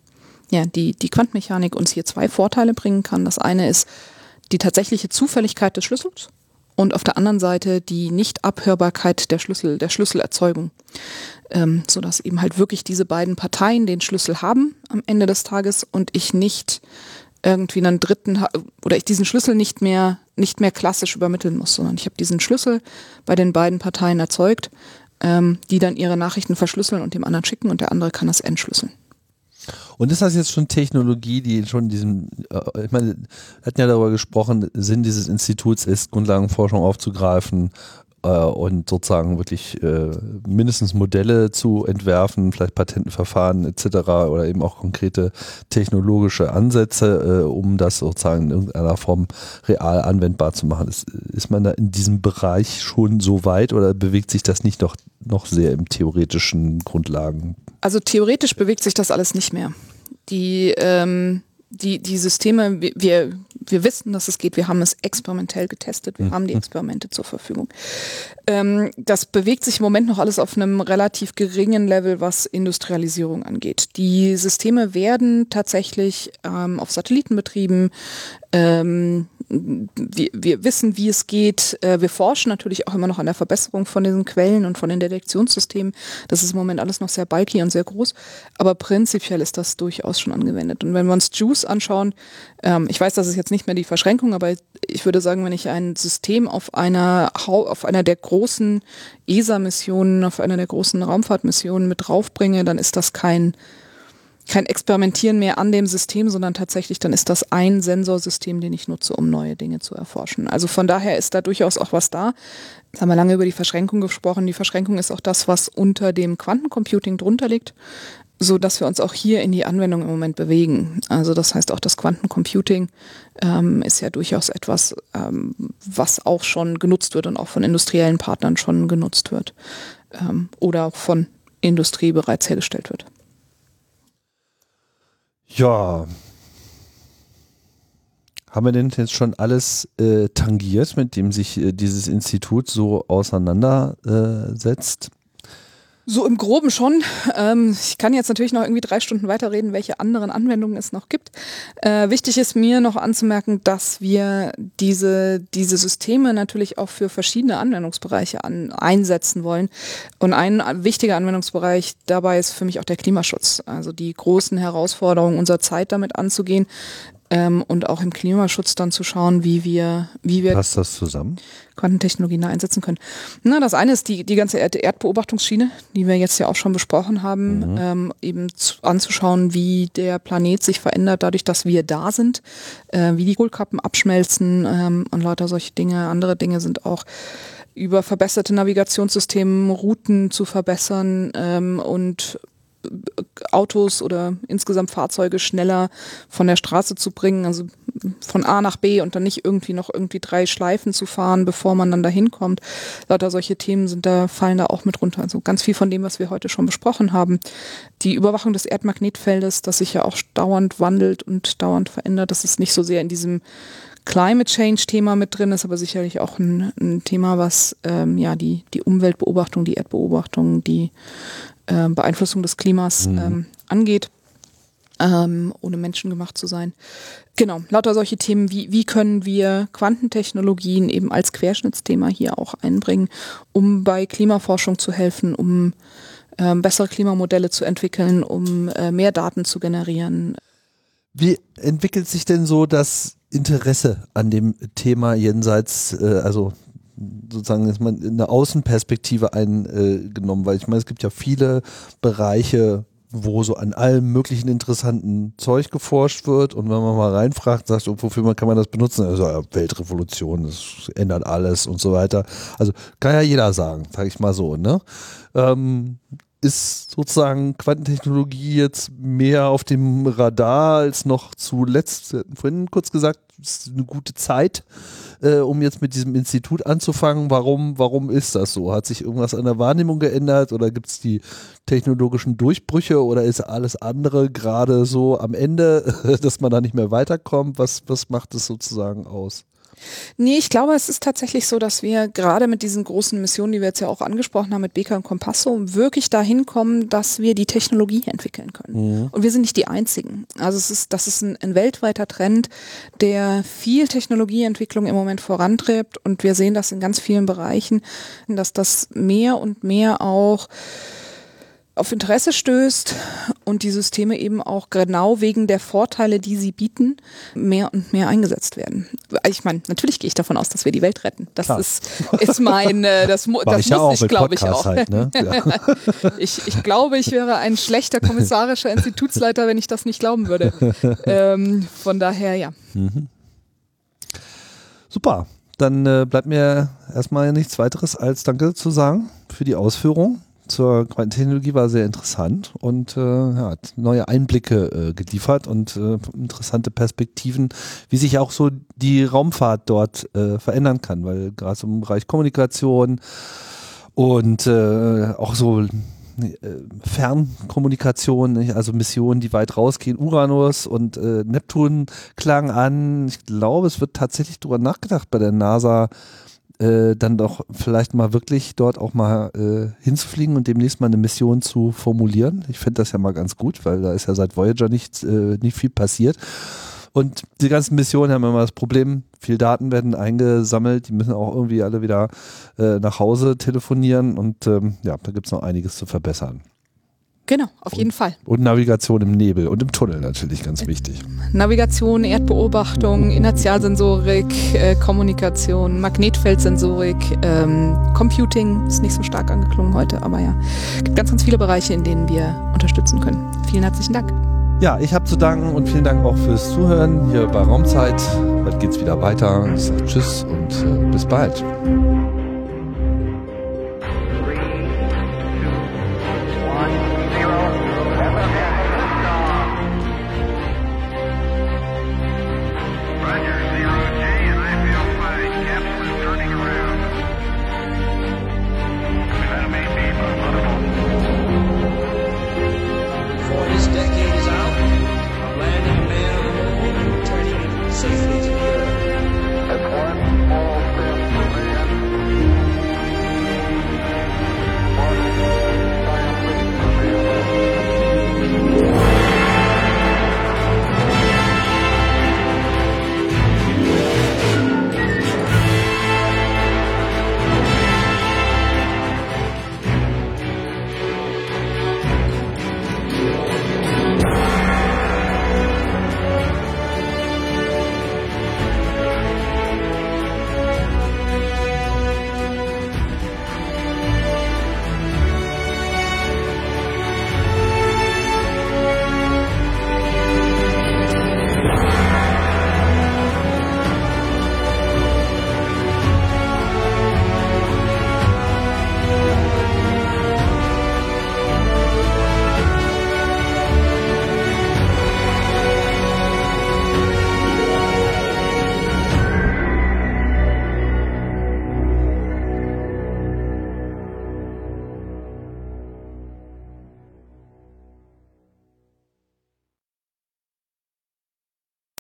ja die die Quantenmechanik uns hier zwei Vorteile bringen kann. Das eine ist die tatsächliche Zufälligkeit des Schlüssels und auf der anderen Seite die Nichtabhörbarkeit der Schlüssel, der Schlüsselerzeugung. Ähm, so dass eben halt wirklich diese beiden Parteien den Schlüssel haben am Ende des Tages und ich nicht irgendwie einen dritten oder ich diesen Schlüssel nicht mehr nicht mehr klassisch übermitteln muss, sondern ich habe diesen Schlüssel bei den beiden Parteien erzeugt, ähm, die dann ihre Nachrichten verschlüsseln und dem anderen schicken und der andere kann das entschlüsseln. Und ist das jetzt schon Technologie, die schon diesem, äh, ich meine, wir hatten ja darüber gesprochen, Sinn dieses Instituts ist, Grundlagenforschung aufzugreifen äh, und sozusagen wirklich äh, mindestens Modelle zu entwerfen, vielleicht Patentenverfahren etc. oder eben auch konkrete technologische Ansätze, äh, um das sozusagen in irgendeiner Form real anwendbar zu machen. Ist, ist man da in diesem Bereich schon so weit oder bewegt sich das nicht noch, noch sehr im theoretischen Grundlagen? Also theoretisch bewegt sich das alles nicht mehr. Die, ähm, die, die Systeme, wir, wir wissen, dass es geht, wir haben es experimentell getestet, wir mhm. haben die Experimente zur Verfügung. Ähm, das bewegt sich im Moment noch alles auf einem relativ geringen Level, was Industrialisierung angeht. Die Systeme werden tatsächlich ähm, auf Satelliten betrieben, ähm, wir, wir wissen, wie es geht. Äh, wir forschen natürlich auch immer noch an der Verbesserung von diesen Quellen und von den Detektionssystemen. Das ist im Moment alles noch sehr bulky und sehr groß, aber prinzipiell ist das durchaus schon angewendet. Und wenn wir uns Juice anschauen, ähm, ich weiß, das ist jetzt nicht mehr die Verschränkung, aber ich würde sagen, wenn ich ein System auf einer, auf einer der großen ESA-Missionen, auf einer der großen Raumfahrtmissionen mit draufbringe, dann ist das kein kein Experimentieren mehr an dem System, sondern tatsächlich dann ist das ein Sensorsystem, den ich nutze, um neue Dinge zu erforschen. Also von daher ist da durchaus auch was da. Jetzt haben wir lange über die Verschränkung gesprochen. Die Verschränkung ist auch das, was unter dem Quantencomputing drunter liegt, so dass wir uns auch hier in die Anwendung im Moment bewegen. Also das heißt auch das Quantencomputing ähm, ist ja durchaus etwas, ähm, was auch schon genutzt wird und auch von industriellen Partnern schon genutzt wird ähm, oder von Industrie bereits hergestellt wird. Ja. Haben wir denn jetzt schon alles äh, tangiert, mit dem sich äh, dieses Institut so auseinandersetzt? So im Groben schon. Ähm, ich kann jetzt natürlich noch irgendwie drei Stunden weiterreden, welche anderen Anwendungen es noch gibt. Äh, wichtig ist mir noch anzumerken, dass wir diese, diese Systeme natürlich auch für verschiedene Anwendungsbereiche an, einsetzen wollen. Und ein wichtiger Anwendungsbereich dabei ist für mich auch der Klimaschutz. Also die großen Herausforderungen unserer Zeit damit anzugehen, ähm, und auch im Klimaschutz dann zu schauen, wie wir, wie wir Passt das zusammen? Quantentechnologien einsetzen können. Na, das eine ist die, die ganze Erd Erdbeobachtungsschiene, die wir jetzt ja auch schon besprochen haben, mhm. ähm, eben zu, anzuschauen, wie der Planet sich verändert, dadurch, dass wir da sind, äh, wie die Kohlkappen abschmelzen ähm, und lauter solche Dinge. Andere Dinge sind auch über verbesserte Navigationssysteme Routen zu verbessern ähm, und Autos oder insgesamt Fahrzeuge schneller von der Straße zu bringen, also von A nach B und dann nicht irgendwie noch irgendwie drei Schleifen zu fahren, bevor man dann dahin kommt. Lauter solche Themen sind da, fallen da auch mit runter. Also ganz viel von dem, was wir heute schon besprochen haben. Die Überwachung des Erdmagnetfeldes, das sich ja auch dauernd wandelt und dauernd verändert, das ist nicht so sehr in diesem Climate Change Thema mit drin ist, aber sicherlich auch ein, ein Thema, was ähm, ja die, die Umweltbeobachtung, die Erdbeobachtung, die äh, Beeinflussung des Klimas mhm. ähm, angeht, ähm, ohne menschengemacht zu sein. Genau, lauter solche Themen, wie, wie können wir Quantentechnologien eben als Querschnittsthema hier auch einbringen, um bei Klimaforschung zu helfen, um ähm, bessere Klimamodelle zu entwickeln, um äh, mehr Daten zu generieren. Wie entwickelt sich denn so das Interesse an dem Thema jenseits, äh, also sozusagen man in eine Außenperspektive eingenommen, weil ich meine, es gibt ja viele Bereiche, wo so an allem möglichen interessanten Zeug geforscht wird und wenn man mal reinfragt, sagt, wofür kann man das benutzen? Also ja, Weltrevolution, das ändert alles und so weiter. Also kann ja jeder sagen, sage ich mal so, ne? Ähm, ist sozusagen Quantentechnologie jetzt mehr auf dem Radar als noch zuletzt, vorhin kurz gesagt, ist eine gute Zeit, äh, um jetzt mit diesem Institut anzufangen. Warum, warum ist das so? Hat sich irgendwas an der Wahrnehmung geändert oder gibt es die technologischen Durchbrüche oder ist alles andere gerade so am Ende, dass man da nicht mehr weiterkommt? Was, was macht es sozusagen aus? Nee, ich glaube, es ist tatsächlich so, dass wir gerade mit diesen großen Missionen, die wir jetzt ja auch angesprochen haben, mit Beca und Compasso, wirklich dahin kommen, dass wir die Technologie entwickeln können. Mhm. Und wir sind nicht die Einzigen. Also es ist, das ist ein, ein weltweiter Trend, der viel Technologieentwicklung im Moment vorantreibt. Und wir sehen das in ganz vielen Bereichen, dass das mehr und mehr auch auf Interesse stößt und die Systeme eben auch genau wegen der Vorteile, die sie bieten, mehr und mehr eingesetzt werden. Ich meine, natürlich gehe ich davon aus, dass wir die Welt retten. Das ist, ist mein, äh, das, mu das ich muss ja ich, glaube ich, auch. Halt, ne? ja. ich, ich glaube, ich wäre ein schlechter kommissarischer Institutsleiter, wenn ich das nicht glauben würde. Ähm, von daher, ja. Mhm. Super. Dann äh, bleibt mir erstmal nichts weiteres als Danke zu sagen für die Ausführung zur Quantentechnologie war sehr interessant und äh, hat neue Einblicke äh, geliefert und äh, interessante Perspektiven, wie sich auch so die Raumfahrt dort äh, verändern kann, weil gerade im Bereich Kommunikation und äh, auch so äh, Fernkommunikation, also Missionen, die weit rausgehen. Uranus und äh, Neptun klagen an. Ich glaube, es wird tatsächlich darüber nachgedacht bei der NASA, äh, dann doch vielleicht mal wirklich dort auch mal äh, hinzufliegen und demnächst mal eine Mission zu formulieren. Ich finde das ja mal ganz gut, weil da ist ja seit Voyager nicht, äh, nicht viel passiert. Und die ganzen Missionen haben immer das Problem, viel Daten werden eingesammelt, die müssen auch irgendwie alle wieder äh, nach Hause telefonieren und ähm, ja, da gibt es noch einiges zu verbessern. Genau, auf und, jeden Fall. Und Navigation im Nebel und im Tunnel natürlich ganz wichtig. Navigation, Erdbeobachtung, Inertialsensorik, äh, Kommunikation, Magnetfeldsensorik, ähm, Computing ist nicht so stark angeklungen heute, aber ja, es gibt ganz, ganz viele Bereiche, in denen wir unterstützen können. Vielen herzlichen Dank. Ja, ich habe zu danken und vielen Dank auch fürs Zuhören hier bei Raumzeit. Bald geht's wieder weiter. Ich sage Tschüss und äh, bis bald.